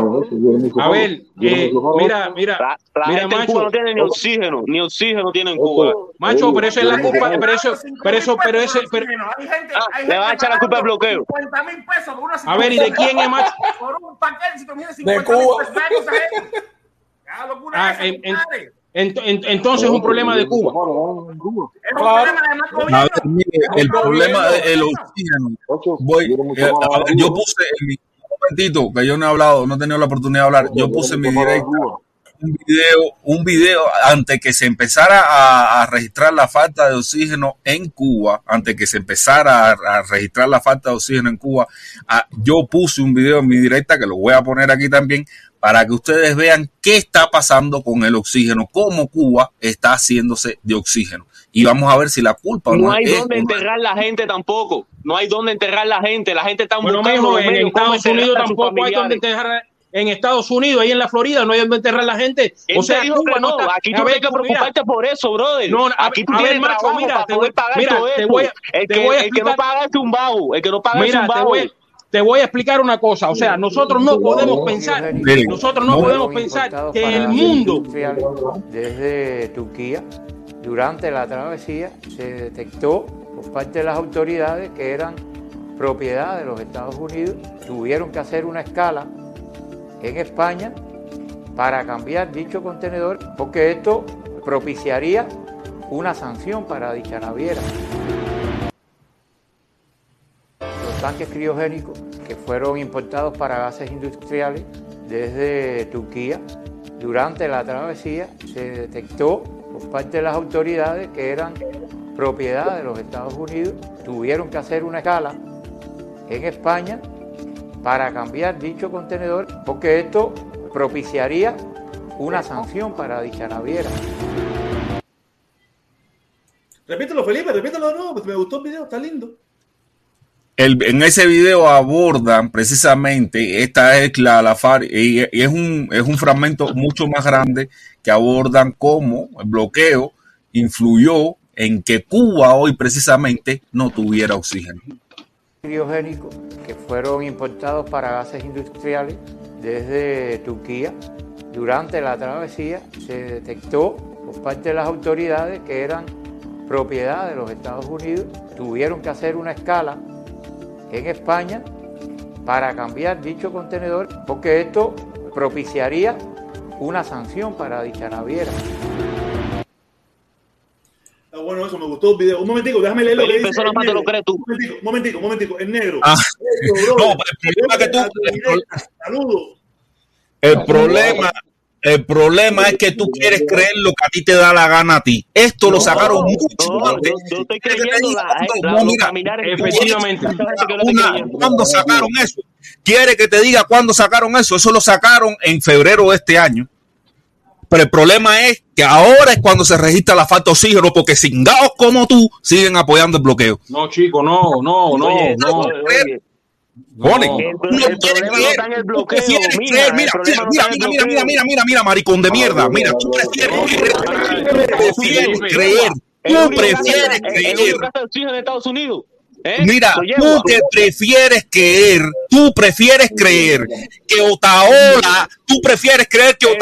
Speaker 8: a ver, eh, mira, mira, mira,
Speaker 6: Cuba no
Speaker 8: macho,
Speaker 6: tiene ni oxígeno, ni oxígeno tiene en Cuba.
Speaker 8: macho, pero eso es la culpa, pero eso, pero eso, pero ese, pero,
Speaker 4: Hay gente,
Speaker 6: Ah, le vas a echar la culpa al bloqueo.
Speaker 4: 50 mil pesos por una
Speaker 8: A ver, ¿y de quién es, macho?
Speaker 4: Por un paquete, si tú mides
Speaker 10: De
Speaker 4: 50 mil
Speaker 10: Cuba.
Speaker 4: pesos,
Speaker 8: Ah, en- en-. Ent- ent- entonces es un problema de Cuba.
Speaker 4: Es un problema de más
Speaker 5: A ver, mire, el problema del oxígeno. Voy, eh, a ver, yo puse en mi un momentito que yo no he hablado, no he tenido la oportunidad de hablar. Yo puse en mi directa un video, un video antes que se empezara a, a registrar la falta de oxígeno en Cuba, antes que se empezara a, a registrar la falta de oxígeno en Cuba, ah, yo puse un video en mi directa que lo voy a poner aquí también para que ustedes vean qué está pasando con el oxígeno, cómo Cuba está haciéndose de oxígeno. Y vamos a ver si la culpa
Speaker 6: No hay
Speaker 5: es
Speaker 6: donde enterrar la gente tampoco. No hay donde enterrar la gente. La gente está
Speaker 8: Bueno,
Speaker 6: buscando
Speaker 8: mijo, en Estados Unidos tampoco hay donde
Speaker 6: familiares.
Speaker 8: enterrar. En Estados Unidos, ahí en la Florida, no hay donde enterrar la gente.
Speaker 6: ¿Quién
Speaker 8: O sea,
Speaker 6: dijo
Speaker 8: Cuba
Speaker 6: que no?
Speaker 8: está-
Speaker 6: Aquí
Speaker 8: a
Speaker 6: tú tienes que
Speaker 8: mira,
Speaker 6: preocuparte por eso, brother.
Speaker 8: No, a-
Speaker 6: Aquí tú
Speaker 8: a ver,
Speaker 6: tienes
Speaker 8: macho,
Speaker 6: trabajo
Speaker 8: mira,
Speaker 6: para
Speaker 8: te
Speaker 6: poder
Speaker 8: voy-
Speaker 6: pagar
Speaker 8: mira,
Speaker 6: todo
Speaker 8: te voy a-
Speaker 6: el,
Speaker 8: te
Speaker 6: que,
Speaker 8: voy a
Speaker 6: el que no
Speaker 8: explicar-
Speaker 6: paga es un vago. El que no paga es
Speaker 8: Mira,
Speaker 6: un
Speaker 8: te voy, te voy a explicar una cosa. O sea, nosotros no podemos pensar, nosotros no
Speaker 5: no-
Speaker 8: podemos pensar que el mundo
Speaker 13: desde Turquía, durante la travesía, se detectó por parte de las autoridades que eran propiedad de los Estados Unidos. Tuvieron que hacer una escala en España para cambiar dicho contenedor, porque esto propiciaría una sanción para dicha naviera. Los tanques criogénicos que fueron importados para gases industriales desde Turquía, durante la travesía se detectó por parte de las autoridades que eran propiedad de los Estados Unidos. Tuvieron que hacer una escala en España para cambiar dicho contenedor, porque esto propiciaría una sanción para dicha naviera.
Speaker 1: Repítelo, Felipe, repítelo de nuevo, porque me gustó el video, está lindo.
Speaker 5: el- en ese video abordan precisamente esta es la, la FARC y, y es un es un fragmento mucho más grande que abordan cómo el bloqueo influyó en que Cuba hoy precisamente no tuviera oxígeno.
Speaker 13: Criogénicos que fueron importados para gases industriales desde Turquía. Durante la travesía se detectó por parte de las autoridades que eran propiedad de los Estados Unidos. Tuvieron que hacer una escala en España para cambiar dicho contenedor, porque esto propiciaría una sanción para dicha naviera.
Speaker 1: Ah, bueno, eso me gustó el video. Un momentico, déjame leer lo que dice.
Speaker 6: eso te lo crees tú.
Speaker 1: Un momentico, un momentico, un momentico. El negro.
Speaker 5: Ah. No, el problema que tú-.
Speaker 1: Saludos.
Speaker 5: El problema, el problema es que tú quieres creer lo que a ti te da la gana a ti. Esto lo sacaron mucho
Speaker 6: No,
Speaker 5: antes.
Speaker 6: yo, yo estoy
Speaker 5: ¿Quieres que te
Speaker 6: creyendo
Speaker 5: No,
Speaker 6: en
Speaker 8: efectivamente.
Speaker 6: Está.
Speaker 5: ¿Cuándo sacaron eso? ¿Quiere que te diga cuándo sacaron eso? Eso lo sacaron en febrero de este año. Pero el problema es que ahora es cuando se registra la falta de oxígeno porque cingados como tú siguen apoyando el bloqueo.
Speaker 8: No, chico, no, no, no,
Speaker 6: Oye,
Speaker 8: no.
Speaker 6: oye, oye,
Speaker 5: Ponen.
Speaker 8: No.
Speaker 6: El,
Speaker 5: Tú
Speaker 6: el
Speaker 5: no
Speaker 6: no
Speaker 5: creer,
Speaker 6: en el
Speaker 5: tú
Speaker 6: bloqueo,
Speaker 5: prefieres
Speaker 6: mira,
Speaker 5: creer, mira,
Speaker 6: no
Speaker 5: mira, mira, mira, mira,
Speaker 6: bloqueo.
Speaker 5: mira, mira, mira, maricón de mierda, mira, tú prefieres creer, tú prefieres creer, tú prefieres creer
Speaker 6: en Estados Unidos. ¿eh?
Speaker 5: Mira, tú
Speaker 6: lleva.
Speaker 5: que prefieres creer, tú prefieres creer que Otaola, tú prefieres creer que
Speaker 6: El-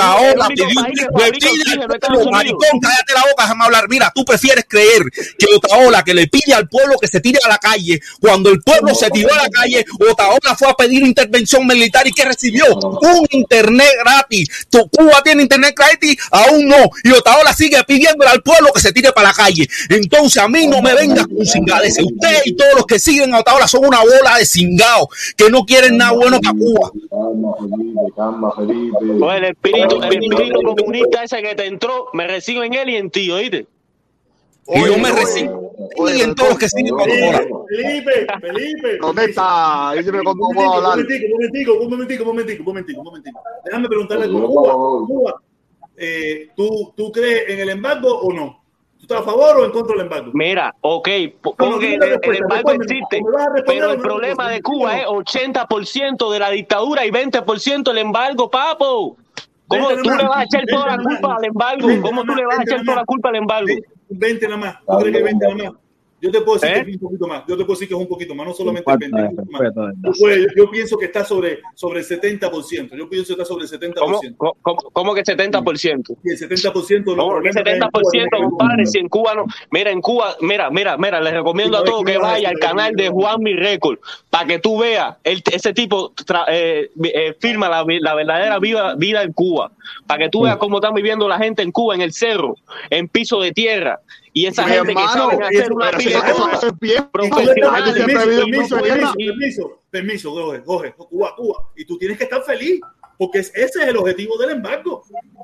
Speaker 6: el
Speaker 5: Otaola maricón, cállate la boca, déjame hablar. Mira, tú prefieres creer que Otaola que le pide al pueblo que se tire a la calle, cuando el pueblo se tiró a la calle, Otaola fue a pedir intervención militar y que recibió un internet gratis. Tu Cuba tiene internet gratis, aún no, y Otaola sigue pidiéndole al pueblo que se tire para la calle. Entonces a mí no me vengas con cingadese. Usted y todos los que siguen a Otaola son una bola de cingados que no quieren nada bueno para Cuba.
Speaker 6: Oye, el espíritu, el espíritu comunista ese que te entró, me recibo en él y en ti, ¿oíste?
Speaker 5: Y yo me recibo y en todos los que siguen.
Speaker 1: Felipe, Felipe.
Speaker 12: ¿Dónde está? Dígame cómo puedo hablar.
Speaker 1: momentico, un momentico, un momentico, un momentico, un momentico, un momentico. Déjame preguntarle algo. Cuba, Cuba, eh, ¿tú, ¿tú crees en el embargo o no? ¿Tú estás a favor o en contra del embargo?
Speaker 6: Mira, ok, porque el, el embargo existe,
Speaker 1: ¿Me vas a responder
Speaker 6: pero el problema de Cuba es 80% de la dictadura y 20% el embargo, papo. ¿Cómo tú le vas a echar toda la culpa al embargo? ¿Cómo tú le vas a echar toda la culpa al embargo?
Speaker 1: 20 nada más. ¿Tú crees que 20 nada más? Yo te puedo decir
Speaker 6: ¿Eh?
Speaker 1: que es un poquito más. Yo te puedo decir que es un poquito más, no solamente
Speaker 2: Falta
Speaker 1: 20.
Speaker 2: de
Speaker 1: un poquito más. yo pienso que está sobre, sobre el 70%. Yo pienso que está sobre el 70%.
Speaker 6: ¿Cómo, cómo, cómo que 70%?
Speaker 1: Y el 70% de los
Speaker 6: ¿Cómo que
Speaker 1: problemas que hay en
Speaker 6: 70%,
Speaker 1: Cuba tiene que ver con
Speaker 6: compadre? Si en Cuba no. Mira, en Cuba, mira, mira, mira, les recomiendo a todos que vaya al canal de Juan Mi Record para que tú veas, el- ese tipo tra- eh, eh, firma la, la verdadera vida, vida en Cuba. Para que tú veas cómo están viviendo la gente en Cuba, en el cerro, en piso de tierra. Y esa
Speaker 7: Mi
Speaker 6: gente que
Speaker 7: hermano,
Speaker 6: saben hacer una pila
Speaker 7: eso- eso es bien.
Speaker 1: permiso, permiso, permiso, permiso, Cuba, Cuba. Y tú tienes que estar feliz, porque es- ese es el objetivo del embargo.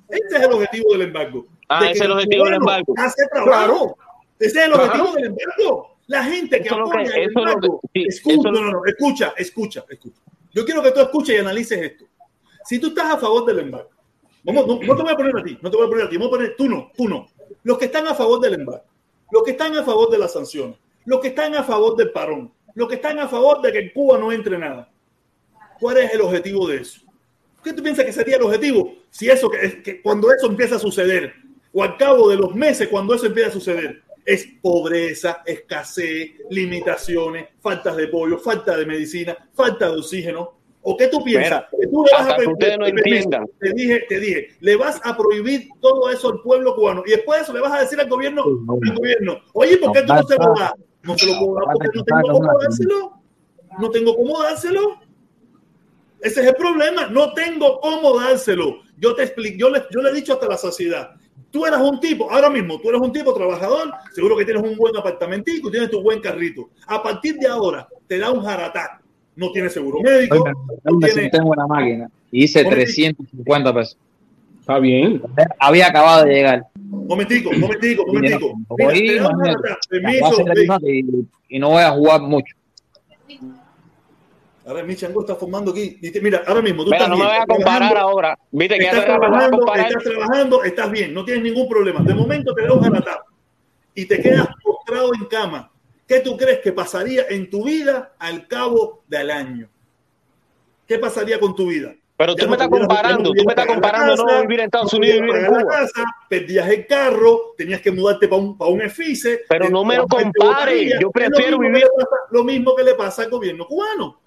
Speaker 1: Ese es el objetivo del embargo.
Speaker 6: Ah,
Speaker 1: De
Speaker 6: ese
Speaker 1: que
Speaker 6: es el objetivo del embargo.
Speaker 1: Hace trabajo. Ese es el objetivo del embargo. La gente que
Speaker 6: que-
Speaker 1: apoya el
Speaker 6: que-
Speaker 1: embargo. escucha, no, no, escucha, escucha, escucha. Yo quiero que tú escuches y analices esto. Si tú estás a favor del embargo, vamos, no, no te voy a poner a ti, no te voy a poner a ti, vamos a poner tú no, tú no. Los que están a favor del embargo, los que están a favor de las sanciones, los que están a favor del parón, los que están a favor de que en Cuba no entre nada. ¿Cuál es el objetivo de eso? ¿Qué tú piensas que sería el objetivo? Si eso, que, que cuando eso empieza a suceder, o al cabo de los meses, cuando eso empieza a suceder, es pobreza, escasez, limitaciones, faltas de pollo, falta de medicina, falta de oxígeno. ¿O qué tú piensas?
Speaker 6: Mira,
Speaker 1: que tú le vas a
Speaker 6: ustedes no entiendan.
Speaker 1: Te dije, te dije, le vas a prohibir todo eso al pueblo cubano y después de eso le vas a decir al gobierno, al gobierno, oye, ¿por qué tú no se lo das? No se lo puedo dar porque no tengo cómo dárselo. No tengo cómo dárselo. Ese es el problema. No tengo cómo dárselo. Yo te explico, yo le, yo le he dicho hasta la saciedad. Tú eras un tipo, ahora mismo, tú eres un tipo trabajador, seguro que tienes un buen apartamentico, tienes tu buen carrito. A partir de ahora, te da un jaratá. No tienes seguro médico,
Speaker 2: Oye,
Speaker 1: no
Speaker 2: me senté en una máquina y hice
Speaker 1: Momentico.
Speaker 2: 350 pesos.
Speaker 8: Está bien.
Speaker 2: Había acabado de llegar.
Speaker 1: Momentico, momentico, momentico.
Speaker 2: Y
Speaker 1: Mira, te Permiso,
Speaker 2: y, y no voy a jugar mucho.
Speaker 1: Ahora mi chango está formando aquí. Mira, ahora mismo tú
Speaker 6: Mira,
Speaker 1: estás
Speaker 6: no me
Speaker 1: bien,
Speaker 6: voy a comparar
Speaker 1: trabajando,
Speaker 6: ahora. Viste que ya
Speaker 1: estás
Speaker 6: te me vas a
Speaker 1: trabajando, estás trabajando, estás bien, no tienes ningún problema. De momento te da un jaratá y te quedas postrado en cama. ¿Qué tú crees que pasaría en tu vida al cabo del año? ¿Qué pasaría con tu vida?
Speaker 6: Pero tú me
Speaker 1: no
Speaker 6: estás
Speaker 1: no
Speaker 6: comparando, tú me estás comparando no
Speaker 1: casa,
Speaker 6: vivir en Estados
Speaker 1: no
Speaker 6: Unidos y vivir en Cuba.
Speaker 1: la casa, perdías el carro, tenías que mudarte para un, para un EFICE.
Speaker 6: Pero no me lo
Speaker 1: te- te
Speaker 6: compare,
Speaker 1: botarías.
Speaker 6: yo prefiero
Speaker 1: lo
Speaker 6: vivir-
Speaker 1: pasa- lo mismo que le pasa al gobierno cubano.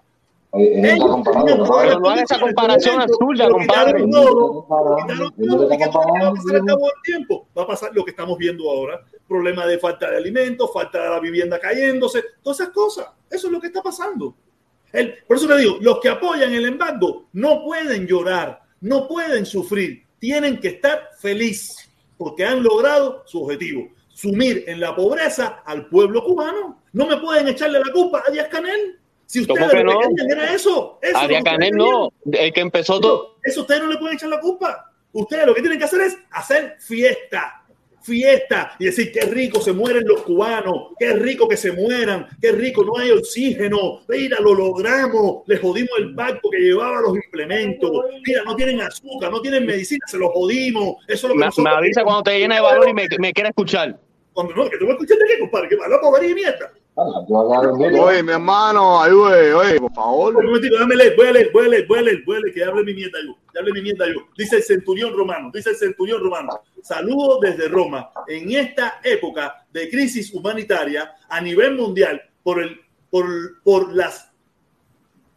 Speaker 6: No hagas esa comparación absurda, compadre.
Speaker 1: Va a pasar lo que estamos viendo ahora, problema de falta de alimentos, falta de la vivienda cayéndose, todas esas cosas. Eso es lo que está pasando. El- por eso le digo, los que apoyan el embargo no pueden llorar, no pueden sufrir, tienen que estar felices porque han logrado su objetivo, sumir en la pobreza al pueblo cubano. No me pueden echarle la culpa a Díaz Canel. Si
Speaker 6: ¿Cómo
Speaker 1: ustedes
Speaker 6: que
Speaker 1: lo
Speaker 6: no?
Speaker 1: era eso, eso
Speaker 6: A
Speaker 1: es lo
Speaker 6: Díaz
Speaker 1: que ustedes
Speaker 6: Canel no, el que empezó todo.
Speaker 1: eso ustedes no le pueden echar la culpa. Ustedes lo que tienen que hacer es hacer fiesta, fiesta y decir qué rico se mueren los cubanos, qué rico que se mueran, qué rico no hay oxígeno, mira, lo logramos, les jodimos el barco que llevaba los implementos, mira, no tienen azúcar, no tienen medicina, se los jodimos. Eso es lo que
Speaker 6: Me, avisa cuando te llene de valor y me, me quiera escuchar.
Speaker 1: Cuando no, que te voy a escuchar de qué, compadre, que va a poder y mierda.
Speaker 7: Oye, mi hermano, ayude, oye, por favor.
Speaker 1: Un momentito, déjame leer, voy a leer, voy a leer, voy a leer, voy a leer, que hable mi mierda yo, que hable mi mierda yo. Dice el centurión romano, dice el centurión romano. Saludos desde Roma. En esta época de crisis humanitaria a nivel mundial por el, por, por las,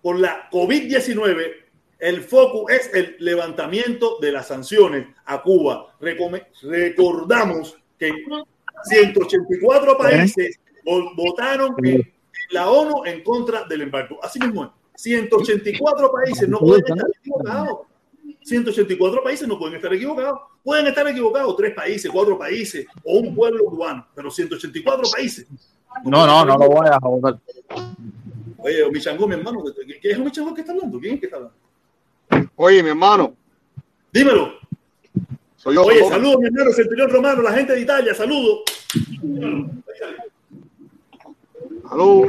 Speaker 1: por la COVID-19, el foco es el levantamiento de las sanciones a Cuba. Recome- recordamos que 184 países votaron en la ONU en contra del embargo. Así mismo es. 184 países no pueden estar equivocados. 184 países no pueden estar equivocados. Pueden estar equivocados tres países, cuatro países o un pueblo cubano, pero 184 países.
Speaker 2: No, no, no lo voy a votar.
Speaker 1: Oye, Michango, mi hermano, ¿qué, es un Michango que está hablando? ¿Quién es que está hablando?
Speaker 7: Oye, mi hermano.
Speaker 1: Dímelo.
Speaker 7: Soy yo.
Speaker 1: Oye, saludos, mi hermano, Centurión Romano, la gente de Italia, saludos.
Speaker 7: Salud.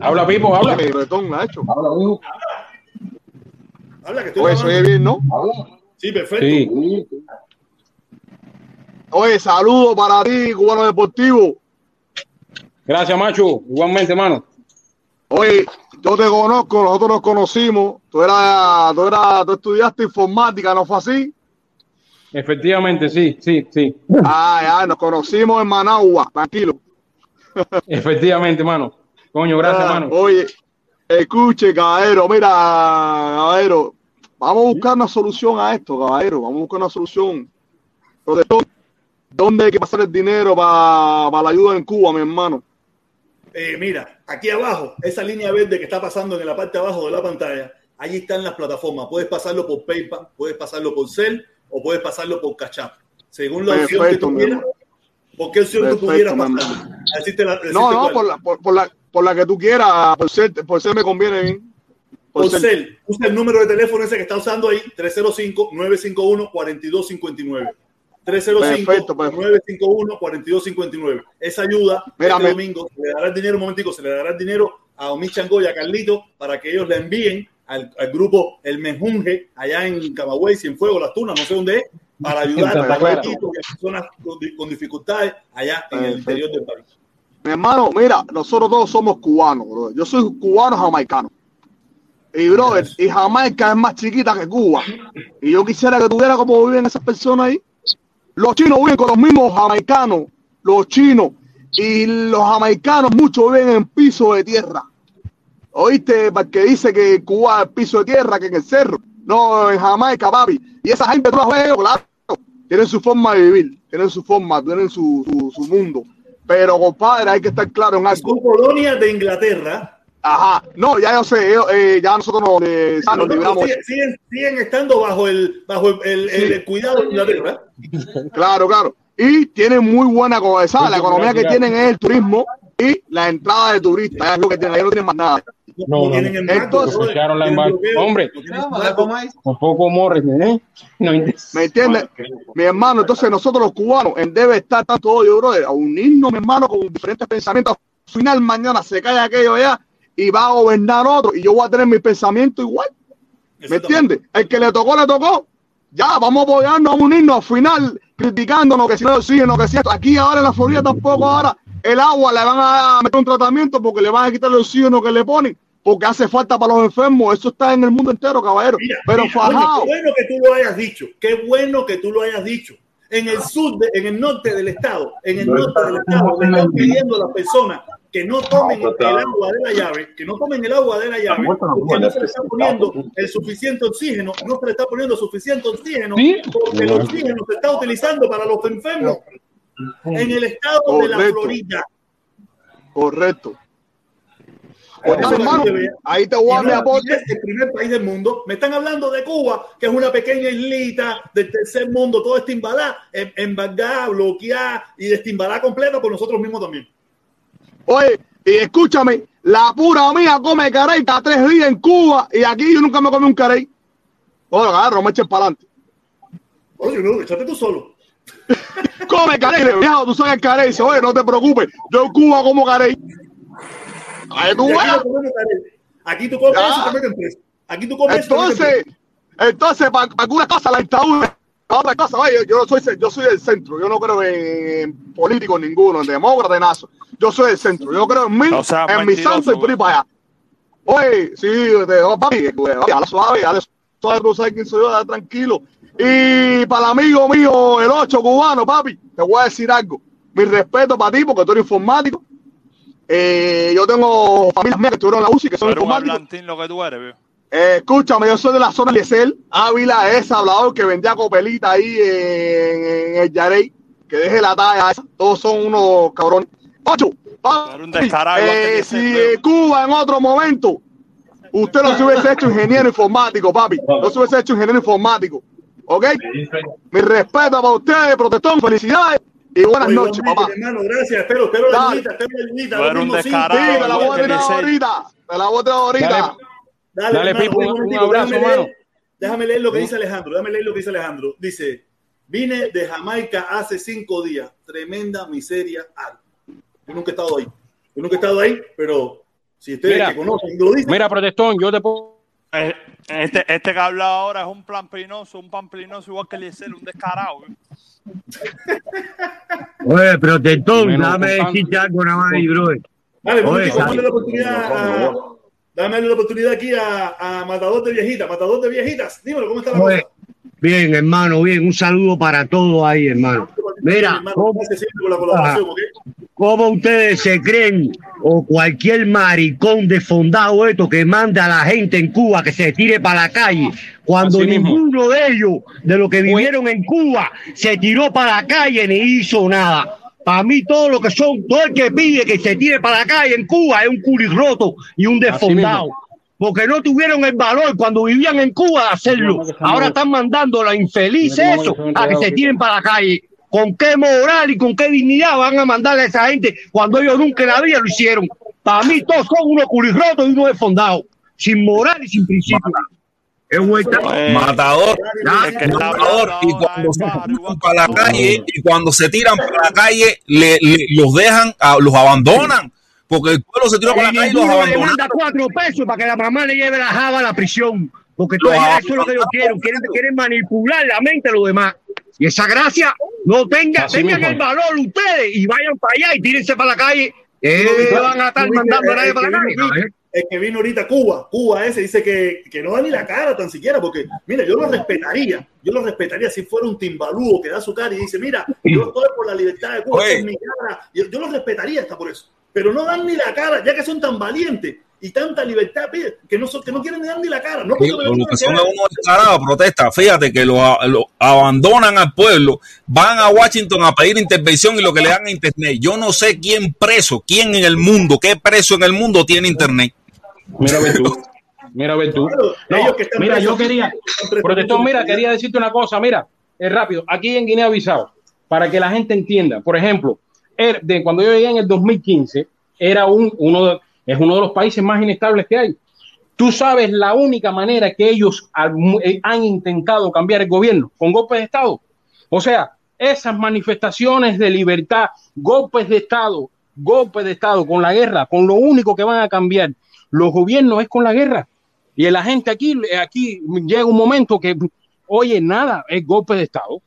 Speaker 8: Habla, Pipo, habla.
Speaker 7: Bretón, Nacho.
Speaker 1: Habla que estoy
Speaker 7: Oye,
Speaker 1: grabando.
Speaker 7: bien, ¿no?
Speaker 1: Sí, perfecto.
Speaker 8: Sí.
Speaker 7: Oye, saludos para ti, cubano deportivo.
Speaker 8: Gracias, macho. Igualmente, hermano.
Speaker 7: Oye, yo te conozco, nosotros nos conocimos. Tú eras, tú eras, tú estudiaste informática, ¿no fue así?
Speaker 8: Efectivamente, sí, sí, sí.
Speaker 14: Ah, ya, nos conocimos en Managua, tranquilo.
Speaker 8: Efectivamente, mano. Coño, gracias,
Speaker 14: Ah,
Speaker 8: mano.
Speaker 14: Oye, escuche, caballero, mira, caballero, vamos a buscar una solución a esto, caballero, vamos a buscar una solución. Protector, ¿dónde hay que pasar el dinero para la ayuda en Cuba, mi hermano?
Speaker 1: Eh, mira, aquí abajo, esa línea verde que está pasando en la parte de abajo de la pantalla, ahí están las plataformas. Puedes pasarlo por PayPal, puedes pasarlo por Cell o puedes pasarlo por Cash App. Según la opción que
Speaker 14: Perfecto,
Speaker 1: tú quieras,
Speaker 14: hermano.
Speaker 1: ¿por qué opción tú pudieras
Speaker 14: mi
Speaker 1: pasarlo?
Speaker 14: hermano.
Speaker 1: A decirte la- decirte
Speaker 14: No, no, por la, por, por la, por la que tú quieras, por ser, por ser me conviene bien. Por ser.
Speaker 1: Usa el número de teléfono ese que está usando ahí, 305-951-4259.
Speaker 14: Perfecto, perfecto.
Speaker 1: 305-951-4259. Esa ayuda,
Speaker 14: Mira,
Speaker 1: este domingo, se le dará el dinero, un momentico, se le dará el dinero a Omi Chango y a Carlito para que ellos le envíen al, al grupo El Menjunje, allá en Camagüey, Cienfuegos, Las Tunas, no sé dónde es, para ayudar a equipos y a personas con, di- con dificultades allá en el interior del país.
Speaker 14: Mi hermano, mira, nosotros todos somos cubanos, bro. Yo soy cubano jamaicano. Y, brother, y Jamaica es más chiquita que Cuba. Y yo quisiera que tuviera como viven esas personas ahí. Los chinos viven con los mismos jamaicanos, los chinos. Y los jamaicanos, muchos viven en piso de tierra. ¿Oíste? Para el que dice que Cuba es piso de tierra, que en el cerro. No, en Jamaica, papi. Y esa gente, tú ves, claro. Tienen su forma de vivir, tienen su forma, tienen su, su, su mundo. Pero, compadre, hay que estar claro en algo.
Speaker 1: Son colonias de Inglaterra.
Speaker 14: Ajá. No, ya yo sé, eh, ya nosotros nos, eh, nos
Speaker 1: no,
Speaker 14: libramos.
Speaker 1: siguen, siguen- siguen estando bajo el, bajo el, el- cuidado de Inglaterra.
Speaker 14: Claro, claro. Y tienen muy buena cosa. La economía que tienen es el turismo y la entrada de turistas. Es lo que tienen. Ellos no tienen más nada.
Speaker 8: No, no, no.
Speaker 14: Entonces,
Speaker 8: Escucharon la embargo. Hombre, un poco morres, ¿eh? No,
Speaker 14: ¿Me entiendes? Mi hermano, entonces nosotros los cubanos en debe estar tanto odio, brother, a unirnos, mi hermano, con diferentes pensamientos. Al final, mañana se cae aquello allá y va a gobernar otro y yo voy a tener mi pensamiento igual. ¿Me entiendes? El que le tocó, le tocó. Ya, vamos a apoyarnos, a unirnos. Al final, criticándonos que si no oxígeno, que si esto. Aquí ahora en la Florida tampoco ahora el agua le van a meter un tratamiento porque le van a quitar el oxígeno que le ponen. Porque hace falta para los enfermos. Eso está en el mundo entero, caballero. Pero
Speaker 1: Mira,
Speaker 14: fajado.
Speaker 1: oye, qué bueno que tú lo hayas dicho. Qué bueno que tú lo hayas dicho. En el sur, de- en el norte del estado, en el norte del estado, le están pidiendo a las personas que no tomen el agua de la llave, que no tomen el agua de la llave, porque no se le está poniendo el suficiente oxígeno, no se le está poniendo suficiente oxígeno, porque el oxígeno se está utilizando para los enfermos en el estado de la. Florida.
Speaker 14: Correcto.
Speaker 1: Por eso te vea.
Speaker 14: ahí te voy a
Speaker 1: no. Es el primer país del mundo. Me están hablando de Cuba, que es una pequeña islita del tercer mundo, todo embalá, em- embargada, bloqueada y destimbalada completa por nosotros mismos también.
Speaker 14: Oye, y escúchame, la pura mía come carey cada tres días en Cuba y aquí yo nunca me comí un carey. Oye, agarro, me echen para adelante.
Speaker 1: Oye, no, échate tú solo.
Speaker 14: Come carey, viejo, tú sabes el carey. Dice, oye, no te preocupes, yo en Cuba como carey. Ahí tú
Speaker 1: Y aquí, tú comes
Speaker 14: Ya.
Speaker 1: eso y te meten preso. Aquí tú comes
Speaker 14: Entonces, entonces, para alguna cosa, la dictadura, para otra cosa, oye, yo no soy, yo soy del centro, yo no creo en, políticos ninguno, en demócrata, en nazo. Yo soy del centro, yo creo en mí, en mi santo y por ahí para allá. Oye, sí, te, oh, papi, güey, dale suave, dale suave, tú sabes quién soy yo, tranquilo. Y para el amigo mío, el 8 cubano, papi, te voy a decir algo. Mi respeto para ti, porque tú eres informático. Eh, yo tengo familias mías que estuvieron en la UCI, que son informáticos.
Speaker 15: lo que tú eres.
Speaker 14: Eh, escúchame, yo soy de la zona de Liesel, Ávila, ese hablador que vendía copelita ahí en, en el Yarey, que deje la talla esa, todos son unos cabrones. Ocho,
Speaker 15: un
Speaker 14: eh, si eh, Cuba en otro momento, usted no se hubiese hecho ingeniero informático, papi, no se hubiese hecho ingeniero informático, ¿ok? Mi respeto para ustedes, protestón, felicidades y buenas
Speaker 1: Oye,
Speaker 14: noches, papá.
Speaker 1: hermano, gracias. Espero, espero la ayudita, espero la los
Speaker 15: eres un descarado,
Speaker 14: Sí, te la voy a tirar ahorita, te la voy a tirar ahorita.
Speaker 8: Dale,
Speaker 1: Dale, hermano,
Speaker 8: Pipo,
Speaker 1: un
Speaker 8: un- abrazo,
Speaker 1: déjame leer-
Speaker 8: mano.
Speaker 1: Déjame leer lo que dice Alejandro. Déjame leer lo que dice Alejandro. Dice: Vine de Jamaica hace cinco días. Tremenda miseria. hay". Yo nunca he estado ahí. Yo nunca he estado ahí, pero si ustedes
Speaker 8: Mira,
Speaker 1: que conocen lo dicen.
Speaker 8: Mira, protestón, yo te puedo.
Speaker 15: Eh, Este, este que ha hablado ahora es un pamplinoso, un pamplinoso igual que Liesel, un descarado. viejo.
Speaker 16: Oye, protector,
Speaker 8: Bueno,
Speaker 16: dame decirte algo nada más, mi brother.
Speaker 1: Dale,
Speaker 16: Oye,
Speaker 1: dame la oportunidad a, dame la oportunidad aquí a, a Matador de Viejitas. Matador de Viejitas. Dímelo, ¿cómo está la
Speaker 16: Oye,
Speaker 1: cosa?
Speaker 16: Bien, hermano, bien. Un saludo para todos ahí, hermano. Mira, ¿cómo,
Speaker 1: la ¿ok?
Speaker 16: cómo ustedes se creen o cualquier maricón desfondado esto que manda a la gente en Cuba que se tire para la calle cuando
Speaker 8: Así mismo.
Speaker 16: ninguno de ellos, de los que vivieron en Cuba, se tiró para la calle ni hizo nada? Para mí, todo lo que son, todo el que pide que se tire para la calle en Cuba es un curirroto y un desfondado. Porque no tuvieron el valor cuando vivían en Cuba de hacerlo. Ahora están mandando a los infelices eso a que se tiren para la calle. ¿Con qué moral y con qué dignidad van a mandar a esa gente cuando ellos nunca en la vida lo hicieron? Para mí todos son unos curirrotos y unos desfondados. Sin moral y sin principio. Es vuelta.
Speaker 5: Matador, matador, y cuando se tiran para la calle, y cuando se tiran para la calle, le, le- los dejan, a- los abandonan, porque el pueblo se tiró para la calle y los abandonó.
Speaker 16: manda cuatro pesos para que la mamá le lleve la java a la prisión. Porque todo eso es lo que ellos quieren. quieren. Quieren manipular la mente de los demás. Y esa gracia, no tengan,
Speaker 8: Así
Speaker 16: tengan
Speaker 8: mismo.
Speaker 16: el valor ustedes y vayan para allá y tírense para la calle. Eh,
Speaker 1: viste-
Speaker 16: van a estar mandando a
Speaker 1: el-
Speaker 16: nadie
Speaker 1: el
Speaker 16: para la
Speaker 1: que
Speaker 16: calle.
Speaker 1: El que vino ahorita, Cuba, Cuba ese, dice que, que no da ni la cara tan siquiera, porque, mira, yo lo respetaría, yo lo respetaría si fuera un timbalúo que da su cara y dice, mira, yo estoy por la libertad de Cuba, es mi cara, yo, yo lo respetaría hasta por eso, pero no dan ni la cara, ya que son tan valientes y tanta libertad, pide, que no, que no quieren ni dar ni la cara, no porque
Speaker 5: Sí, lo que
Speaker 1: a
Speaker 5: son unos descarados, protesta. Fíjate que los, los abandonan al pueblo, van a Washington a pedir intervención y lo que le dan a internet. Yo no sé quién preso, quién en el mundo, qué preso en el mundo tiene internet.
Speaker 8: Mira, ve tú. Mira, ve tú. No,
Speaker 1: ellos que están
Speaker 8: mira, yo quería, protector, mira, quería decirte una cosa, mira, es rápido. Aquí en Guinea-Bissau, para que la gente entienda, por ejemplo, er- cuando yo llegué en el 2015, era un, uno de- es uno de los países más inestables que hay. Tú sabes la única manera que ellos eh, han intentado cambiar el gobierno con golpes de Estado. O sea, esas manifestaciones de libertad, golpes de Estado, golpes de Estado con la guerra, con lo único que van a cambiar los gobiernos es con la guerra. Y la gente aquí, aquí llega un momento que, oye, nada, es golpe de Estado.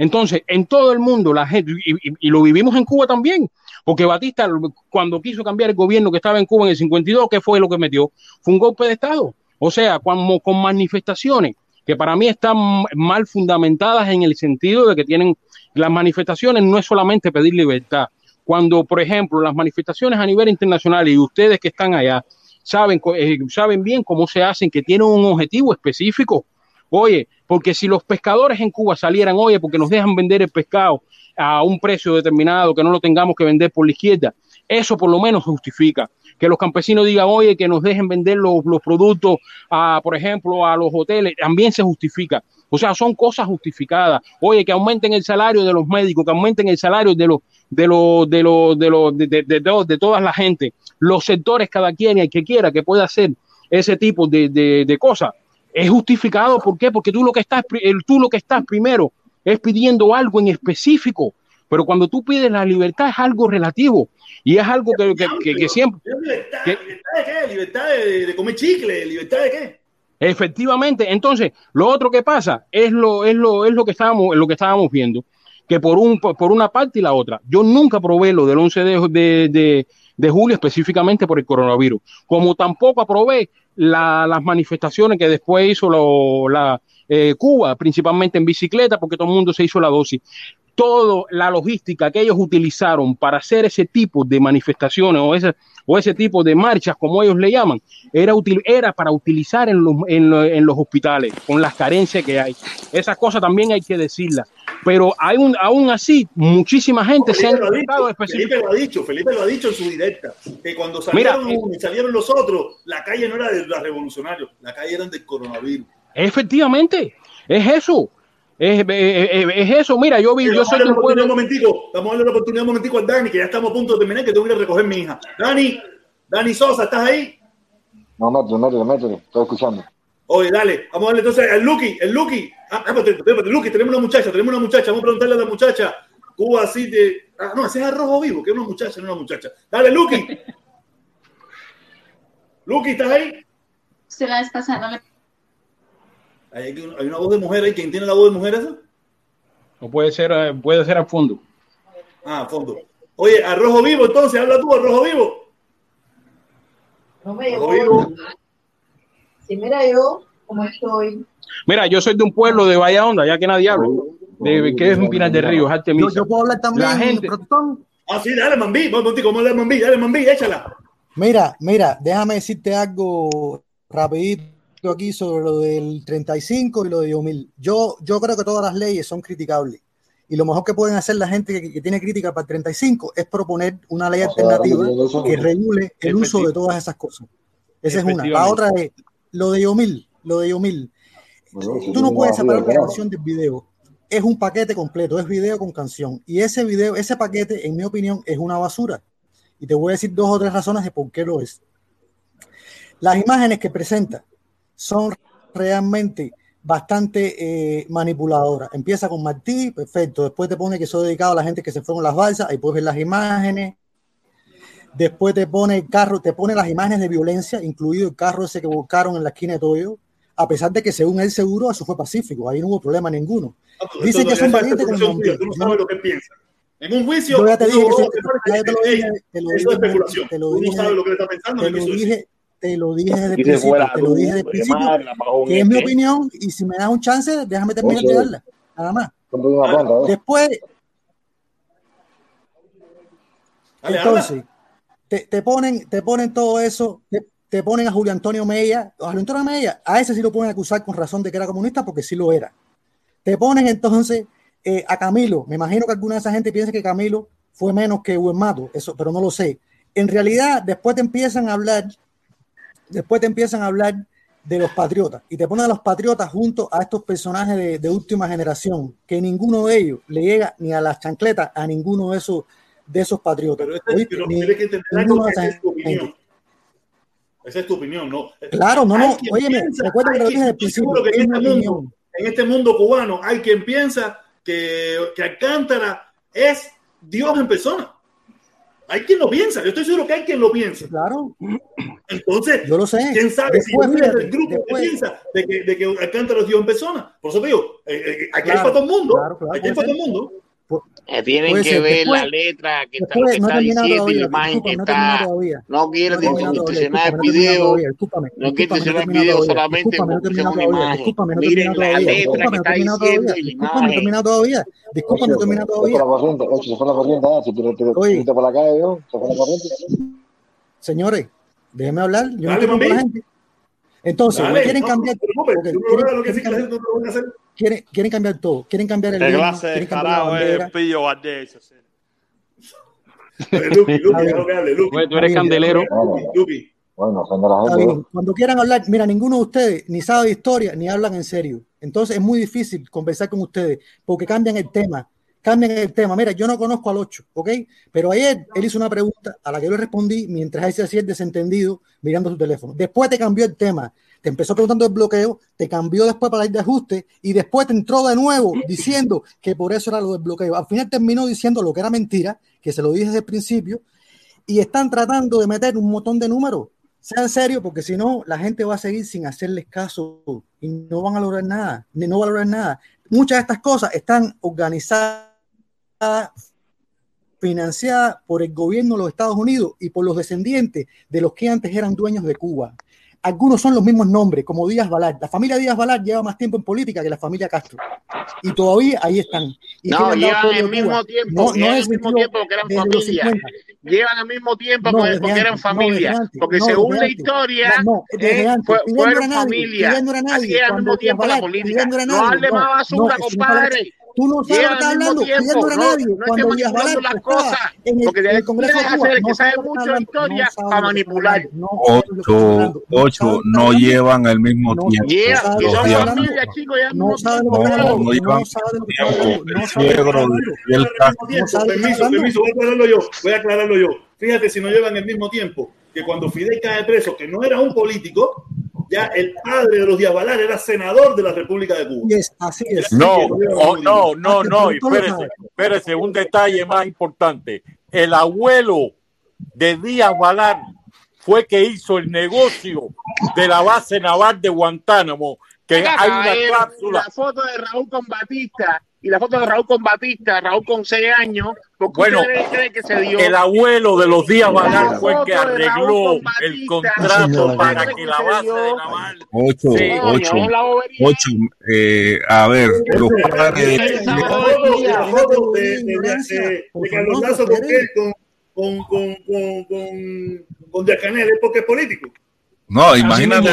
Speaker 8: Entonces, en todo el mundo, la gente, y, lo vivimos en Cuba también, porque Batista, cuando quiso cambiar el gobierno que estaba en Cuba en el 52, ¿qué fue lo que metió? Fue un golpe de Estado. O sea, como, con manifestaciones que para mí están mal fundamentadas en el sentido de que tienen las manifestaciones no es solamente pedir libertad. Cuando, por ejemplo, las manifestaciones a nivel internacional y ustedes que están allá saben, eh, saben bien cómo se hacen, que tienen un objetivo específico. Oye, porque si los pescadores en Cuba salieran, oye, porque nos dejan vender el pescado a un precio determinado, que no lo tengamos que vender por la izquierda, eso por lo menos justifica. Que los campesinos digan, oye, que nos dejen vender los, los productos, a, por ejemplo, a los hoteles, también se justifica. O sea, son cosas justificadas. Oye, que aumenten el salario de los médicos, que aumenten el salario de los, de los, de los, de los, de, de, de, toda la gente, los sectores, cada quien y el que quiera que pueda hacer ese tipo de cosas. Es justificado, ¿por qué? Porque tú lo que estás, tú lo que estás primero es pidiendo algo en específico, pero cuando tú pides la libertad es algo relativo y es algo que, que, que- que siempre,
Speaker 1: ¿Libertad, ¿Libertad de qué? ¿Libertad de, de comer chicle? ¿Libertad de qué?
Speaker 8: Efectivamente, entonces lo otro que pasa es lo, es lo, es lo que estábamos, lo que estábamos viendo, que por un, por una parte y la otra. Yo nunca probé lo del 11 de, de, de- de julio específicamente por el coronavirus, como tampoco aprobé la- las manifestaciones que después hizo la eh, Cuba, principalmente en bicicleta, porque todo el mundo se hizo la dosis. Toda la logística que ellos utilizaron para hacer ese tipo de manifestaciones o ese, o ese tipo de marchas, como ellos le llaman, era, util, era para utilizar en los, en, lo- en los hospitales, con las carencias que hay. Esas cosas también hay que decirlas. Pero hay un, aún así, muchísima gente se ha
Speaker 1: Felipe lo, ha
Speaker 8: intentado
Speaker 1: dicho, Felipe lo ha dicho, Felipe lo ha dicho en su directa, que cuando
Speaker 8: Mira,
Speaker 1: salieron unos y salieron los otros, la calle no era de los revolucionarios, la calle era del coronavirus.
Speaker 8: Efectivamente, es eso. Es, es- es- es eso. Mira, yo vi, yo
Speaker 1: Vamos a
Speaker 8: soy
Speaker 1: un momentico, vamos a darle una oportunidad un momentico a Dani, que ya estamos a punto de terminar, que tengo que ir a recoger a mi hija. Dani, Dani Sosa, ¿estás ahí?
Speaker 17: No, métele, métele, métele. Estoy escuchando.
Speaker 1: Oye, dale, vamos a darle entonces al Lucky, el Lucky. Ah, ah, espérate, espérate, Lucky, tenemos una muchacha, tenemos una muchacha, vamos a preguntarle a la muchacha. Cuba así de. Ah, no, ese es arrojo vivo, que es una muchacha, no una muchacha. Dale, Lucky. Lucky, ¿estás ahí?
Speaker 18: Se la vez pasada no le
Speaker 1: Hay, hay una voz de mujer ahí. ¿Quién tiene la voz de mujer esa?
Speaker 8: No puede ser, eh, puede ser al fondo.
Speaker 1: Ah, a fondo. Oye, arrojo vivo, entonces, habla tú, arrojo vivo.
Speaker 15: No me
Speaker 1: Arrojo
Speaker 15: llegó.
Speaker 1: vivo.
Speaker 15: Sí, mira, yo
Speaker 18: como estoy.
Speaker 8: Mira, yo soy de un pueblo de Bahía Honda, ya que nadie habla. De, que es un Pinar del Río, es
Speaker 10: Yo,
Speaker 8: Artemisa.
Speaker 10: yo puedo hablar también,
Speaker 8: La gente-.
Speaker 1: Ah, sí, dale, Mambí. Vamos a dar Mambí, dale, Mambí, échala.
Speaker 10: Mira, mira, déjame decirte algo rapidito aquí sobre lo del 35 y lo de 2000. Yo, yo creo que todas las leyes son criticables. Y lo mejor que pueden hacer la gente que, que tiene crítica para el 35 es proponer una ley alternativa que regule el uso de todas esas cosas. Esa es una. La otra es lo de Yomil, lo de Yomil. Tú no puedes separar la canción del video. Es un paquete completo, es video con canción. Y ese video, ese paquete, en mi opinión, es una basura. Y te voy a decir dos o tres razones de por qué lo es. Las imágenes que presenta son realmente bastante eh, manipuladoras. Empieza con Martí, perfecto. Después te pone que soy dedicado a la gente que se fueron las balsas, ahí puedes ver las imágenes. Después te pone el carro, te pone las imágenes de violencia, incluido el carro ese que buscaron en la esquina de Toyo, a pesar de que según él seguro eso fue pacífico, ahí no hubo problema ninguno. Dicen que son valientes con
Speaker 1: Tú
Speaker 10: Mambí.
Speaker 1: no sabes lo que piensa. En un juicio,
Speaker 10: Yo ya te dije
Speaker 1: uno-
Speaker 10: que te lo dije, te lo
Speaker 1: es
Speaker 10: dije. Te lo dije, desde el principio,
Speaker 1: fuera
Speaker 10: te lo dije desde el principio, que es mi
Speaker 1: ET.
Speaker 10: opinión y si me das un chance, déjame terminar de darla, nada más. Después, entonces, te, te ponen, te ponen todo eso, te, te ponen a Julio Antonio Mella, a Julio Antonio Mella, a ese sí lo pueden acusar con razón de que era comunista porque sí lo era. Te ponen entonces eh, a Camilo, me imagino que alguna de esa gente piensa que Camilo fue menos que Mato, eso, pero no lo sé. En realidad, después te empiezan a hablar, después te empiezan a hablar de los patriotas y te ponen a los patriotas junto a estos personajes de, de última generación, que ninguno de ellos le llega ni a las chancletas a ninguno de esos de esos patriotas. ¿oíste?
Speaker 1: Pero
Speaker 10: Ni-
Speaker 1: tienes que entender algo
Speaker 10: esa
Speaker 1: es tu opinión. Esa es tu opinión, ¿no?
Speaker 10: Claro, no, no,
Speaker 1: piensa-
Speaker 10: recuerda que lo dije principio,
Speaker 1: que en este mundo, en este mundo cubano hay quien piensa que, que Alcántara es Dios en persona. Hay quien lo piensa, yo estoy seguro que hay quien lo piensa.
Speaker 10: Claro.
Speaker 1: Entonces,
Speaker 10: Yo lo sé.
Speaker 1: ¿quién sabe
Speaker 10: Después,
Speaker 1: si
Speaker 10: fíjate,
Speaker 1: del grupo
Speaker 10: después-
Speaker 1: que piensa de que, de que Alcántara es Dios en persona? Por eso te digo, eh, eh, aquí hay
Speaker 10: Claro,
Speaker 1: para todo el mundo.
Speaker 10: claro, claro,
Speaker 1: aquí hay para todo el mundo.
Speaker 9: Eh, tienen que
Speaker 10: ser.
Speaker 9: ver
Speaker 10: Después-
Speaker 9: la letra que está, lo que
Speaker 10: no
Speaker 9: está diciendo y la imagen que
Speaker 10: discúlpame, no he terminado
Speaker 9: está.
Speaker 10: todavía.
Speaker 9: No quiere
Speaker 10: No he terminado todavía,
Speaker 9: distorsionar el video. No
Speaker 10: he
Speaker 9: distorsionar el video solamente porque una imagen. Miren la letra que está diciendo y la
Speaker 10: discúlpame, no he
Speaker 9: imagen.
Speaker 10: terminado todavía, discúlpame, no
Speaker 17: Se fue
Speaker 10: todavía.
Speaker 17: la corriente, oye, se fue la corriente, ah, por la calle, se fue la corriente.
Speaker 10: Señores, déjenme hablar, yo no con la gente. Entonces, quieren
Speaker 1: no,
Speaker 10: cambiar, quieren- cambiar- todo, quieren cambiar el
Speaker 15: de
Speaker 10: quieren cambiar la
Speaker 15: carajo es
Speaker 10: bandera.
Speaker 15: el pillo
Speaker 1: Lupi, Lupi, hable, Lupi.
Speaker 8: Pues tú eres candelero.
Speaker 1: Lupi.
Speaker 17: Bueno, gente.
Speaker 10: Cuando quieran hablar, mira, ninguno de ustedes ni sabe de historia ni hablan en serio. Entonces es muy difícil conversar con ustedes porque cambian el tema. Cambian el tema. Mira, yo no conozco al 8, ¿ok? Pero ayer él hizo una pregunta a la que yo le respondí mientras él se hacía el desentendido mirando su teléfono. Después te cambió el tema. Te empezó preguntando el bloqueo, te cambió después para ir de ajuste y después te entró de nuevo diciendo que por eso era lo del bloqueo. Al final terminó diciendo lo que era mentira, que se lo dije desde el principio, y están tratando de meter un montón de números. Sean serios, porque si no, la gente va a seguir sin hacerles caso y no van a lograr nada, ni no van a lograr nada. Muchas de estas cosas están organizadas, financiadas por el gobierno de los Estados Unidos y por los descendientes de los que antes eran dueños de Cuba. Algunos son los mismos nombres, como Díaz Balart. La familia Díaz Balart lleva más tiempo en política que la familia Castro. Y todavía ahí están. ¿Y
Speaker 9: No, llevan el mismo tiempo,
Speaker 10: No, no
Speaker 9: llevan
Speaker 10: es
Speaker 9: el mismo tiempo porque eran familia.
Speaker 10: 50.
Speaker 9: Llevan el mismo tiempo
Speaker 10: No,
Speaker 9: porque,
Speaker 10: desde
Speaker 9: porque eran
Speaker 10: antes, no,
Speaker 9: familia.
Speaker 10: antes,
Speaker 9: porque
Speaker 10: no,
Speaker 9: según la
Speaker 10: antes.
Speaker 9: historia,
Speaker 10: No, no,
Speaker 9: eh,
Speaker 10: antes.
Speaker 9: fue-
Speaker 10: no
Speaker 9: fueron
Speaker 10: era nadie,
Speaker 9: familia.
Speaker 10: No era
Speaker 9: Así
Speaker 10: nadie.
Speaker 9: llevan el mismo tiempo la
Speaker 10: Díaz
Speaker 9: política.
Speaker 10: Fidel no era
Speaker 9: No
Speaker 10: nadie.
Speaker 9: hable
Speaker 10: No,
Speaker 9: más
Speaker 10: no,
Speaker 9: basura,
Speaker 10: no la-
Speaker 9: compadre.
Speaker 10: Tú no sabes lo que
Speaker 9: el
Speaker 10: hablando.
Speaker 9: Tiempo.
Speaker 10: no era
Speaker 9: No,
Speaker 10: nadie.
Speaker 9: no esté
Speaker 10: Cuando Díaz Balart
Speaker 9: manipulando las
Speaker 10: estaba
Speaker 9: cosas.
Speaker 10: en el,
Speaker 9: Porque
Speaker 10: en
Speaker 9: de
Speaker 10: el Congreso de
Speaker 9: quieres
Speaker 10: Cuba.
Speaker 9: hacer el
Speaker 10: No
Speaker 9: que
Speaker 10: sabe
Speaker 9: mucho de historia
Speaker 10: No
Speaker 9: para manipular.
Speaker 5: Ocho, ocho, no llevan al mismo tiempo.
Speaker 9: Son familia, chicos, ya
Speaker 10: No
Speaker 9: mismo
Speaker 10: sabe lo
Speaker 9: tiempo.
Speaker 10: que está
Speaker 5: no,
Speaker 10: hablando.
Speaker 5: no llevan. El suegro de
Speaker 1: Permiso, permiso, voy a aclararlo yo. Voy a aclararlo yo. Fíjate si no llevan el mismo tiempo que cuando Fidel cae preso, que no era un político, ya el padre de los Díaz Balart era senador de la República de Cuba.
Speaker 10: Yes, así es.
Speaker 11: No, oh, no, no,
Speaker 10: el
Speaker 11: no, espérese, espérese, un detalle más importante. El abuelo de Díaz Balart fue que hizo el negocio de la base naval de Guantánamo, que hay una cláusula.
Speaker 9: La foto de Raúl con Batista
Speaker 15: y la foto de Raúl con Batista, Raúl con 6 años, ¿por qué
Speaker 11: Bueno,
Speaker 15: cree que se dio?
Speaker 11: El abuelo de los días
Speaker 15: La
Speaker 11: Valar fue el que arregló
Speaker 15: con
Speaker 11: el contrato para
Speaker 15: ¿Usted
Speaker 11: que la
Speaker 15: se
Speaker 11: base de Naval.
Speaker 5: Ocho,
Speaker 11: Sí.
Speaker 5: ocho, ocho. Eh, a ver, los padres.
Speaker 1: De, de, de, de, de Carlos Lazo con con con con con con, con Díaz Canel, es porque es político.
Speaker 5: No, imagínate.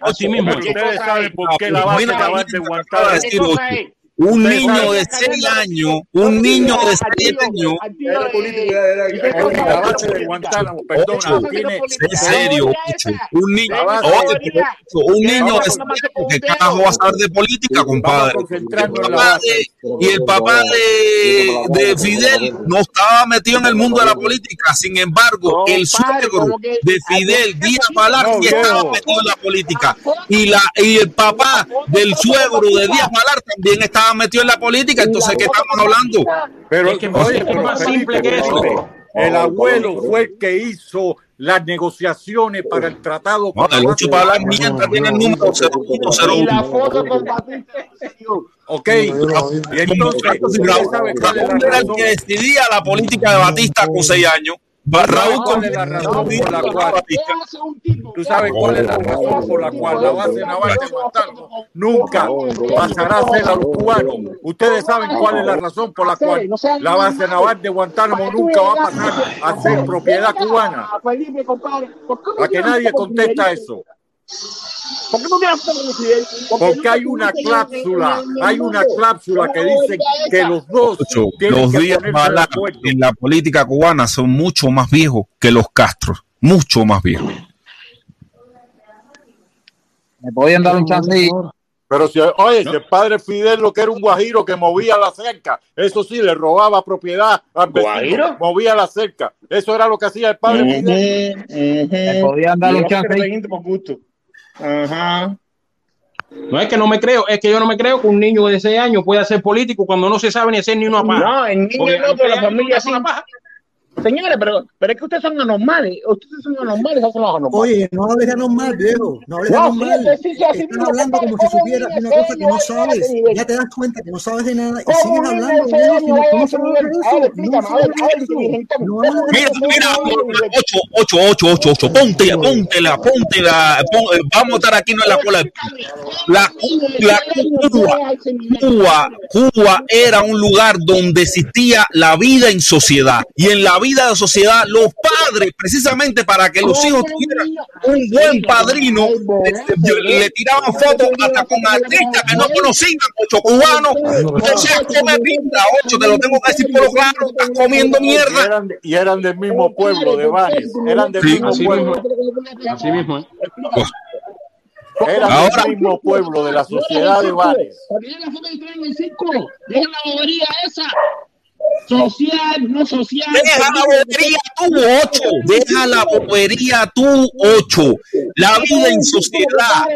Speaker 8: Así mismo.
Speaker 11: Pero
Speaker 15: ¿Qué
Speaker 11: ustedes saben por qué la base Naval de
Speaker 5: Un niño de seis años, un niño de siete años,
Speaker 15: Al tío
Speaker 1: Era
Speaker 5: serio. Un niño, un niño de seis años, ¿qué carajo va a saber de política, compadre? Y el papá de, de Fidel no estaba metido en el mundo de la política. Sin embargo, el suegro de Fidel, Díaz Balar,
Speaker 11: No,
Speaker 5: sí estaba metido en la política. Y, la, y el papá del suegro de Díaz Balar también estaba metido en la política. Entonces, ¿qué estamos hablando?
Speaker 11: Pero,
Speaker 8: Es que
Speaker 11: oye,
Speaker 8: es
Speaker 11: pero
Speaker 8: más simple que eso.
Speaker 11: El abuelo fue el que hizo las negociaciones para el tratado.
Speaker 5: No, el
Speaker 11: base
Speaker 5: 8
Speaker 11: de
Speaker 5: para hablar
Speaker 11: Naval.
Speaker 5: mierda tiene el número
Speaker 15: Y la
Speaker 5: 0101.
Speaker 15: foto con Batista.
Speaker 11: Ok, y entonces, ¿usted sabe cuál es la
Speaker 5: Raúl era el que decidía la política de Batista con seis años. Ba- Raúl
Speaker 11: ¿Cuál es la razón por la cual? ¿Tú sabes cuál es la razón por la cual la base naval de Guantánamo nunca pasará a ser a los cubanos? Ustedes saben cuál es la razón por la cual la base naval de Guantánamo nunca va a pasar a ser propiedad cubana.
Speaker 15: Felipe, compadre. ¿Por qué no
Speaker 11: A que nadie
Speaker 15: con
Speaker 11: contesta eso.
Speaker 15: ¿Por qué no foto con Fidel?
Speaker 11: Porque hay una cláusula, hay una cláusula que dice que los dos
Speaker 5: Ocho,
Speaker 11: tienen
Speaker 5: Los
Speaker 11: que
Speaker 5: días
Speaker 11: acuerdo.
Speaker 5: en la política cubana son mucho más viejos que los Castro. Mucho más viejos.
Speaker 2: ¿Me podían dar un chance?
Speaker 11: Pero si, oye, si el padre Fidel lo que era un guajiro que movía la cerca, eso sí, le robaba propiedad al vecino,
Speaker 15: ¿Guajiro?
Speaker 11: movía la cerca. Eso era lo que hacía el padre Fidel.
Speaker 2: ¿Me podían dar un chance
Speaker 15: por gusto. Ajá.
Speaker 8: No es que no me creo, es que yo no me creo que un niño de 6 años pueda ser político cuando no se sabe ni hacer ni una paja.
Speaker 15: No, el niño
Speaker 8: Porque
Speaker 15: no, pero la familia sí.
Speaker 8: una paja.
Speaker 15: Señores, pero, pero es que ustedes son anormales. Ustedes son anormales, hacen los anormales.
Speaker 10: Oye, no hables de anormal, viejo. No hables de
Speaker 15: No,
Speaker 10: anormal.
Speaker 15: sí, sí, así
Speaker 10: Estás hablando como si supieras
Speaker 15: ¿cómo
Speaker 10: una cosa que no sabes. Ya te das cuenta que no sabes de nada y
Speaker 15: ¿Cómo
Speaker 10: sigues hablando.
Speaker 5: Mira, mira, 8, 8, 8, 8, 8, ponte, ponte la, ponte la, pon- vamos a estar aquí no en la cola. La, la Cuba, Cuba, Cuba era un lugar donde existía la vida en sociedad y en la vida de sociedad los padres, precisamente para que los hijos tuvieran un buen padrino, le, le tiraban fotos hasta con artistas que no conocían, ocho cubanos. Entonces, come pinta, ocho, te lo tengo que decir por lo claro, estás comiendo
Speaker 11: Y
Speaker 5: mierda.
Speaker 11: eran, y eran del mismo pueblo, de Banes. Eran del
Speaker 5: Sí,
Speaker 11: mismo
Speaker 8: Así
Speaker 11: pueblo.
Speaker 8: mismo, así mismo. ¿eh?
Speaker 11: Eran
Speaker 5: Ahora-
Speaker 11: del mismo pueblo, de la sociedad de Banes.
Speaker 15: Dejen la foto que en el círculo. Dejen la bobería esa. Social, no social.
Speaker 5: Deja la bobería tú, ocho. Deja la bobería tú, ocho. La vida en sociedad.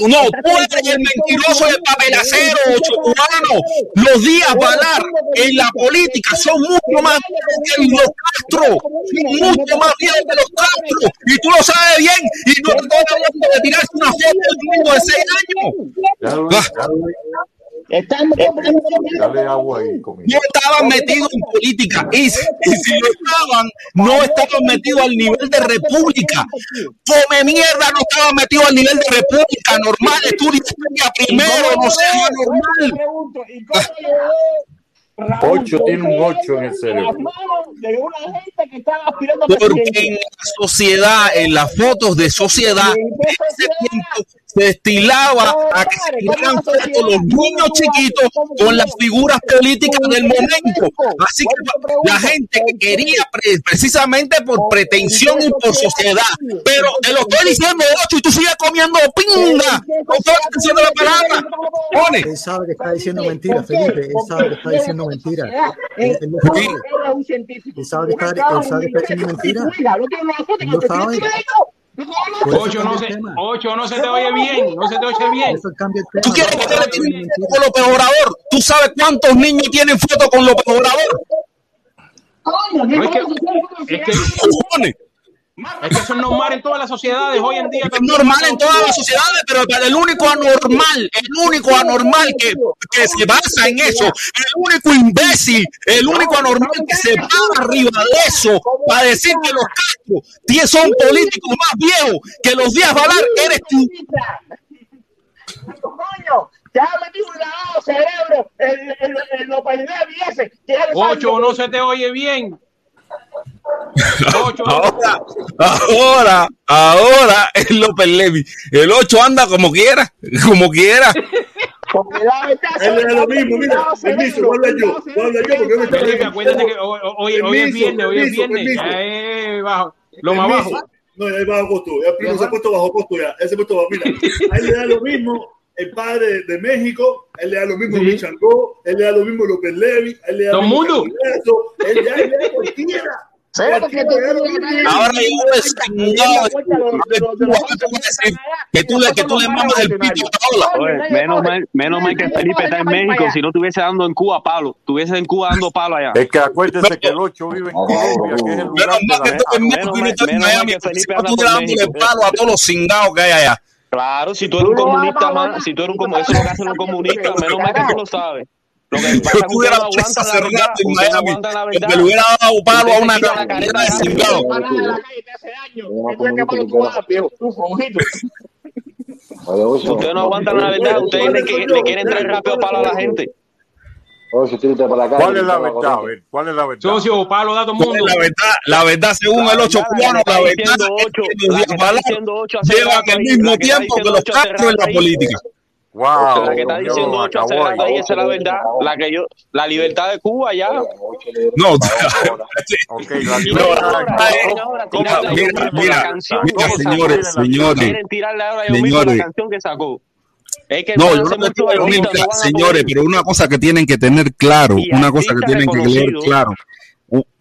Speaker 5: No, tú eres el mentiroso y el papelacero, ocho cubano. Los días Balar en la política son mucho más que los Castro. Son mucho más viejos que los Castro. Y tú lo sabes bien. Y no te hablando de tirarse una foto de un niño de seis años. Ah.
Speaker 11: Dale agua ahí, comida.
Speaker 5: no estaban metidos en política y, si- y si lo estaban, no estaban metidos al nivel de república. Come mierda, no estaban metidos al nivel de república normal. Estudia historia primero, no sea normal.
Speaker 11: Ocho tiene un ocho en el cerebro.
Speaker 15: de una gente que estaba aspirando a
Speaker 5: Porque en la sociedad, en las fotos de sociedad, en ese tiempo se estilaba a que se tiraran fotos los niños chiquitos con las figuras políticas del momento. Así que la gente que quería pre- precisamente por pretensión y por sociedad. Pero te lo estoy diciendo, ocho, y tú sigues comiendo pinga. No estoy diciendo la palabra. Pone.
Speaker 10: Él sabe que está diciendo mentira, Felipe. Él sabe que está diciendo mentira. Él, sabe. Él sabe que está, él sabe que está diciendo mentira. Él lo sabe.
Speaker 8: Ocho no, se,
Speaker 10: tema.
Speaker 8: ocho no se te oye bien, no se te oye bien.
Speaker 10: Eso cambia el
Speaker 5: ¿Tú
Speaker 10: tema.
Speaker 5: quieres que una foto con López Obrador? ¿Tú sabes cuántos niños tienen foto con López Obrador?
Speaker 8: No, es que, es que. Es que eso es normal en todas las sociedades hoy en día.
Speaker 5: Es normal en todas las sociedades, pero el único anormal, el único anormal que, que se basa en eso, el único imbécil, el único anormal que se para arriba de eso para decir que los Castro son políticos más viejos que los Díaz Valar, eres tú.
Speaker 4: Coño, has metido un lavado cerebro en, en, en los países ese. ya le
Speaker 8: Ocho, no se te oye bien.
Speaker 5: Ahora, ahora, ahora es López Levi. El 8 anda como quiera, como quiera.
Speaker 1: Él le da lo mismo, mira, permiso, voy a hablar yo, voy a hablar yo porque me está
Speaker 8: Felipe, acuérdate que hoy, hoy- hoy es viernes, hoy es viernes. Ya es bajo, lo más bajo.
Speaker 1: No, ya es bajo costo. Ya Primo se ha puesto bajo costo ya. Él se ha puesto bajo. Mira, a él le da lo mismo el padre de, México, él le da lo mismo
Speaker 8: Sí.
Speaker 1: Michangó, él le da lo mismo López Levi, él le da lo mismo. Congreso, él le da cualquiera.
Speaker 4: Espérate que te.
Speaker 5: Ahora yo. Que tú le, que tú le mamas el pito
Speaker 6: menos mal, menos mal que Felipe está en México, si no estuviese dando en Cuba palo, estuviese en Cuba dando palo allá.
Speaker 11: Es que acuérdese que el 8 vive en Colombia, que es el lugar
Speaker 5: Menos
Speaker 11: de
Speaker 5: mal que
Speaker 11: la
Speaker 5: tú en
Speaker 11: gente.
Speaker 5: México y no estás en
Speaker 6: menos mal
Speaker 5: Miami. tú
Speaker 6: por
Speaker 5: dándole palo a todos los cingados que hay allá.
Speaker 6: Claro, si tú eres un comunista más, si tú eres un comunista, eso es lo que hacen los comunistas, menos mal que tú lo sabes. Lo que la
Speaker 5: hace
Speaker 6: verdad,
Speaker 5: rato en Miami.
Speaker 6: la verdad.
Speaker 5: le hubiera dado palo a una
Speaker 6: la
Speaker 5: carrera de cingado.
Speaker 4: La.
Speaker 6: Ustedes no aguantan la verdad, ustedes le, quieren traer rápido palo a la gente.
Speaker 11: ¿Cuál es la verdad? A ver, ¿cuál es la verdad?
Speaker 8: Socio, palo da todo el
Speaker 5: ¿Cuál
Speaker 8: mundo.
Speaker 5: es la verdad, la verdad según el 8 cubano, la verdad es que los Valar llevan el mismo tiempo que los Castro en la política.
Speaker 11: Wow,
Speaker 6: la que está diciendo
Speaker 11: Dios,
Speaker 6: ocho
Speaker 11: acabó
Speaker 6: rato
Speaker 11: ahí.
Speaker 6: esa es la verdad. La que yo, la libertad de Cuba ya.
Speaker 5: No,
Speaker 11: Ok, la
Speaker 5: No,
Speaker 11: libertad.
Speaker 6: ¿Cómo?
Speaker 5: Mira, mira, señores, señores, señores.
Speaker 6: la canción que sacó. Es que
Speaker 5: No, yo no te digo nunca,
Speaker 6: no
Speaker 5: señores, pero una cosa que tienen que tener claro, una cosa que tienen que tener claro.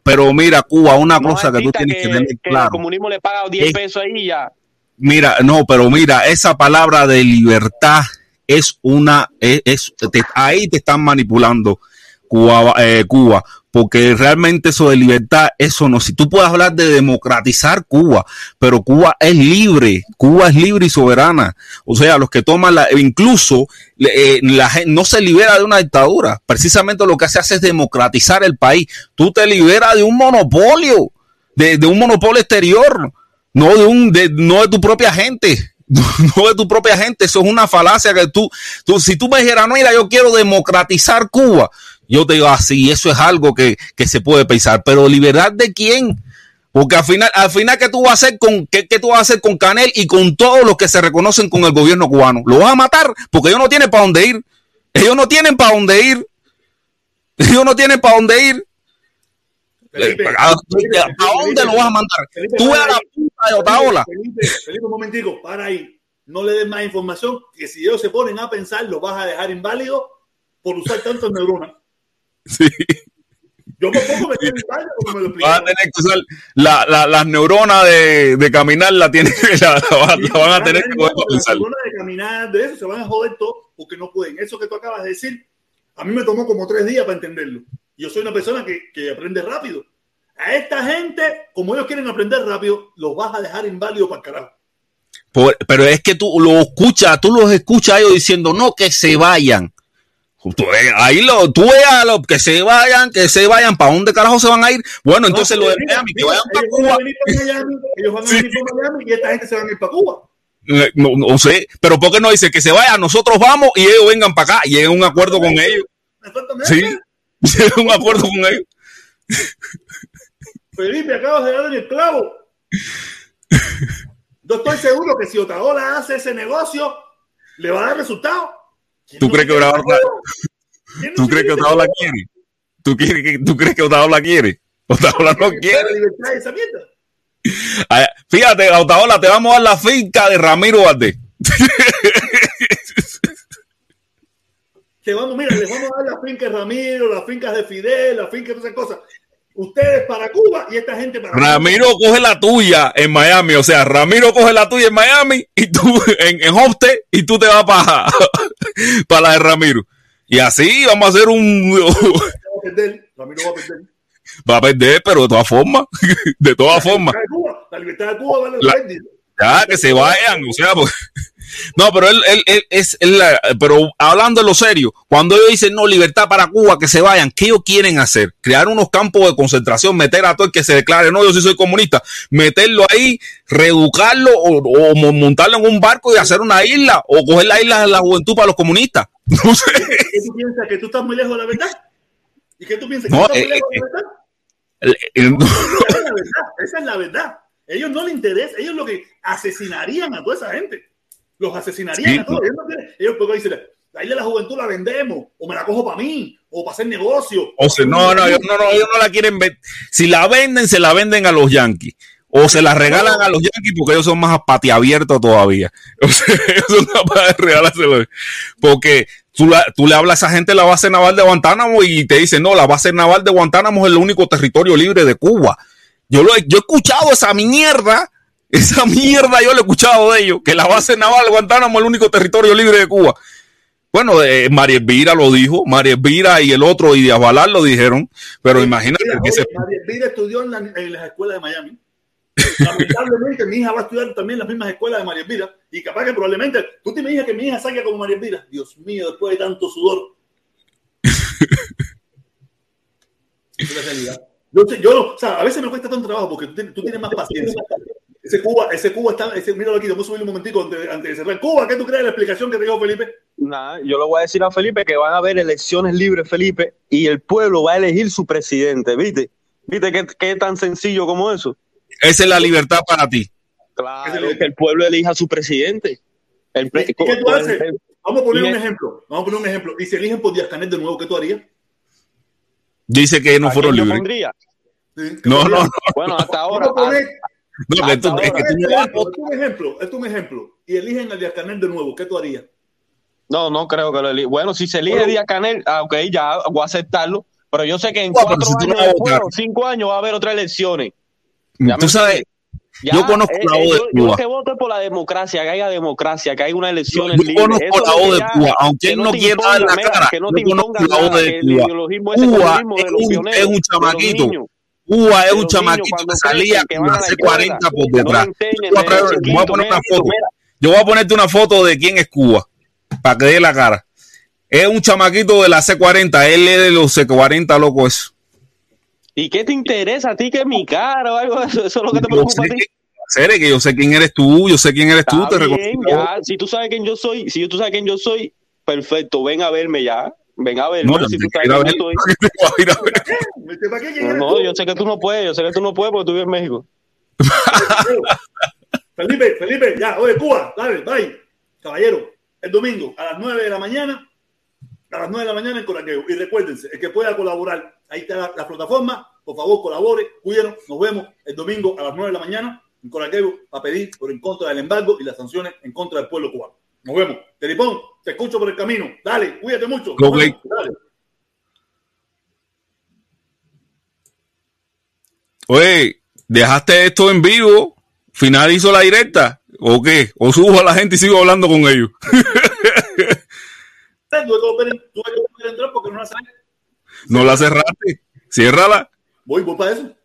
Speaker 5: Pero mira, Cuba, una
Speaker 6: No
Speaker 5: cosa que tú tienes que tener
Speaker 6: que el
Speaker 5: claro.
Speaker 6: comunismo le paga 10
Speaker 5: Es-
Speaker 6: pesos ahí ya.
Speaker 5: Mira, no, pero mira, esa palabra de libertad es una, es, es- ahí te están manipulando Cuba, eh, Cuba, porque realmente eso de libertad, eso no, si tú puedes hablar de democratizar Cuba, pero Cuba es libre, Cuba es libre y soberana, o sea, los que toman la, incluso eh, la gente no se libera de una dictadura, precisamente lo que se hace es democratizar el país, tú te liberas de un monopolio, de, de un monopolio exterior, no de un, de, no de tu propia gente, no de tu propia gente, eso es una falacia que tú, tú si tú me dijeras, no, mira, yo quiero democratizar Cuba, yo te digo así, eso es algo que, que se puede pensar, pero libertad de quién? Porque al final, al final, ¿qué tú vas a hacer con, qué, qué tú vas a hacer con Canel y con todos los que se reconocen con el gobierno cubano? ¿Lo vas a matar? Porque ellos no tienen para dónde ir. Ellos no tienen para dónde ir. Ellos no tienen para dónde ir.
Speaker 1: Felipe,
Speaker 5: ¿A, a dónde lo vas a mandar? Tú eres la de Otaola.
Speaker 1: Felipe, Felipe, un momentico, para ahí. No le des más información, que si ellos se ponen a pensar, lo vas a dejar inválido por usar tantas neuronas.
Speaker 5: Sí.
Speaker 1: Yo por poco me quedo inválido porque me lo
Speaker 5: Vas a tener que usar la, la- las neuronas de, de caminar, la, tienen, la, la van- la van a tener que poder
Speaker 1: Las neuronas de caminar, de eso, se van a joder todo porque no pueden. Eso que tú acabas de decir, a mí me tomó como tres días para entenderlo. Yo soy una persona que, que aprende rápido. A esta gente, como ellos quieren aprender rápido, los vas a dejar inválidos para el carajo.
Speaker 5: Por- pero es que tú lo escuchas, tú los escuchas a ellos diciendo, no, que se vayan. Tú ahí lo, tú ves a los que se vayan, que se vayan, ¿para dónde carajo se van a ir? Bueno, entonces lo de Miami, que vayan para
Speaker 1: van a
Speaker 5: Cuba.
Speaker 1: venir para Miami, ellos van a venir para Miami y esta gente se van a ir para Cuba.
Speaker 5: No, no sé, pero ¿por qué no dice que se vayan? Nosotros vamos y ellos vengan para acá y lleguen a un acuerdo con ellos. Sí, lleguen a un acuerdo con ellos.
Speaker 1: Felipe, acabas de dar en el clavo. Yo estoy seguro que si Otaola hace ese negocio, le va a dar resultado.
Speaker 5: ¿Tú crees que Otaola, ¿tú crees que Otaola quiere? ¿Tú, quieres que- ¿Tú crees que Otaola quiere? Otaola no quiere.
Speaker 1: Libertad esa mierda.
Speaker 5: Fíjate, Otaola, te vamos a dar la finca de Ramiro Valdés.
Speaker 1: Te vamos, mira, les vamos a dar las fincas de Ramiro, las fincas de Fidel, las fincas de esas cosas. Ustedes para Cuba y esta gente para
Speaker 5: Ramiro coge la tuya en Miami, o sea, Ramiro coge la tuya en Miami y tú en, en Hostel y tú te vas para para la de Ramiro. Y así vamos a hacer un
Speaker 1: Va a perder, Ramiro va a perder.
Speaker 5: va a perder, pero de todas formas, de todas formas.
Speaker 1: La libertad de Cuba vale
Speaker 5: La-. Ya, que se vayan, o sea, pues- no, pero él, él, él es, él la- pero hablando de lo serio, cuando ellos dicen no, libertad para Cuba, que se vayan, ¿qué ellos quieren hacer? Crear unos campos de concentración, meter a todo el que se declare, no, yo sí soy comunista, meterlo ahí, reeducarlo o, o mo- montarlo en un barco y hacer una isla, o coger la isla de la juventud para los comunistas. No sé.
Speaker 1: ¿Qué tú piensas? ¿Que tú estás muy lejos de la verdad? ¿Y qué tú piensas? ¿Que
Speaker 5: No,
Speaker 1: tú estás muy
Speaker 5: eh,
Speaker 1: lejos de
Speaker 5: eh,
Speaker 1: la verdad?
Speaker 5: El- el-
Speaker 1: Esa es la verdad. Esa es la verdad. Ellos no les interesa. Ellos lo que asesinarían a toda esa gente. Los asesinarían
Speaker 5: Sí.
Speaker 1: a todos. Ellos, no quieren- ellos porque dicen, la isla de la juventud la vendemos, o me la cojo para mí, o para hacer negocio.
Speaker 5: O sea, no, no, ellos no, no, ellos no la quieren ver. Si la venden, se la venden a los Yankees. O se la regalan a los Yankees porque ellos son más patiabiertos todavía. O sea, ellos son capaces de regalárselo. Porque tú, la- tú le hablas a esa gente de la base naval de Guantánamo y te dicen, no, la base naval de Guantánamo es el único territorio libre de Cuba. Yo, lo he, yo he escuchado esa mierda. Esa mierda yo lo he escuchado de ellos. Que la base naval de Guantánamo es el único territorio libre de Cuba. Bueno, eh, María Elvira lo dijo, María Elvira y el otro, y Díaz Balart lo dijeron, pero imagínate
Speaker 1: Mira,
Speaker 5: que
Speaker 1: oye,
Speaker 5: se...
Speaker 1: María Elvira estudió en, la, en las escuelas de Miami. Lamentablemente, mi hija va a estudiar también en las mismas escuelas de María Elvira. Y capaz que probablemente, tú te imaginas que mi hija salga como María Elvira. Dios mío, después de tanto sudor. Es la realidad. Yo, yo, o sea, a veces me cuesta tanto trabajo porque tú, tienes- tú tienes más paciencia. Ese Cuba, ese Cuba está, ese, míralo aquí, vamos a subir un momentico antes, antes de cerrar. Cuba, ¿qué tú crees de la explicación que te dijo Felipe?
Speaker 6: Nada, yo le voy a decir a Felipe que van a haber elecciones libres, Felipe, y el pueblo va a elegir su presidente, ¿viste? ¿Viste qué, qué tan sencillo como eso?
Speaker 5: Esa es la libertad para ti.
Speaker 6: Claro, que el pueblo elija a su presidente. El pre-
Speaker 1: ¿Y qué tú haces?
Speaker 6: el-
Speaker 1: Vamos a poner un ejemplo. Vamos a poner un ejemplo. Y si eligen por Díaz Canel de nuevo, ¿qué tú harías?
Speaker 5: Dice que no
Speaker 6: ¿A
Speaker 5: fueron libres. No, no, no.
Speaker 6: Bueno, hasta ahora.
Speaker 5: No, es que
Speaker 1: un ejemplo, es un ejemplo. Y eligen a Díaz Canel de nuevo, ¿qué tú harías?
Speaker 6: No, no creo que lo elija. Bueno, si se elige Díaz Canel, ah, ok, ya voy a aceptarlo. Pero yo sé que en
Speaker 5: Bueno,
Speaker 6: cuatro
Speaker 5: si tú no
Speaker 6: años o cinco años va a haber otras elecciones. Ya
Speaker 5: Tú sabes,
Speaker 6: Ya,
Speaker 5: yo conozco
Speaker 6: eh,
Speaker 5: la
Speaker 6: eh,
Speaker 5: O de
Speaker 6: yo, yo
Speaker 5: Cuba.
Speaker 6: lo que voto es por la democracia, que haya democracia, que haya unas elecciones
Speaker 5: Yo
Speaker 6: libres.
Speaker 5: conozco
Speaker 6: Eso
Speaker 5: la O de Cuba, aunque
Speaker 6: que
Speaker 5: él no quiera dar la cara.
Speaker 6: que no
Speaker 5: Yo conozco la O de Cuba. Cuba
Speaker 6: de
Speaker 5: es un,
Speaker 6: pioneros,
Speaker 5: es un chamaquito. Cuba es un chamaquito que salía con
Speaker 6: escuela,
Speaker 5: C40 por detrás. Yo voy a poner una foto. Yo voy a ponerte una foto de quién es Cuba, para que dé la cara. Es un chamaquito de la C40, él es de los C40, loco, eso.
Speaker 6: ¿Y qué te interesa a ti que mi cara o algo de eso? Eso es lo que te preocupa a
Speaker 5: sé,
Speaker 6: ti.
Speaker 5: Cere, que yo sé quién eres tú, yo sé quién eres tú,
Speaker 6: Está
Speaker 5: te
Speaker 6: bien,
Speaker 5: reconozco.
Speaker 6: ya. Si tú sabes quién yo soy, si tú sabes quién yo soy, perfecto, ven a verme ya. Ven a verme.
Speaker 5: No,
Speaker 6: si tú sabes quién yo
Speaker 5: ver-
Speaker 6: soy.
Speaker 5: Voy a ir a ver.
Speaker 1: ¿Para qué
Speaker 6: No, yo sé que tú no puedes, yo sé que tú no puedes porque tú vives en México.
Speaker 1: Felipe, Felipe, ya, oye, Cuba, dale, bye. Caballero, el domingo a las 9 de la mañana, a las 9 de la mañana en Coraqueo. Y recuérdense, el que pueda colaborar, ahí está la, la plataforma, por favor, colabore, cuídenos, nos vemos el domingo a las 9 de la mañana en Coraqueo para pedir por en contra del embargo y las sanciones en contra del pueblo cubano. Nos vemos. Teripón, te escucho por el camino. Dale, cuídate mucho. Nos
Speaker 5: Ok.
Speaker 1: vemos. Dale.
Speaker 5: Oye, dejaste esto en vivo, finalizo la directa, o qué? O subo a la gente y sigo hablando con ellos.
Speaker 1: Tuve que volver, tuve que volver a entrar porque no la sabes.
Speaker 5: No la cerraste, ciérrala.
Speaker 1: Voy, voy para eso.